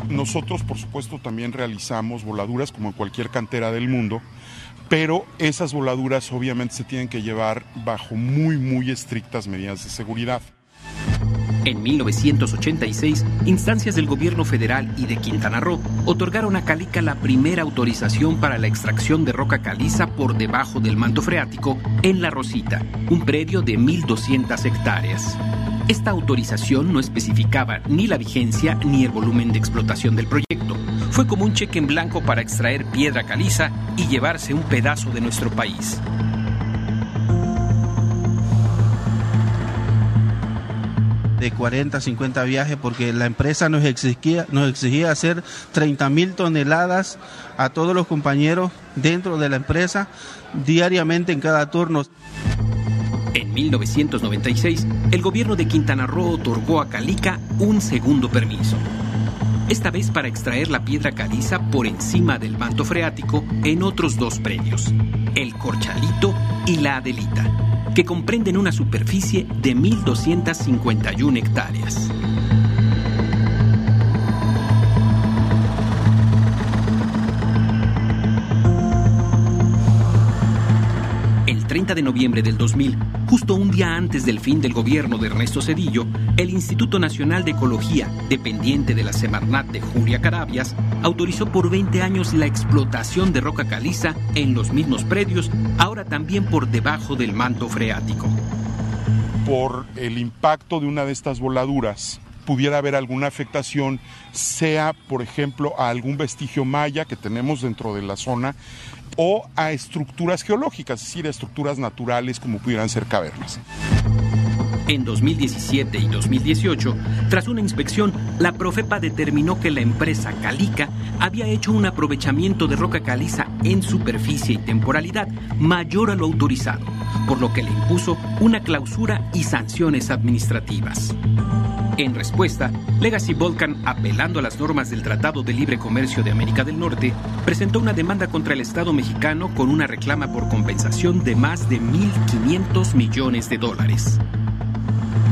Nosotros, por supuesto, también realizamos voladuras como en cualquier cantera del mundo, pero esas voladuras obviamente se tienen que llevar bajo muy, muy estrictas medidas de seguridad. En 1986, instancias del gobierno federal y de Quintana Roo otorgaron a Calica la primera autorización para la extracción de roca caliza por debajo del manto freático en La Rosita, un predio de 1.200 hectáreas. Esta autorización no especificaba ni la vigencia ni el volumen de explotación del proyecto. Fue como un cheque en blanco para extraer piedra caliza y llevarse un pedazo de nuestro país. De 40, 50 viajes porque la empresa nos exigía, nos exigía hacer 30 mil toneladas a todos los compañeros dentro de la empresa diariamente en cada turno. En 1996, el gobierno de Quintana Roo otorgó a Calica un segundo permiso. Esta vez para extraer la piedra caliza por encima del manto freático en otros dos premios, el Corchalito y la Adelita que comprenden una superficie de 1.251 hectáreas. 30 de noviembre del 2000, justo un día antes del fin del gobierno de Ernesto Cedillo, el Instituto Nacional de Ecología, dependiente de la Semarnat de Julia Carabias, autorizó por 20 años la explotación de roca caliza en los mismos predios, ahora también por debajo del manto freático. Por el impacto de una de estas voladuras, pudiera haber alguna afectación, sea, por ejemplo, a algún vestigio maya que tenemos dentro de la zona o a estructuras geológicas, es decir, a estructuras naturales como pudieran ser cavernas. En 2017 y 2018, tras una inspección, la Profepa determinó que la empresa Calica había hecho un aprovechamiento de roca caliza en superficie y temporalidad mayor a lo autorizado, por lo que le impuso una clausura y sanciones administrativas. En respuesta, Legacy Volcan, apelando a las normas del Tratado de Libre Comercio de América del Norte, presentó una demanda contra el Estado mexicano con una reclama por compensación de más de 1.500 millones de dólares.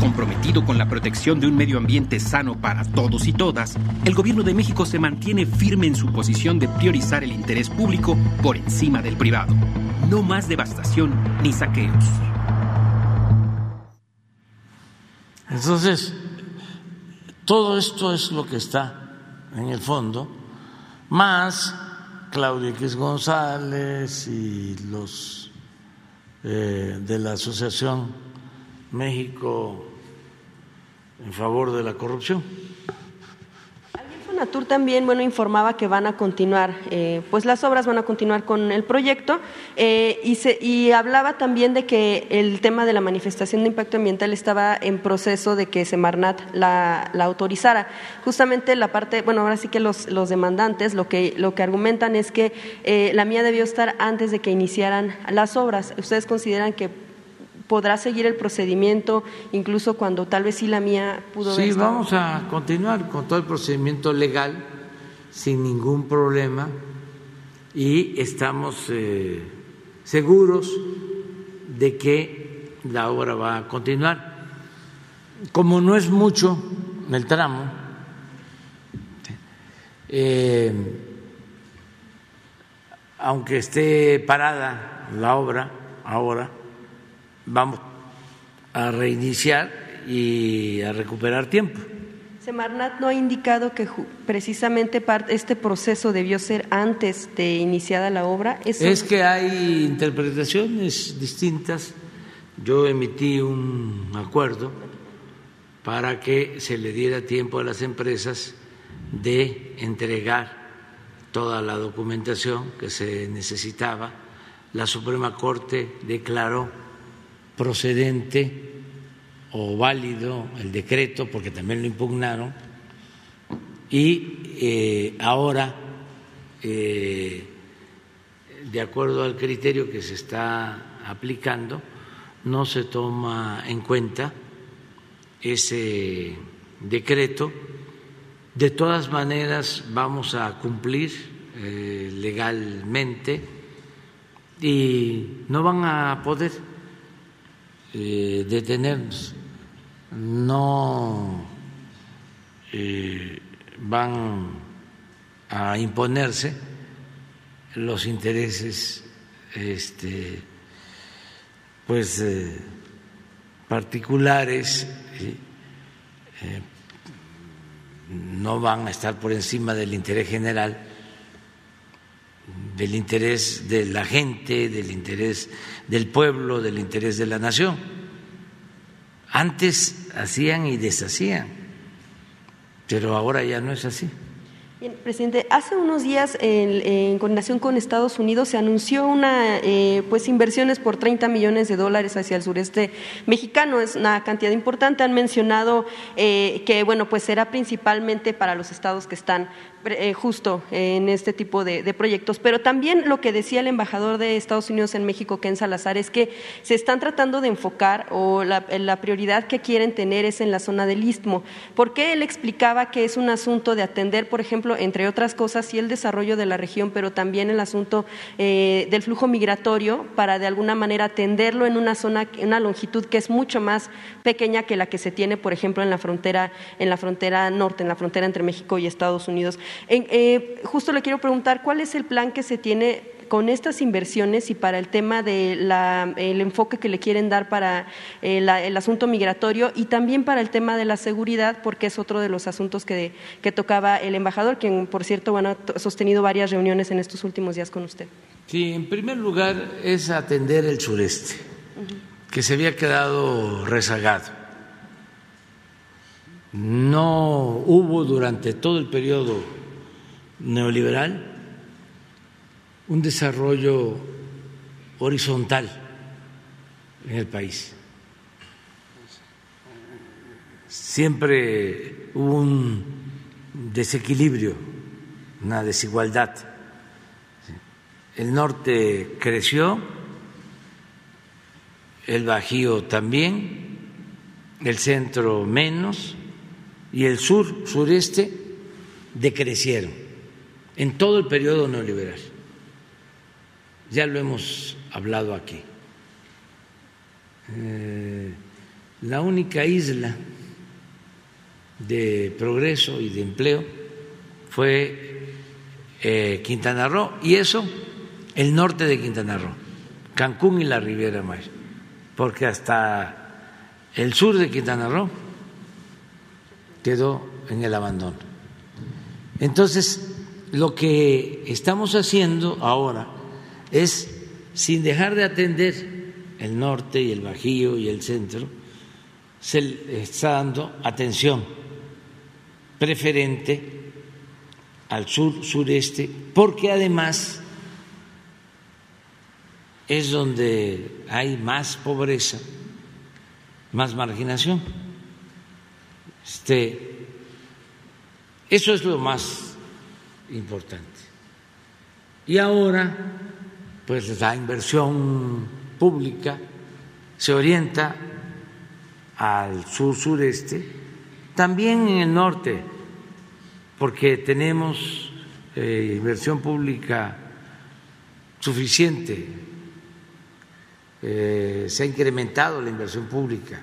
Comprometido con la protección de un medio ambiente sano para todos y todas, el gobierno de México se mantiene firme en su posición de priorizar el interés público por encima del privado. No más devastación ni saqueos. Entonces, todo esto es lo que está en el fondo, más Claudia X González y los eh, de la Asociación México en favor de la corrupción. Natur también bueno informaba que van a continuar, eh, pues las obras van a continuar con el proyecto eh, y, se, y hablaba también de que el tema de la manifestación de impacto ambiental estaba en proceso de que Semarnat la, la autorizara. Justamente la parte, bueno, ahora sí que los, los demandantes lo que, lo que argumentan es que eh, la mía debió estar antes de que iniciaran las obras. ¿Ustedes consideran que podrá seguir el procedimiento incluso cuando tal vez sí la mía pudo Sí, vamos a continuar con todo el procedimiento legal sin ningún problema y estamos eh, seguros de que la obra va a continuar. Como no es mucho el tramo, eh, aunque esté parada la obra ahora, vamos a reiniciar y a recuperar tiempo. Semarnat no ha indicado que precisamente este proceso debió ser antes de iniciada la obra. Es que hay interpretaciones distintas. Yo emití un acuerdo para que se le diera tiempo a las empresas de entregar toda la documentación que se necesitaba. La Suprema Corte declaró procedente o válido el decreto, porque también lo impugnaron, y eh, ahora, eh, de acuerdo al criterio que se está aplicando, no se toma en cuenta ese decreto. De todas maneras, vamos a cumplir eh, legalmente y no van a poder eh, detenernos, no eh, van a imponerse los intereses este, pues eh, particulares no van a estar por encima del interés general del interés de la gente, del interés del pueblo, del interés de la nación. Antes hacían y deshacían, pero ahora ya no es así. Bien, presidente, hace unos días en, coordinación con Estados Unidos se anunció una eh, pues inversiones por 30 millones de dólares hacia el sureste mexicano, es una cantidad importante. Han mencionado eh, que bueno pues será principalmente para los estados que están eh, justo en este tipo de, proyectos. Pero también lo que decía el embajador de Estados Unidos en México, Ken Salazar, es que se están tratando de enfocar o la, prioridad que quieren tener es en la zona del istmo. Porque él explicaba que es un asunto de atender, por ejemplo, entre otras cosas, sí el desarrollo de la región, pero también el asunto eh, del flujo migratorio para de alguna manera atenderlo en una zona, una longitud que es mucho más pequeña que la que se tiene, por ejemplo, en la frontera, en la frontera norte, en la frontera entre México y Estados Unidos. Eh, justo le quiero preguntar, ¿cuál es el plan que se tiene con estas inversiones y para el tema del el enfoque que le quieren dar para eh, el asunto migratorio y también para el tema de la seguridad, porque es otro de los asuntos que, que tocaba el embajador, quien, por cierto, ha sostenido varias reuniones en estos últimos días con usted. Sí, en primer lugar es atender el sureste, que se había quedado rezagado. No hubo durante todo el periodo neoliberal un desarrollo horizontal en el país. Siempre hubo un desequilibrio, una desigualdad. El norte creció, el Bajío también, el centro menos, y el sur, sureste, decrecieron en todo el periodo neoliberal. Ya lo hemos hablado aquí. Eh, la única isla de progreso y de empleo fue eh, Quintana Roo y eso el norte de Quintana Roo, Cancún y la Riviera Maya, porque hasta el sur de Quintana Roo quedó en el abandono. Entonces, lo que estamos haciendo ahora es, sin dejar de atender el norte y el bajío y el centro, se está dando atención preferente al sur sureste, porque además es donde hay más pobreza, más marginación. Este, eso es lo más importante. Y ahora, pues la inversión pública se orienta al sur-sureste, también en el norte, porque tenemos eh, inversión pública suficiente, eh, se ha incrementado la inversión pública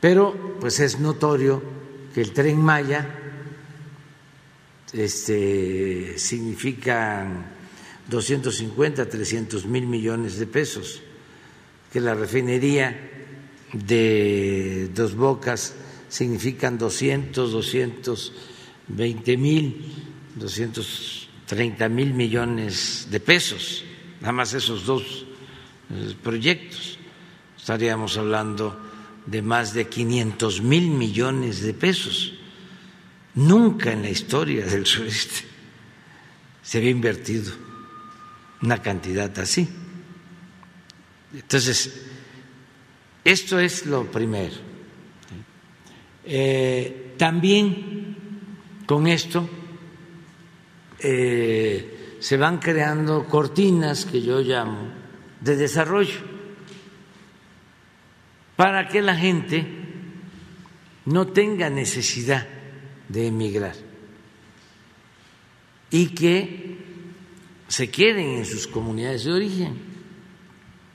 pero pues es notorio que el tren Maya este, significan 250, 300 mil millones de pesos, que la refinería de Dos Bocas significan 200, 220 mil, 230 mil millones de pesos, nada más esos dos eh, proyectos. Estaríamos hablando de más de 500 mil millones de pesos. Nunca en la historia del sureste se había invertido una cantidad así. Entonces, esto es lo primero. Eh, también con esto eh, se van creando cortinas que yo llamo de desarrollo para que la gente no tenga necesidad de emigrar y que se queden en sus comunidades de origen.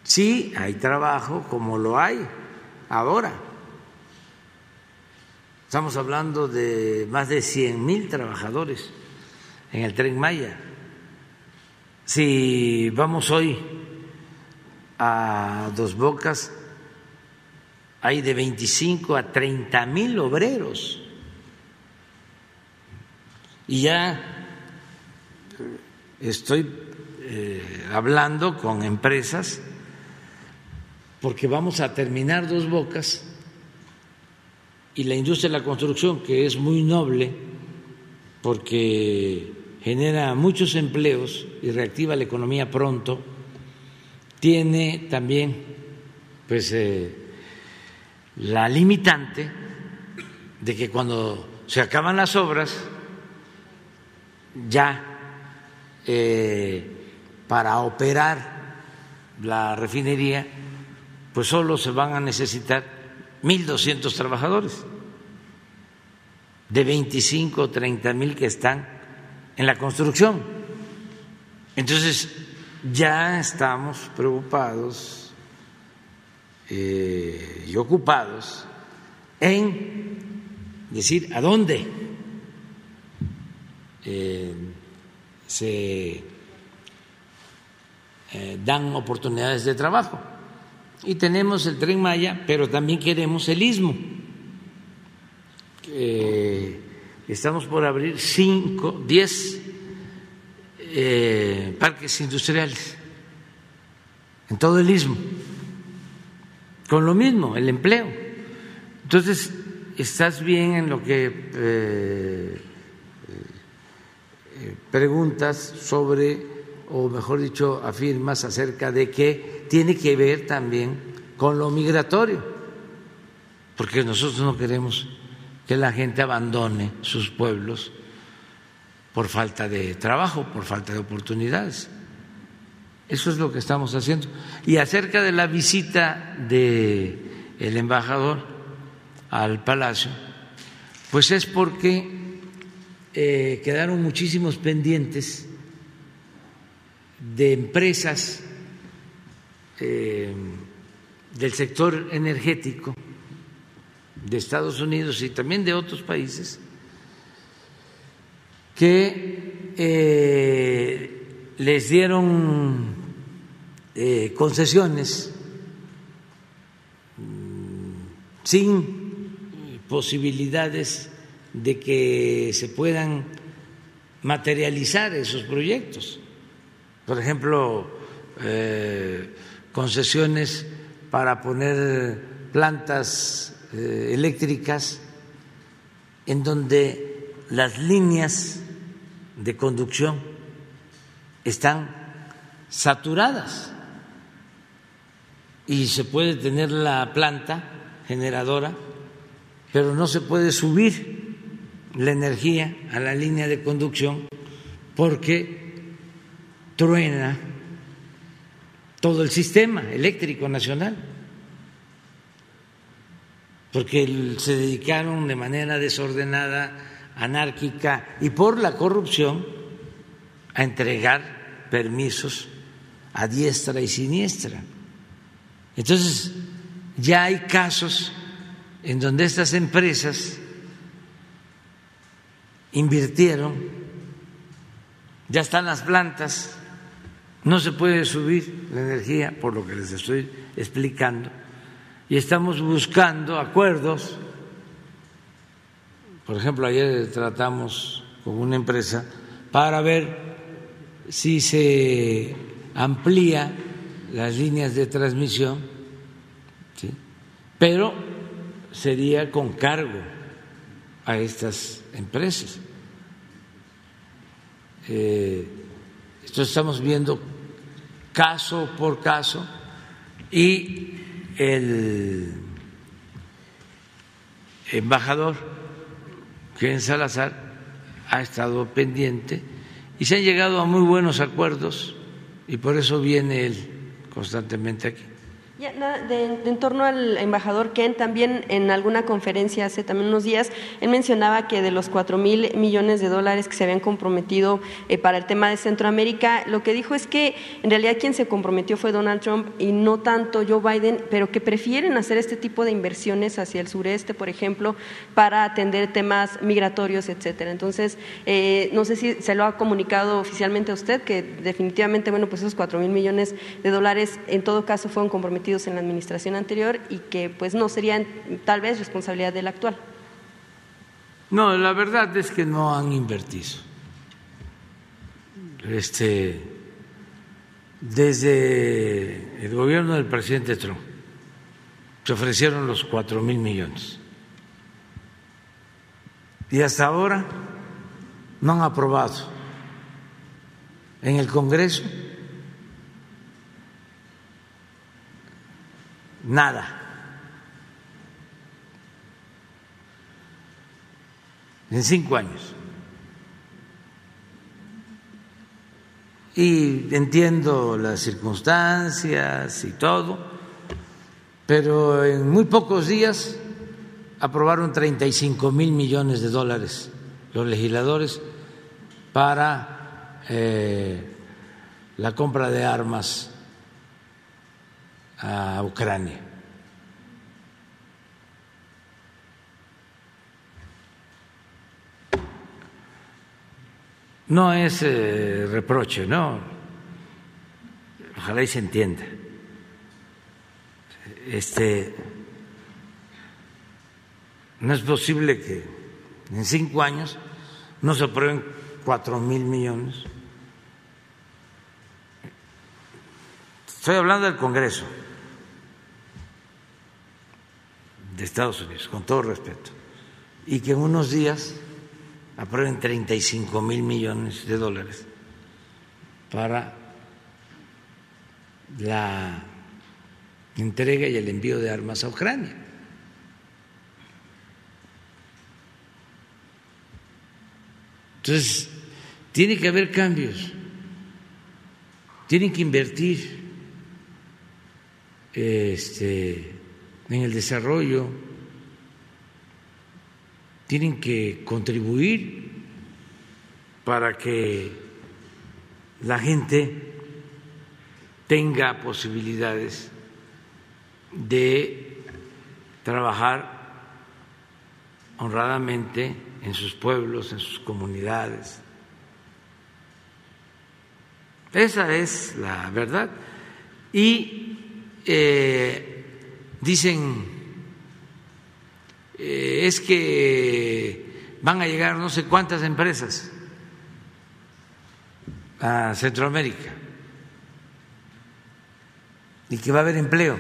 Sí, hay trabajo como lo hay ahora. Estamos hablando de más de 100 mil trabajadores en el tren Maya. Si vamos hoy a Dos Bocas, hay de 25 a 30 mil obreros. Y ya estoy eh, hablando con empresas porque vamos a terminar dos bocas y la industria de la construcción, que es muy noble porque genera muchos empleos y reactiva la economía pronto, tiene también pues eh, la limitante de que cuando se acaban las obras, ya eh, para operar la refinería, pues solo se van a necesitar 1.200 trabajadores, de 25 o 30 mil que están en la construcción. Entonces, ya estamos preocupados eh, y ocupados en decir a dónde eh, se eh, dan oportunidades de trabajo. Y tenemos el tren Maya, pero también queremos el istmo. Eh, estamos por abrir cinco, diez eh, parques industriales en todo el istmo, con lo mismo, el empleo. Entonces, estás bien en lo que preguntas sobre o mejor dicho, afirmas acerca de que tiene que ver también con lo migratorio, porque nosotros no queremos que la gente abandone sus pueblos por falta de trabajo, por falta de oportunidades. Eso es lo que estamos haciendo. Y acerca de la visita del el embajador al palacio, pues es porque eh, quedaron muchísimos pendientes de empresas eh, del sector energético de Estados Unidos y también de otros países que eh, les dieron concesiones mm, sin posibilidades de que se puedan materializar esos proyectos. Por ejemplo, eh, concesiones para poner plantas eh, eléctricas en donde las líneas de conducción están saturadas y se puede tener la planta generadora, pero no se puede subir la energía a la línea de conducción porque truena todo el sistema eléctrico nacional, porque se dedicaron de manera desordenada, anárquica y por la corrupción a entregar permisos a diestra y siniestra. Entonces, ya hay casos en donde estas empresas invirtieron, ya están las plantas no se puede subir la energía, por lo que les estoy explicando, y estamos buscando acuerdos. Por ejemplo, ayer tratamos con una empresa para ver si se amplía las líneas de transmisión, pero sería con cargo a estas empresas. Eh, entonces estamos viendo caso por caso y el embajador Ken Salazar ha estado pendiente y se han llegado a muy buenos acuerdos y por eso viene él constantemente aquí de, en torno al embajador Ken, también en alguna conferencia hace también unos días, él mencionaba que de los cuatro mil millones de dólares que se habían comprometido eh, para el tema de Centroamérica, lo que dijo es que en realidad quien se comprometió fue Donald Trump y no tanto Joe Biden, pero que prefieren hacer este tipo de inversiones hacia el sureste, por ejemplo, para atender temas migratorios, etcétera. Entonces, eh, no sé si se lo ha comunicado oficialmente a usted, que definitivamente, bueno, pues esos cuatro mil millones de dólares en todo caso fueron comprometidos en la administración anterior y que pues no serían tal vez responsabilidad del actual. No, la verdad es que no han invertido. Este, desde el gobierno del presidente Trump se ofrecieron los cuatro mil millones y hasta ahora no han aprobado en el Congreso nada. En cinco años. Y entiendo las circunstancias y todo, pero en muy pocos días aprobaron 35 mil millones de dólares los legisladores para eh, la compra de armas a Ucrania. No es eh, reproche, ¿no? ojalá y se entienda. Este, no es posible que en cinco años no se aprueben cuatro mil millones. Estoy hablando del Congreso de Estados Unidos, con todo respeto, y que en unos días aprueben 35 mil millones de dólares para la entrega y el envío de armas a Ucrania. Entonces, tiene que haber cambios, tienen que invertir este, en el desarrollo, tienen que contribuir para que la gente tenga posibilidades de trabajar honradamente en sus pueblos, en sus comunidades. Esa es la verdad. Y eh, dicen, eh, es que van a llegar no sé cuántas empresas a Centroamérica y que va a haber empleo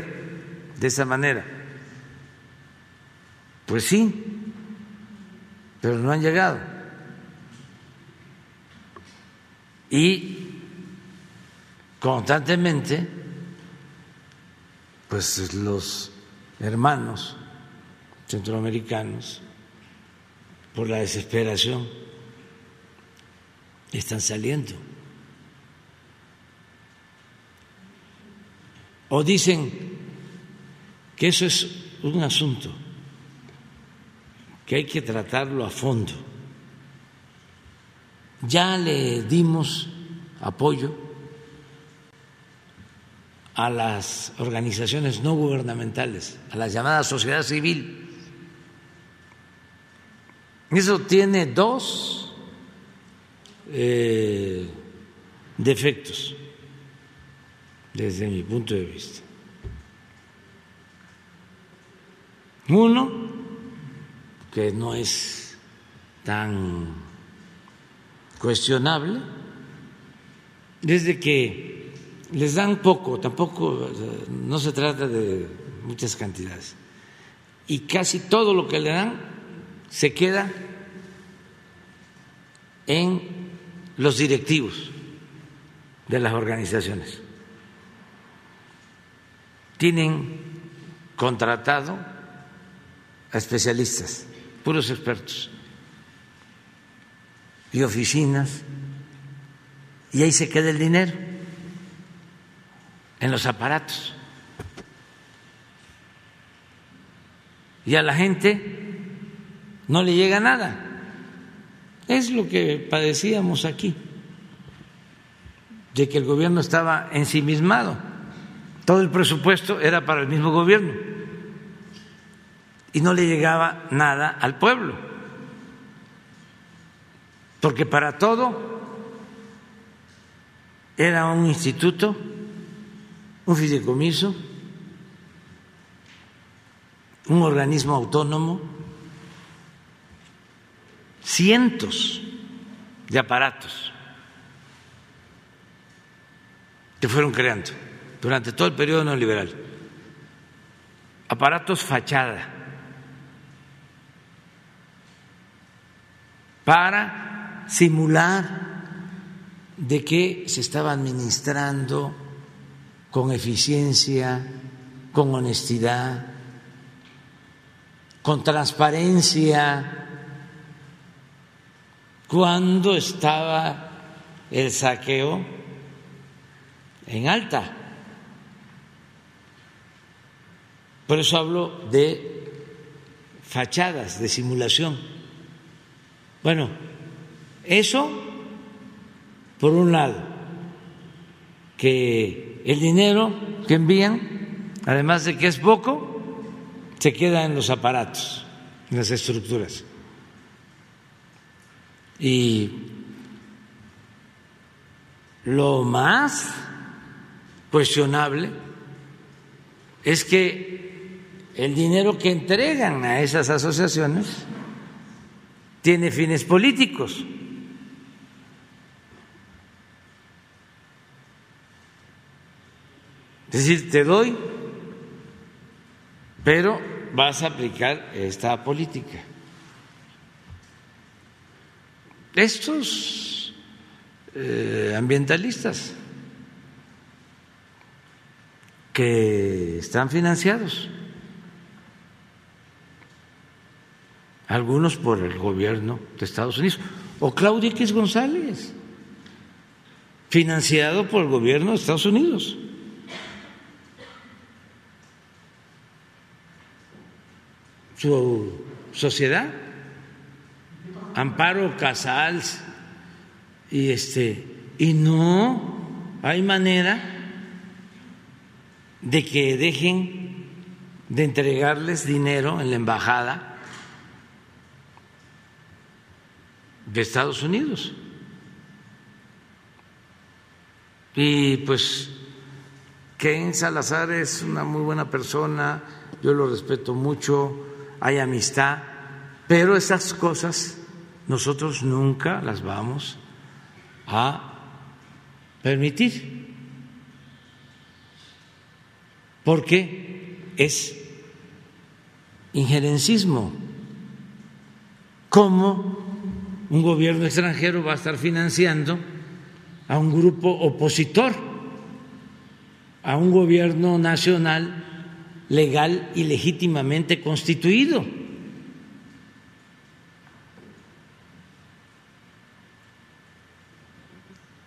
de esa manera. Pues sí, pero no han llegado. Y constantemente, pues los hermanos centroamericanos, por la desesperación, están saliendo. O dicen que eso es un asunto que hay que tratarlo a fondo. Ya le dimos apoyo a las organizaciones no gubernamentales, a la llamada sociedad civil. Eso tiene dos eh, defectos desde mi punto de vista. Uno, que no es tan cuestionable, desde que les dan poco, tampoco no se trata de muchas cantidades, y casi todo lo que le dan se queda en los directivos de las organizaciones. Tienen contratado a especialistas puros expertos y oficinas, y ahí se queda el dinero, en los aparatos. Y a la gente no le llega nada. Es lo que padecíamos aquí, de que el gobierno estaba ensimismado. Todo el presupuesto era para el mismo gobierno y no le llegaba nada al pueblo. Porque para todo era un instituto, un fideicomiso, un organismo autónomo, cientos de aparatos que fueron creando durante todo el periodo neoliberal, aparatos fachada para simular de que se estaba administrando con eficiencia, con honestidad, con transparencia, cuando estaba el saqueo en alta. Por eso hablo de fachadas, de simulación. Bueno, eso, por un lado, que el dinero que envían, además de que es poco, se queda en los aparatos, en las estructuras. Y lo más cuestionable es que el dinero que entregan a esas asociaciones tiene fines políticos. Es decir, te doy, pero vas a aplicar esta política. Estos eh, ambientalistas que están financiados, algunos por el gobierno de Estados Unidos, o Claudia X González, financiado por el gobierno de Estados Unidos. Su sociedad, Amparo Casals, y este, y no hay manera de que dejen de entregarles dinero en la embajada de Estados Unidos. Y pues Ken Salazar es una muy buena persona, yo lo respeto mucho, hay amistad, pero esas cosas nosotros nunca las vamos a permitir. porque es injerencismo. ¿Cómo un gobierno extranjero va a estar financiando a un grupo opositor, a un gobierno nacional legal y legítimamente constituido?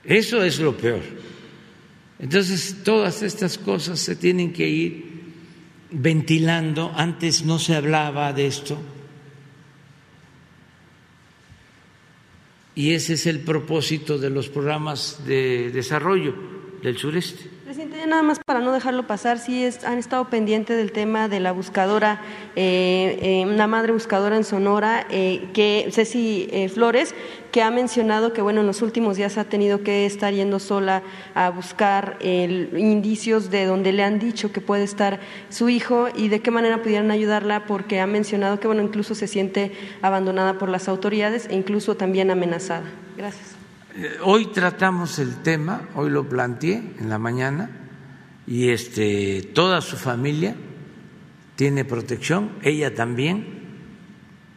Eso es lo peor. Entonces, todas estas cosas se tienen que ir ventilando. Antes no se hablaba de esto. Y ese es el propósito de los programas de desarrollo del sureste. Presidente, nada más para no dejarlo pasar, sí es, han estado pendientes del tema de la buscadora, eh, eh, una madre buscadora en Sonora, eh, que Ceci Flores, que ha mencionado que bueno en los últimos días ha tenido que estar yendo sola a buscar indicios de donde le han dicho que puede estar su hijo y de qué manera pudieran ayudarla, porque ha mencionado que bueno incluso se siente abandonada por las autoridades e incluso también amenazada. Gracias. Eh, hoy tratamos el tema, hoy lo planteé en la mañana y este toda su familia tiene protección, ella también,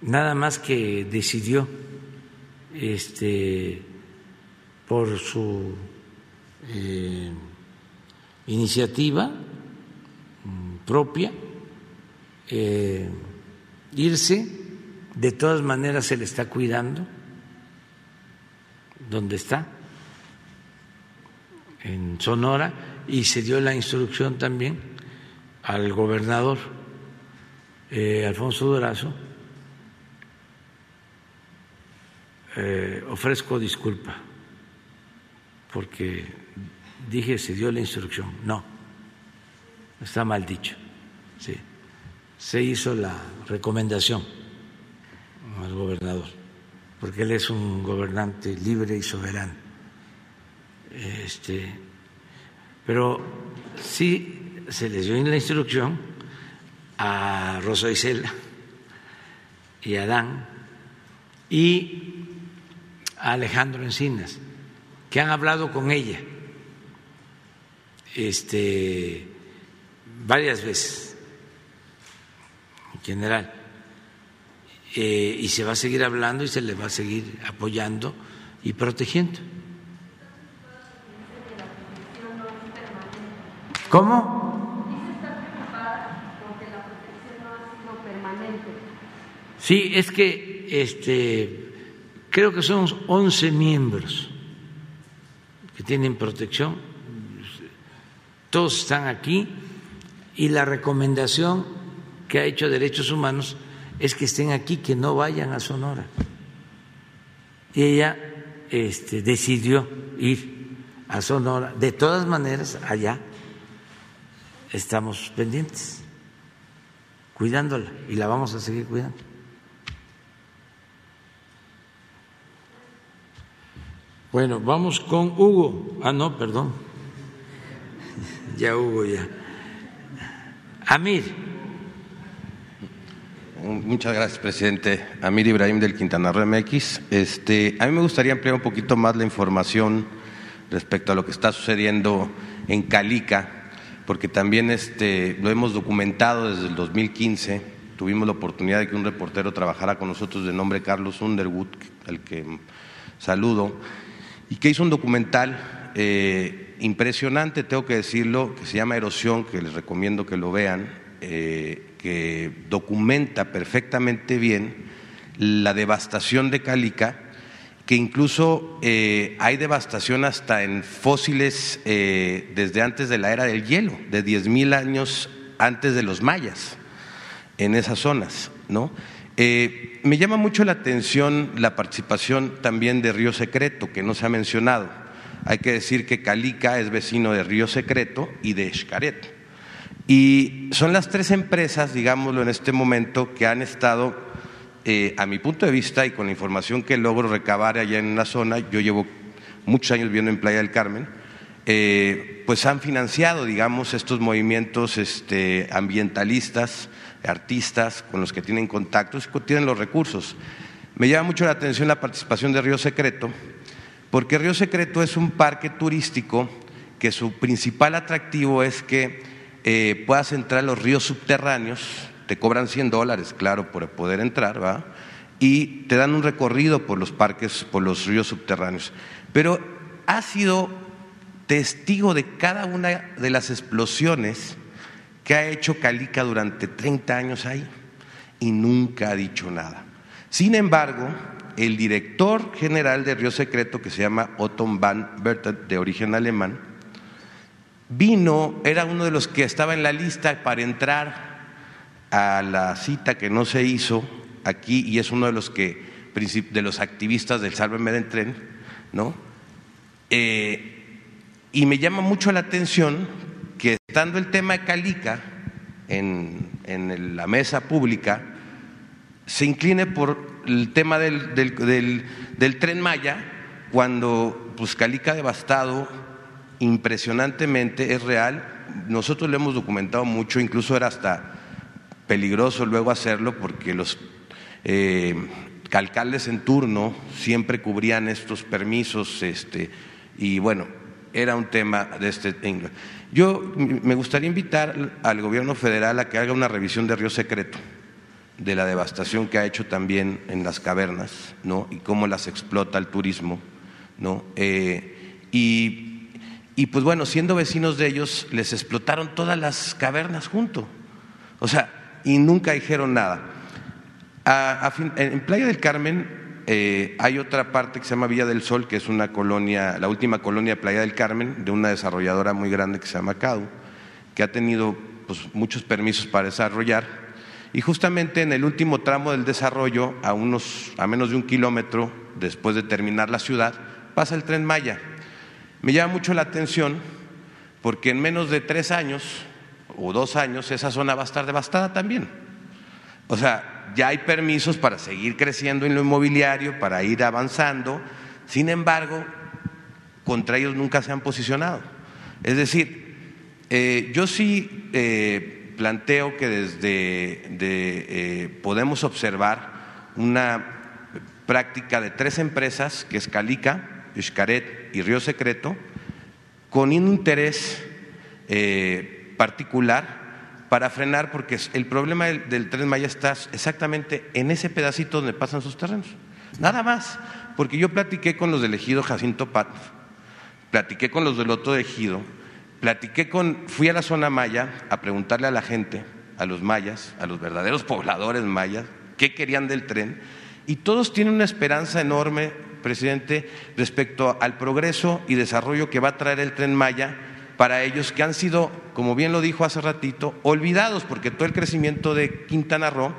nada más que decidió este por su eh, iniciativa mm, propia eh, irse, de todas maneras se le está cuidando donde está, en Sonora, y se dio la instrucción también al gobernador eh, Alfonso Durazo. Eh, ofrezco disculpa porque dije se dio la instrucción. No, está mal dicho. Sí. Se hizo la recomendación al gobernador porque él es un gobernante libre y soberano. Este, pero sí se les dio la instrucción a Rosa Isela y a Adán y a Alejandro Encinas, que han hablado con ella este, varias veces, en general eh, y se va a seguir hablando y se le va a seguir apoyando y protegiendo. ¿Cómo? Sí, es que este, creo que son 11 miembros que tienen protección, todos están aquí y la recomendación que ha hecho Derechos Humanos es que estén aquí, que no vayan a Sonora. Y ella este, decidió ir a Sonora. De todas maneras, allá estamos pendientes, cuidándola y la vamos a seguir cuidando. Bueno, vamos con Hugo. Ah, no, perdón. ya Hugo ya. Amir. Muchas gracias, presidente. Amir Ibrahim del Quintana Roo MX. Este, a mí me gustaría ampliar un poquito más la información respecto a lo que está sucediendo en Calica, porque también este, lo hemos documentado desde el 2015. Tuvimos la oportunidad de que un reportero trabajara con nosotros de nombre Carlos Underwood, al que saludo, y que hizo un documental eh, impresionante, tengo que decirlo, que se llama Erosión, que les recomiendo que lo vean, eh, que documenta perfectamente bien la devastación de Calica, que incluso eh, hay devastación hasta en fósiles desde antes de la era del hielo, de 10.000 años antes de los mayas, en esas zonas, ¿no? me llama mucho la atención la participación también de Río Secreto, que no se ha mencionado. Hay que decir que Calica es vecino de Río Secreto y de Xcaret. Y son las tres empresas, digámoslo en este momento, que han estado, eh, a mi punto de vista y con la información que logro recabar allá en la zona, yo llevo muchos años viviendo en Playa del Carmen, eh, pues han financiado, digamos, estos movimientos este, ambientalistas artistas con los que tienen contactos, tienen los recursos. Me llama mucho la atención la participación de Río Secreto, porque Río Secreto es un parque turístico que su principal atractivo es que eh, puedas entrar a los ríos subterráneos, te cobran 100 dólares, claro, por poder entrar, ¿va? Y te dan un recorrido por los parques, por los ríos subterráneos. Pero ha sido testigo de cada una de las explosiones que ha hecho Calica durante 30 años ahí y nunca ha dicho nada. Sin embargo, el director general de Río Secreto, que se llama Otto van Bertet, de origen alemán, vino, era uno de los que estaba en la lista para entrar a la cita que no se hizo aquí y es uno de los que de los activistas del Sálveme del Tren, ¿no? Eh, y me llama mucho la atención que estando el tema de Calica en, la mesa pública, se incline por el tema del, tren Maya, cuando pues, Calica devastado impresionantemente, es real. Nosotros lo hemos documentado mucho, incluso era hasta peligroso luego hacerlo porque los eh, alcaldes en turno siempre cubrían estos permisos este, y bueno, era un tema de este yo me gustaría invitar al gobierno federal a que haga una revisión de Río Secreto, de la devastación que ha hecho también en las cavernas, ¿no? Y cómo las explota el turismo, ¿no? Eh, y, y, pues bueno, siendo vecinos de ellos, les explotaron todas las cavernas junto. O sea, y nunca dijeron nada. en Playa del Carmen eh, hay otra parte que se llama Villa del Sol, que es una colonia, la última colonia de Playa del Carmen, de una desarrolladora muy grande que se llama CADU, que ha tenido pues, muchos permisos para desarrollar. Y justamente en el último tramo del desarrollo, a, unos, a menos de un kilómetro después de terminar la ciudad, pasa el tren Maya. Me llama mucho la atención porque en menos de tres años o dos años esa zona va a estar devastada también. O sea, ya hay permisos para seguir creciendo en lo inmobiliario, para ir avanzando, sin embargo, contra ellos nunca se han posicionado. Es decir, eh, yo sí eh, planteo que desde eh, podemos observar una práctica de tres empresas, que es Calica, Xcaret y Río Secreto, con un interés particular para frenar, porque el problema del, tren Maya está exactamente en ese pedacito donde pasan sus terrenos. Nada más, porque yo platiqué con los del ejido Jacinto Pat, platiqué con los del otro ejido, platiqué con, fui a la zona maya a preguntarle a la gente, a los mayas, a los verdaderos pobladores mayas, qué querían del tren, y todos tienen una esperanza enorme, presidente, respecto al progreso y desarrollo que va a traer el tren Maya para ellos que han sido, como bien lo dijo hace ratito, olvidados, porque todo el crecimiento de Quintana Roo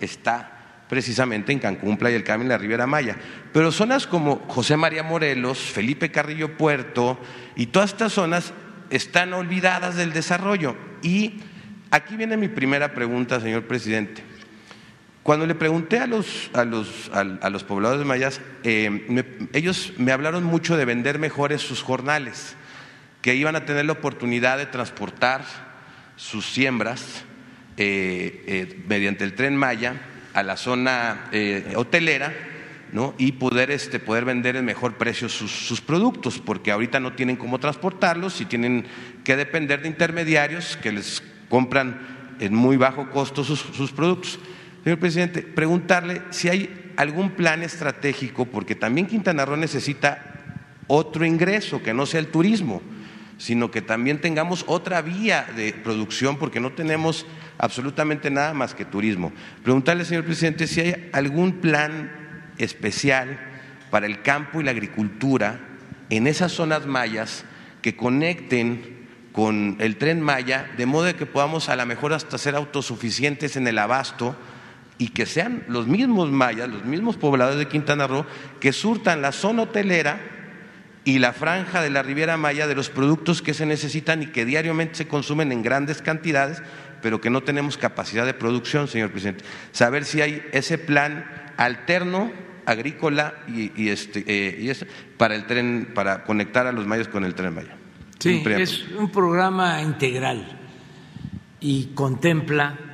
está precisamente en Cancún, Playa del Carmen la Riviera Maya. Pero zonas como José María Morelos, Felipe Carrillo Puerto y todas estas zonas están olvidadas del desarrollo. Y aquí viene mi primera pregunta, señor presidente. Cuando le pregunté a los, a los, a, los pobladores mayas, eh, ellos me hablaron mucho de vender mejores sus jornales que iban a tener la oportunidad de transportar sus siembras eh, eh, mediante el tren Maya a la zona hotelera ¿no? y poder, este, poder vender en mejor precio sus, sus, productos, porque ahorita no tienen cómo transportarlos y tienen que depender de intermediarios que les compran en muy bajo costo sus, sus productos. Señor presidente, preguntarle si hay algún plan estratégico, porque también Quintana Roo necesita otro ingreso que no sea el turismo, sino que también tengamos otra vía de producción, porque no tenemos absolutamente nada más que turismo. Preguntarle, señor presidente, si hay algún plan especial para el campo y la agricultura en esas zonas mayas que conecten con el tren Maya, de modo que podamos a lo mejor hasta ser autosuficientes en el abasto y que sean los mismos mayas, los mismos pobladores de Quintana Roo, que surtan la zona hotelera y la franja de la Riviera Maya de los productos que se necesitan y que diariamente se consumen en grandes cantidades, pero que no tenemos capacidad de producción, señor presidente. Saber si hay ese plan alterno agrícola y, este, eh, para el tren, para conectar a los mayas con el tren Maya. Sí, es un programa integral y contempla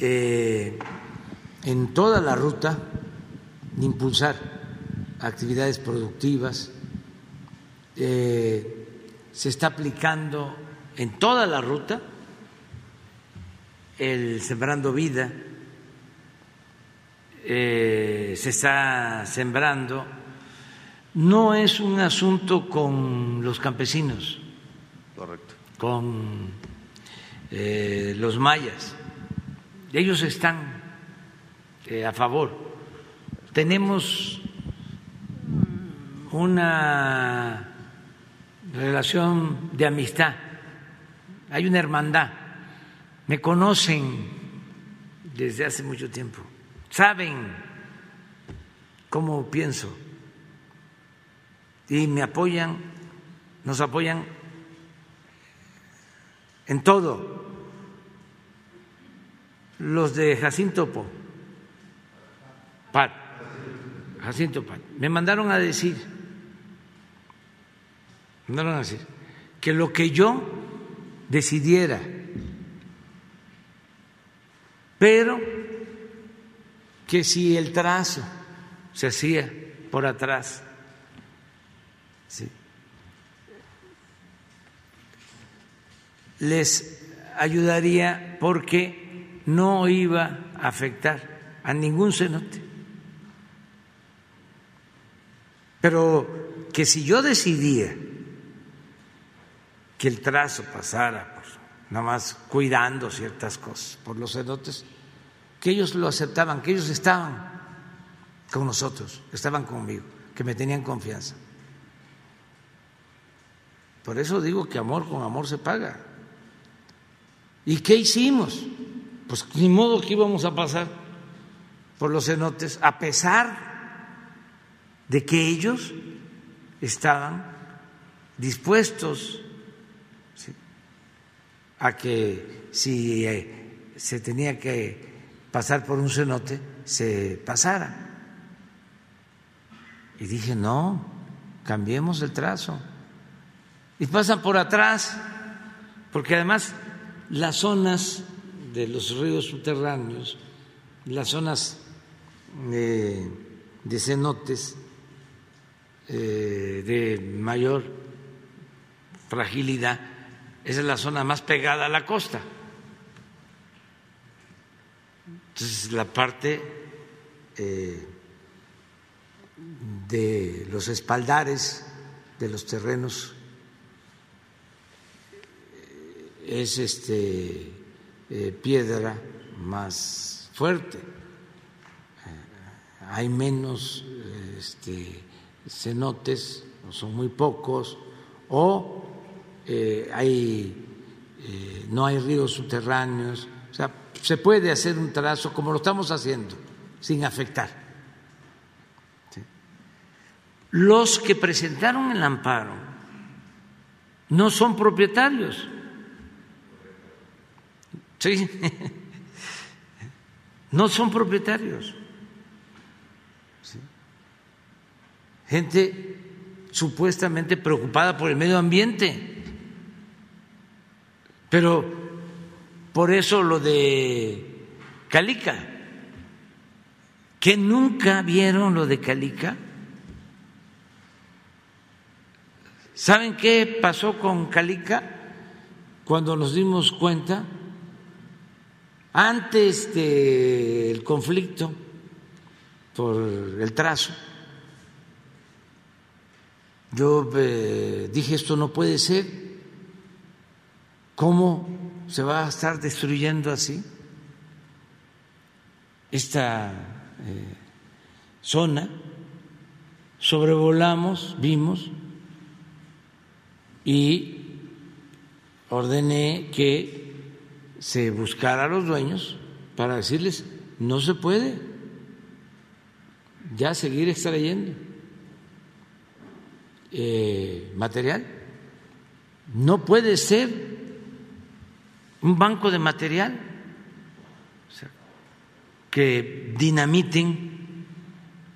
eh, en toda la ruta impulsar actividades productivas. Eh, se está aplicando en toda la ruta el Sembrando Vida, eh, se está sembrando. No es un asunto con los campesinos, Correcto. con los mayas ellos están eh, a favor. Tenemos una relación de amistad, hay una hermandad, me conocen desde hace mucho tiempo, saben cómo pienso. Y me apoyan, nos apoyan en todo los de Jacinto Pat, Jacinto Pat, me mandaron a decir, mandaron a decir que lo que yo decidiera, pero que si el trazo se hacía por atrás, les ayudaría porque no iba a afectar a ningún cenote. Pero que si yo decidía que el trazo pasara, pues, nada más cuidando ciertas cosas por los cenotes, que ellos lo aceptaban, que ellos estaban con nosotros, estaban conmigo, que me tenían confianza. Por eso digo que amor con amor se paga. ¿Y qué hicimos? Pues ni modo que íbamos a pasar por los cenotes, a pesar de que ellos estaban dispuestos a que si eh, se tenía que pasar por un cenote, se pasara. Y dije, no, cambiemos el trazo. Y pasan por atrás, porque además las zonas de los ríos subterráneos, las zonas de, cenotes eh, de mayor fragilidad, esa es la zona más pegada a la costa. Entonces, la parte eh, de los espaldares de los terrenos eh, es este eh, piedra más fuerte, eh, hay menos este, cenotes, son muy pocos, o eh, hay, no hay ríos subterráneos, o sea, se puede hacer un trazo como lo estamos haciendo, sin afectar. Los que presentaron el amparo no son propietarios Sí, no son propietarios. Gente supuestamente preocupada por el medio ambiente. Pero por eso lo de Calica, que nunca vieron lo de Calica. ¿Saben qué pasó con Calica cuando nos dimos cuenta? Antes del conflicto por el trazo, yo eh, dije esto no puede ser. ¿Cómo se va a estar destruyendo así esta eh, zona? Sobrevolamos, vimos y ordené que se buscara a los dueños para decirles no se puede ya seguir extrayendo eh, material. No puede ser un banco de material que dinamiten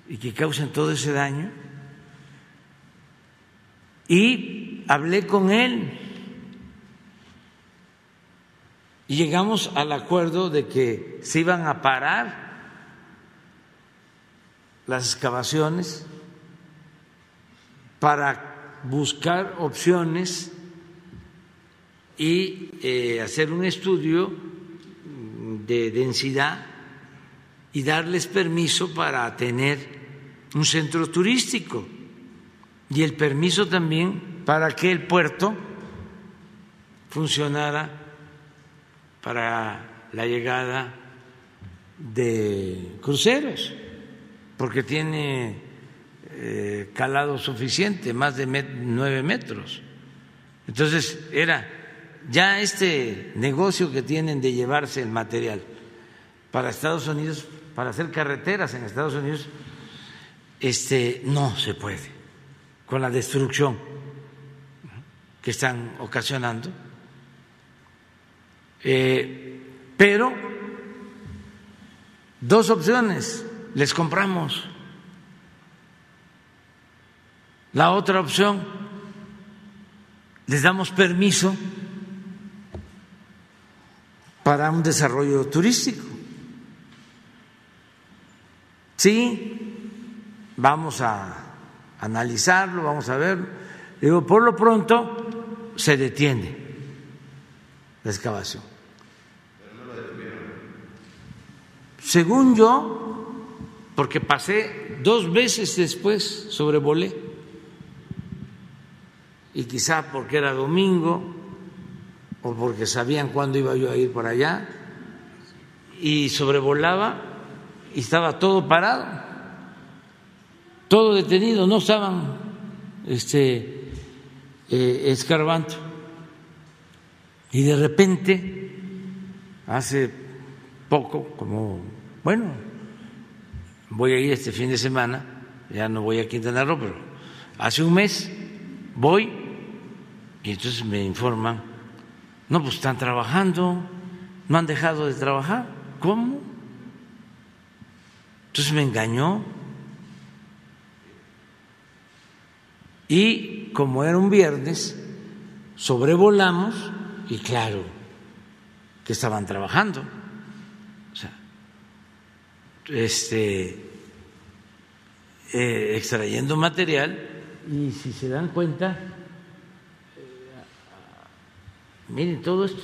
y que causen todo ese daño. Y hablé con él y llegamos al acuerdo de que se iban a parar las excavaciones para buscar opciones y eh, hacer un estudio de densidad y darles permiso para tener un centro turístico y el permiso también para que el puerto funcionara para la llegada de cruceros, porque tiene eh, calado suficiente, más de nueve metros. Entonces era ya este negocio que tienen de llevarse el material para Estados Unidos, para hacer carreteras en Estados Unidos, este no se puede con la destrucción que están ocasionando. Eh, pero dos opciones, les compramos la otra opción, les damos permiso para un desarrollo turístico. Sí, vamos a analizarlo, vamos a ver. Digo, por lo pronto se detiene la excavación. Según yo, porque pasé dos veces después, sobrevolé y quizá porque era domingo o porque sabían cuándo iba yo a ir por allá, y sobrevolaba y estaba todo parado, todo detenido, no estaban este, eh, escarbando. Y de repente, hace poco, como, bueno, voy a ir este fin de semana, ya no voy a Quintana Roo, pero hace un mes voy y entonces me informan, no, pues están trabajando, no han dejado de trabajar. ¿Cómo? Entonces me engañó. Y como era un viernes, sobrevolamos y claro que estaban trabajando. Este, eh, extrayendo material y si se dan cuenta, Miren todo esto.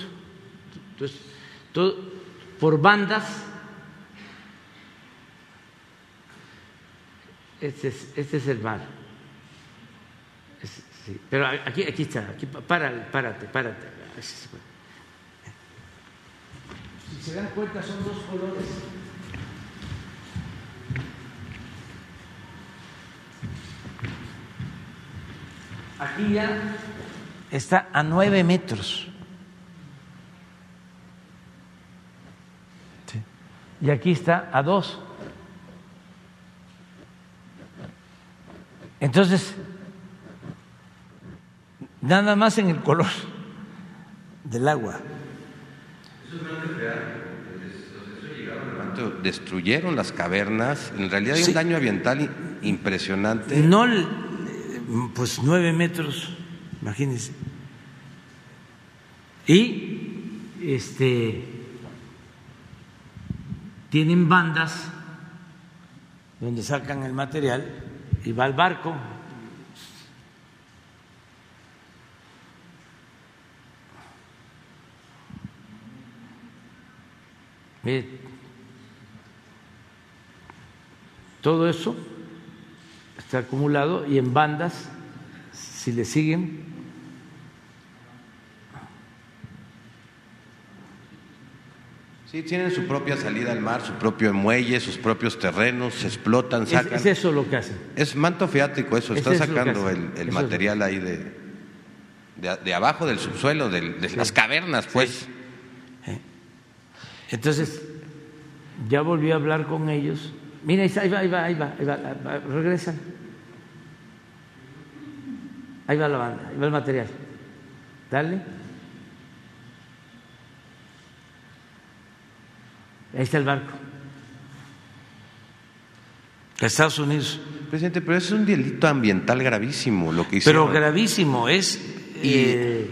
Entonces, todo, por bandas. Este es, este es el mar. sí, pero aquí, aquí está, aquí, para, párate, párate. Si se dan cuenta, son dos colores. Aquí ya está a nueve metros. y aquí está a dos. Entonces, nada más en el color del agua. Destruyeron las cavernas, en realidad hay un daño ambiental impresionante. No, pues nueve metros, imagínense. Y este tienen bandas donde sacan el material y va al barco. todo eso está acumulado y en bandas, si le siguen, Sí, tienen su propia salida al mar, su propio muelle, sus propios terrenos, se explotan, sacan. Es, eso lo que hacen. Es manto fiático eso, está sacando el, material ahí de, de, abajo del subsuelo, de, las cavernas, pues. Entonces, ya volví a hablar con ellos. Mira, ahí va, ahí va, ahí va, ahí va, regresan. Ahí va la banda, ahí va el material. Dale. Ahí está el barco. Estados Unidos. Presidente, pero es un delito ambiental gravísimo lo que hizo. Pero gravísimo es. Eh,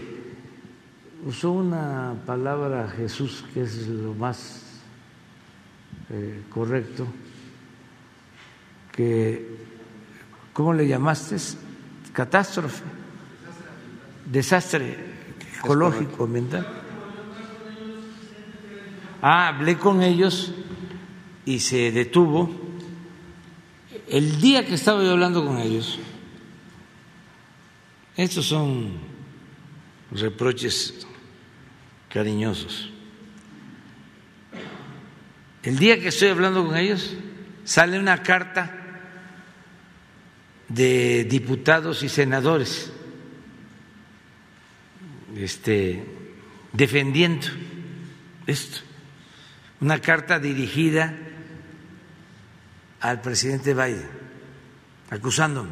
usó una palabra Jesús que es lo más eh, correcto. Que, ¿cómo le llamaste? Catástrofe. Desastre ecológico, ambiental. Ah, hablé con ellos y se detuvo. El día que estaba yo hablando con ellos, estos son reproches cariñosos. El día que estoy hablando con ellos, sale una carta de diputados y senadores este, defendiendo esto una carta dirigida al presidente Biden, acusándome.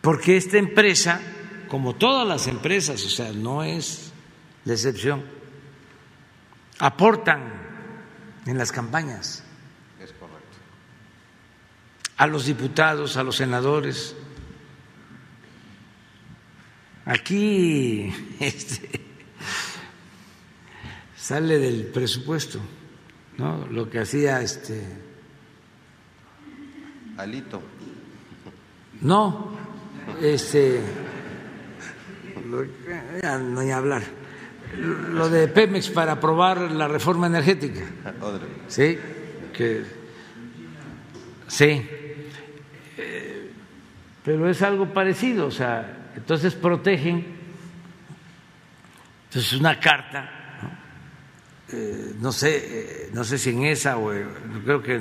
Porque esta empresa, como todas las empresas, o sea, no es la excepción, aportan en las campañas. A los diputados, a los senadores. Aquí, este, sale del presupuesto, ¿no? Lo que hacía este. Alito. No, este. no voy a hablar. Lo de Pemex para aprobar la reforma energética. Sí, que. Sí. Eh, pero es algo parecido, o sea, entonces protegen. Entonces, una carta eh, no sé, eh, no sé si en esa o creo que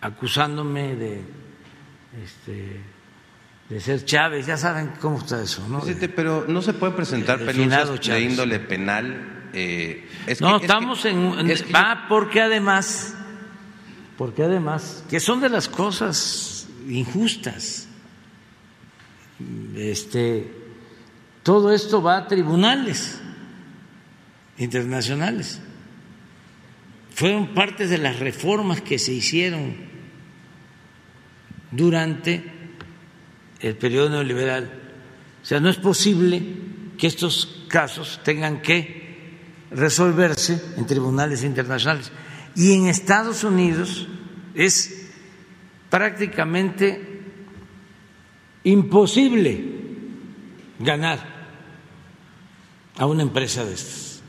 acusándome de este, de ser Chávez, ya saben cómo está eso, ¿no? pero no se puede presentar penados de índole penal. Eh, no, estamos en, va porque además, porque además, que son de las cosas injustas. Este, todo esto va a tribunales internacionales. Fueron parte de las reformas que se hicieron durante el periodo neoliberal. O sea, no es posible que estos casos tengan que resolverse en tribunales internacionales. Y en Estados Unidos es prácticamente imposible ganar a una empresa de estas.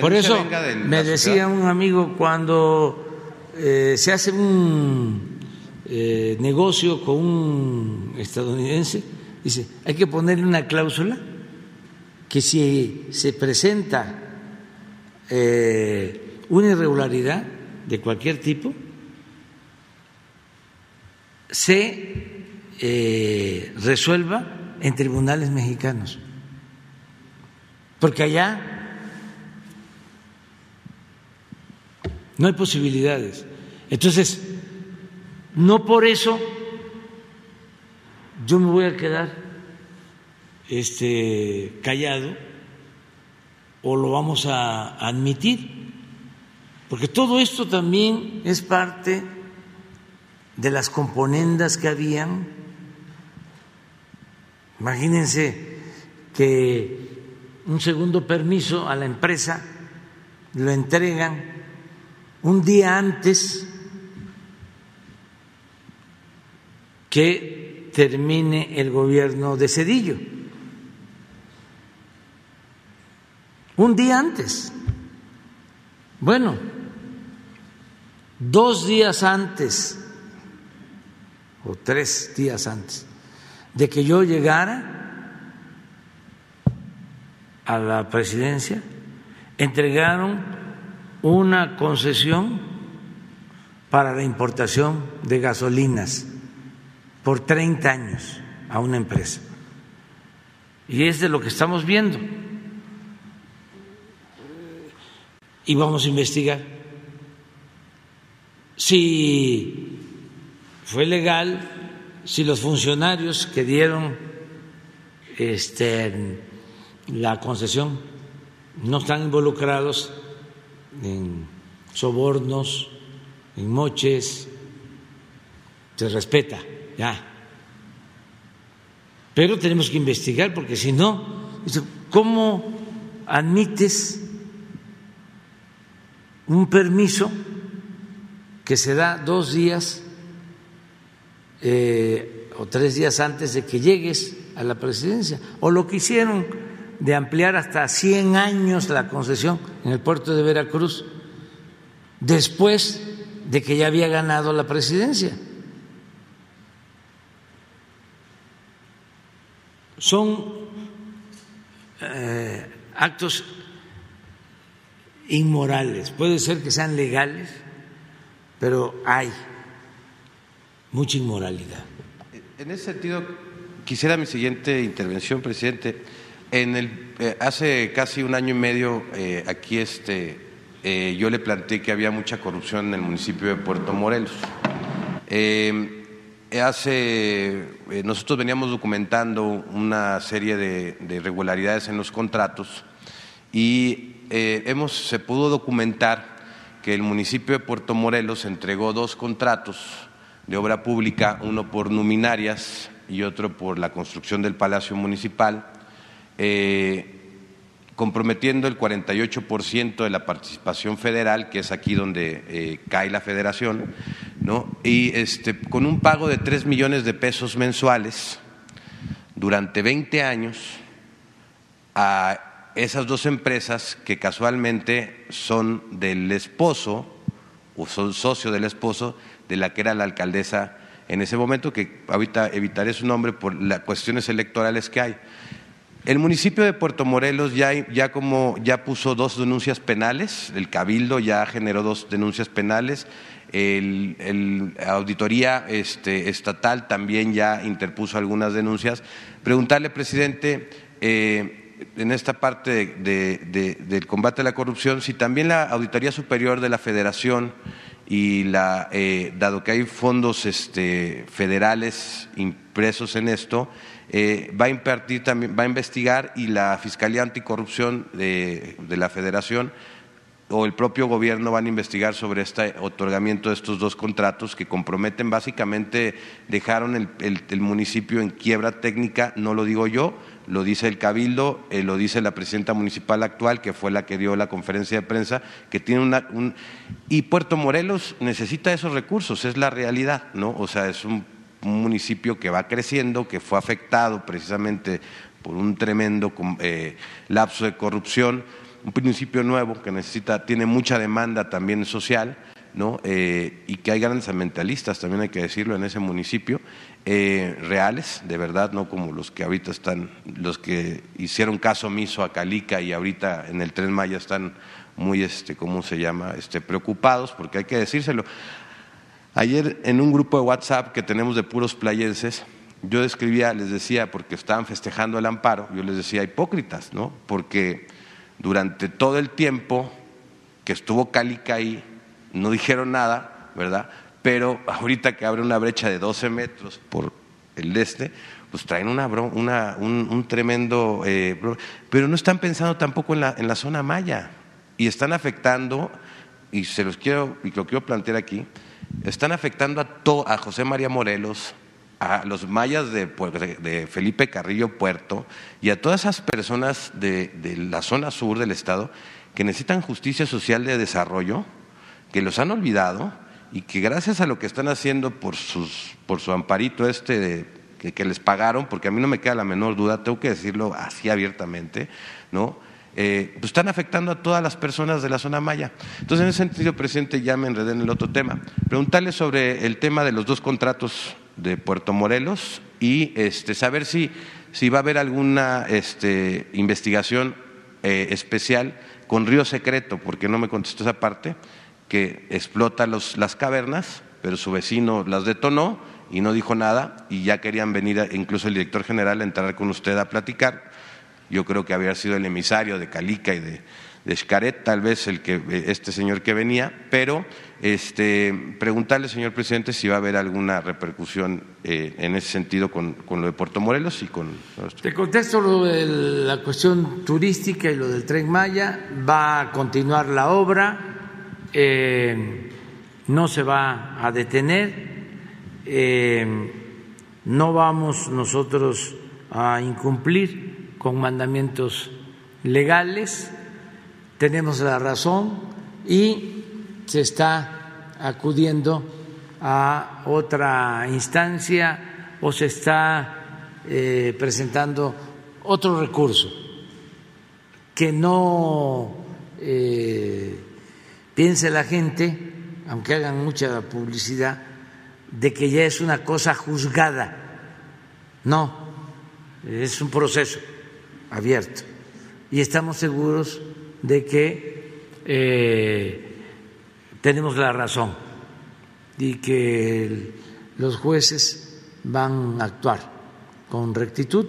Por eso me decía un amigo cuando eh, se hace un eh, negocio con un estadounidense, dice, hay que ponerle una cláusula que si se presenta eh, una irregularidad de cualquier tipo, se resuelva en tribunales mexicanos. Porque allá no hay posibilidades. Entonces, no por eso yo me voy a quedar este, callado o lo vamos a admitir, Porque todo esto también es parte de las componendas que habían. Imagínense que un segundo permiso a la empresa lo entregan un día antes que termine el gobierno de Cedillo. Un día antes. Bueno, dos días antes o tres días antes de que yo llegara a la presidencia, entregaron una concesión para la importación de gasolinas por 30 años a una empresa. Y es de lo que estamos viendo. Y vamos a investigar si fue legal, si los funcionarios que dieron este, la concesión no están involucrados en sobornos, en moches, se respeta, ya. Pero tenemos que investigar porque si no, ¿cómo admites un permiso que se da dos días eh, o tres días antes de que llegues a la presidencia? O lo que hicieron de ampliar hasta 100 años la concesión en el puerto de Veracruz después de que ya había ganado la presidencia. Son eh, actos inmorales, puede ser que sean legales, pero hay mucha inmoralidad. En ese sentido, quisiera mi siguiente intervención, presidente. En el, eh, hace casi un año y medio eh, aquí este, eh, yo le planteé que había mucha corrupción en el municipio de Puerto Morelos. hace, nosotros veníamos documentando una serie de, de irregularidades en los contratos y hemos, se pudo documentar que el municipio de Puerto Morelos entregó dos contratos de obra pública, uno por luminarias y otro por la construcción del Palacio Municipal, eh, comprometiendo el 48% de la participación federal, que es aquí donde eh, cae la federación, ¿no? y este, con un pago de 3 millones de pesos mensuales durante 20 años a esas dos empresas que casualmente son del esposo o son socio del esposo de la que era la alcaldesa en ese momento, que ahorita evitaré su nombre por las cuestiones electorales que hay. El municipio de Puerto Morelos ya, ya, como, ya puso dos denuncias penales, el Cabildo ya generó dos denuncias penales, el, auditoría este, estatal también ya interpuso algunas denuncias. Preguntarle, presidente, eh, en esta parte del combate a la corrupción, si también la Auditoría Superior de la Federación y la, eh, dado que hay fondos este, federales impresos en esto, eh, va a impartir también, va a investigar y la Fiscalía Anticorrupción de, la Federación o el propio gobierno van a investigar sobre este otorgamiento de estos dos contratos que comprometen básicamente, dejaron el, municipio en quiebra técnica, no lo digo yo, lo dice el Cabildo, eh, lo dice la presidenta municipal actual, que fue la que dio la conferencia de prensa, que tiene una... Un, y Puerto Morelos necesita esos recursos, es la realidad, ¿no? O sea, es un un municipio que va creciendo, que fue afectado precisamente por un tremendo eh, lapso de corrupción, un municipio nuevo que necesita, tiene mucha demanda también social, ¿no? Eh, y que hay grandes ambientalistas, también hay que decirlo, en ese municipio, eh, reales, de verdad, no como los que ahorita están, los que hicieron caso omiso a Calica y ahorita en el Tren Maya están muy, este, ¿cómo se llama?, este, preocupados, porque hay que decírselo. Ayer en un grupo de WhatsApp que tenemos de puros playenses, yo escribía, les decía, porque estaban festejando el amparo, yo les decía hipócritas, ¿no? Porque durante todo el tiempo que estuvo Calica ahí, no dijeron nada, ¿verdad? Pero ahorita que abre una brecha de 12 metros por el este, pues traen una, un, tremendo... Eh, pero no están pensando tampoco en la, en la zona maya y están afectando y se los quiero, y lo quiero plantear aquí, están afectando a, to, a José María Morelos, a los mayas de, de, Felipe Carrillo Puerto y a todas esas personas de, de la zona sur del estado que necesitan justicia social de desarrollo, que los han olvidado y que gracias a lo que están haciendo por, sus, por su amparito este de, que, les pagaron, porque a mí no me queda la menor duda, tengo que decirlo así abiertamente, ¿no? Eh, pues están afectando a todas las personas de la zona maya. Entonces, en ese sentido, presidente, ya me enredé en el otro tema. Preguntarle sobre el tema de los dos contratos de Puerto Morelos y este, saber si, si va a haber alguna este, investigación eh, especial con Río Secreto, porque no me contestó esa parte, que explota los, las cavernas, pero su vecino las detonó y no dijo nada y ya querían venir, incluso el director general, a entrar con usted a platicar. Yo creo que había sido el emisario de Calica y de, de Xcaret, tal vez el que este señor que venía, pero este, preguntarle, señor presidente, si va a haber alguna repercusión eh, en ese sentido con, con, lo de Puerto Morelos y con. Te contesto lo de la cuestión turística y lo del tren Maya. Va a continuar la obra, eh, no se va a detener, eh, no vamos nosotros a incumplir con mandamientos legales. Tenemos la razón y se está acudiendo a otra instancia o se está eh, presentando otro recurso que no piense la gente, aunque hagan mucha publicidad, de que ya es una cosa juzgada. No, es un proceso abierto y estamos seguros de que eh, tenemos la razón y que los jueces van a actuar con rectitud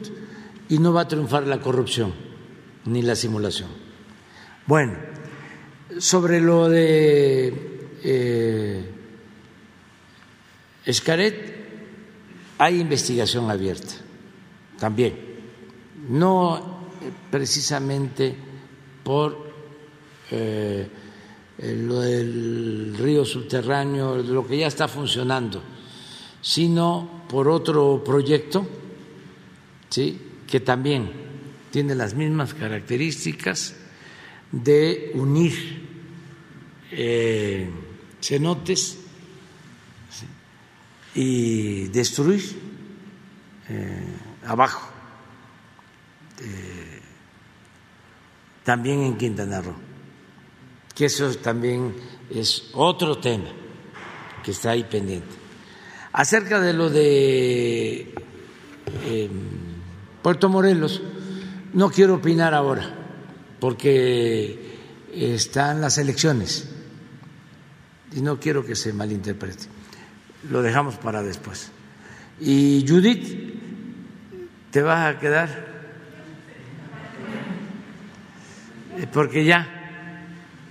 y no va a triunfar la corrupción ni la simulación. Bueno, sobre lo de eh, Escaret, hay investigación abierta también, no precisamente por eh, lo del río subterráneo, lo que ya está funcionando, sino por otro proyecto, ¿sí? que también tiene las mismas características de unir eh, cenotes y destruir eh, abajo, eh, también en Quintana Roo que eso también es otro tema que está ahí pendiente. Acerca de lo de eh, Puerto Morelos, no quiero opinar ahora, porque están las elecciones y no quiero que se malinterprete. Lo dejamos para después. Y Judith, ¿te vas a quedar? Eh, porque ya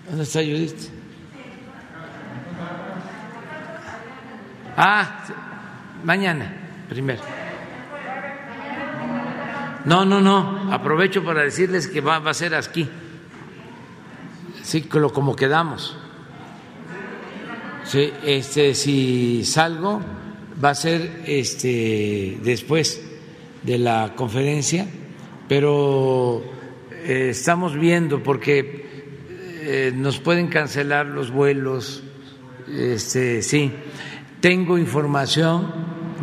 ¿Dónde está Judith? Ah, mañana, primero. No, no, no, aprovecho para decirles que va, va a ser aquí. Sí, como quedamos. Sí, este, si salgo, va a ser este, después de la conferencia, pero eh, estamos viendo porque eh, nos pueden cancelar los vuelos. Este, sí, tengo información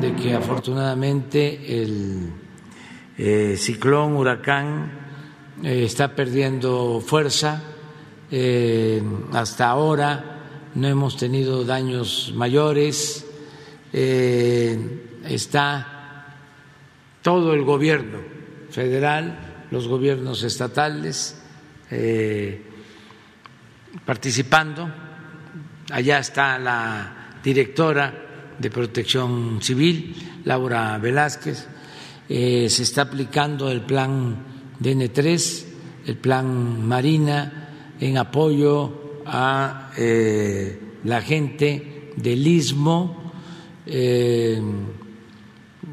de que afortunadamente el eh, ciclón, huracán, está perdiendo fuerza. hasta ahora no hemos tenido daños mayores. está todo el gobierno federal, los gobiernos estatales, participando. Allá está la directora de Protección Civil, Laura Velázquez. Eh, se está aplicando el plan DN3, el plan Marina, en apoyo a eh, la gente del Istmo, eh,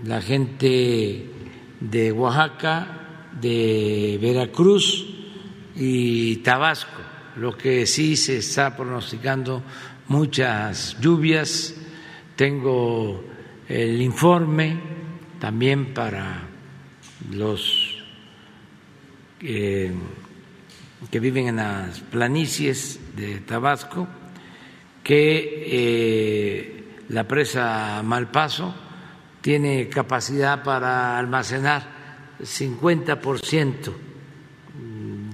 la gente de Oaxaca, de Veracruz y Tabasco lo que sí se está pronosticando muchas lluvias. Tengo el informe también para los que viven en las planicies de Tabasco, que eh, la presa Malpaso tiene capacidad para almacenar 50%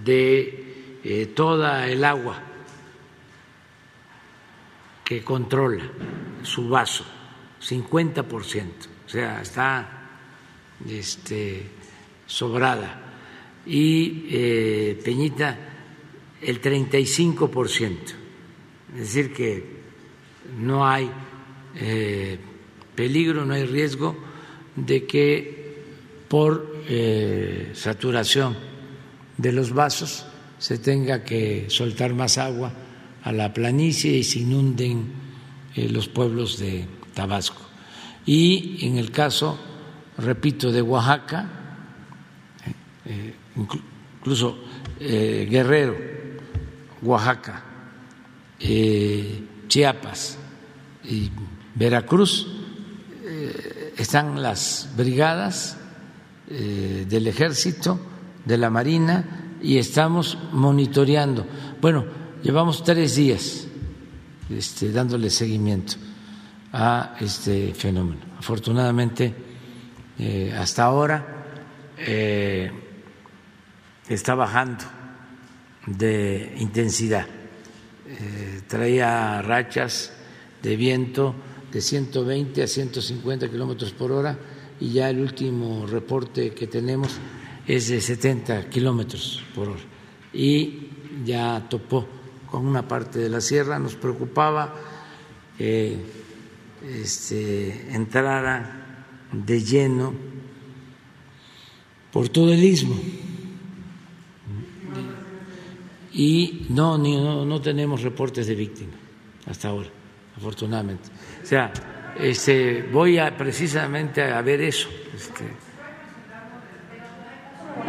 de eh, toda el agua que controla su vaso, 50%, o sea, está este, sobrada. Y eh, Peñita, el 35%. Es decir, que no hay eh, peligro, no hay riesgo de que por eh, saturación de los vasos se tenga que soltar más agua a la planicie y se inunden eh, los pueblos de Tabasco. Y en el caso, repito, de Oaxaca, incluso Guerrero, Oaxaca, Chiapas y Veracruz, están las brigadas eh, del ejército, de la marina y estamos monitoreando. Bueno, llevamos tres días este, dándole seguimiento a este fenómeno. Afortunadamente, eh, hasta ahora eh, está bajando de intensidad. traía rachas de viento de 120 a 150 kilómetros por hora y ya el último reporte que tenemos es de 70 kilómetros por hora. Y ya topó con una parte de la sierra, nos preocupaba que este, entrara de lleno por todo el istmo. Y no, no, no tenemos reportes de víctimas hasta ahora, afortunadamente. O sea, este, voy a precisamente a ver eso. Este,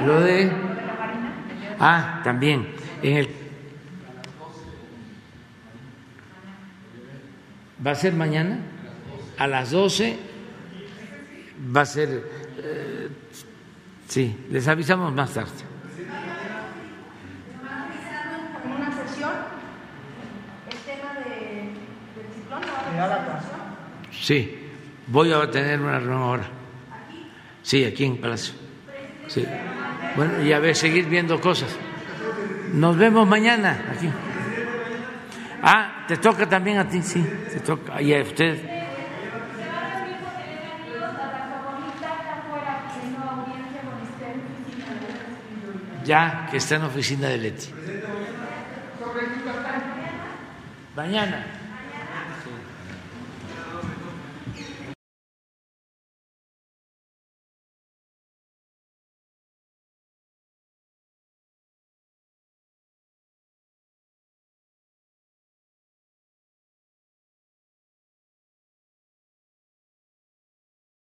lo de. Ah, también. En el, ¿Va a ser mañana? A las 12 va a ser. Eh, sí, les avisamos más tarde. Sí, voy a tener una reunión ahora. Sí, aquí en Palacio. Sí. Bueno, y a ver, seguir viendo cosas. Nos vemos mañana aquí. Ah, te toca también a ti, sí, te toca. Y a usted. Ya, que está en la oficina de Leti. Mañana.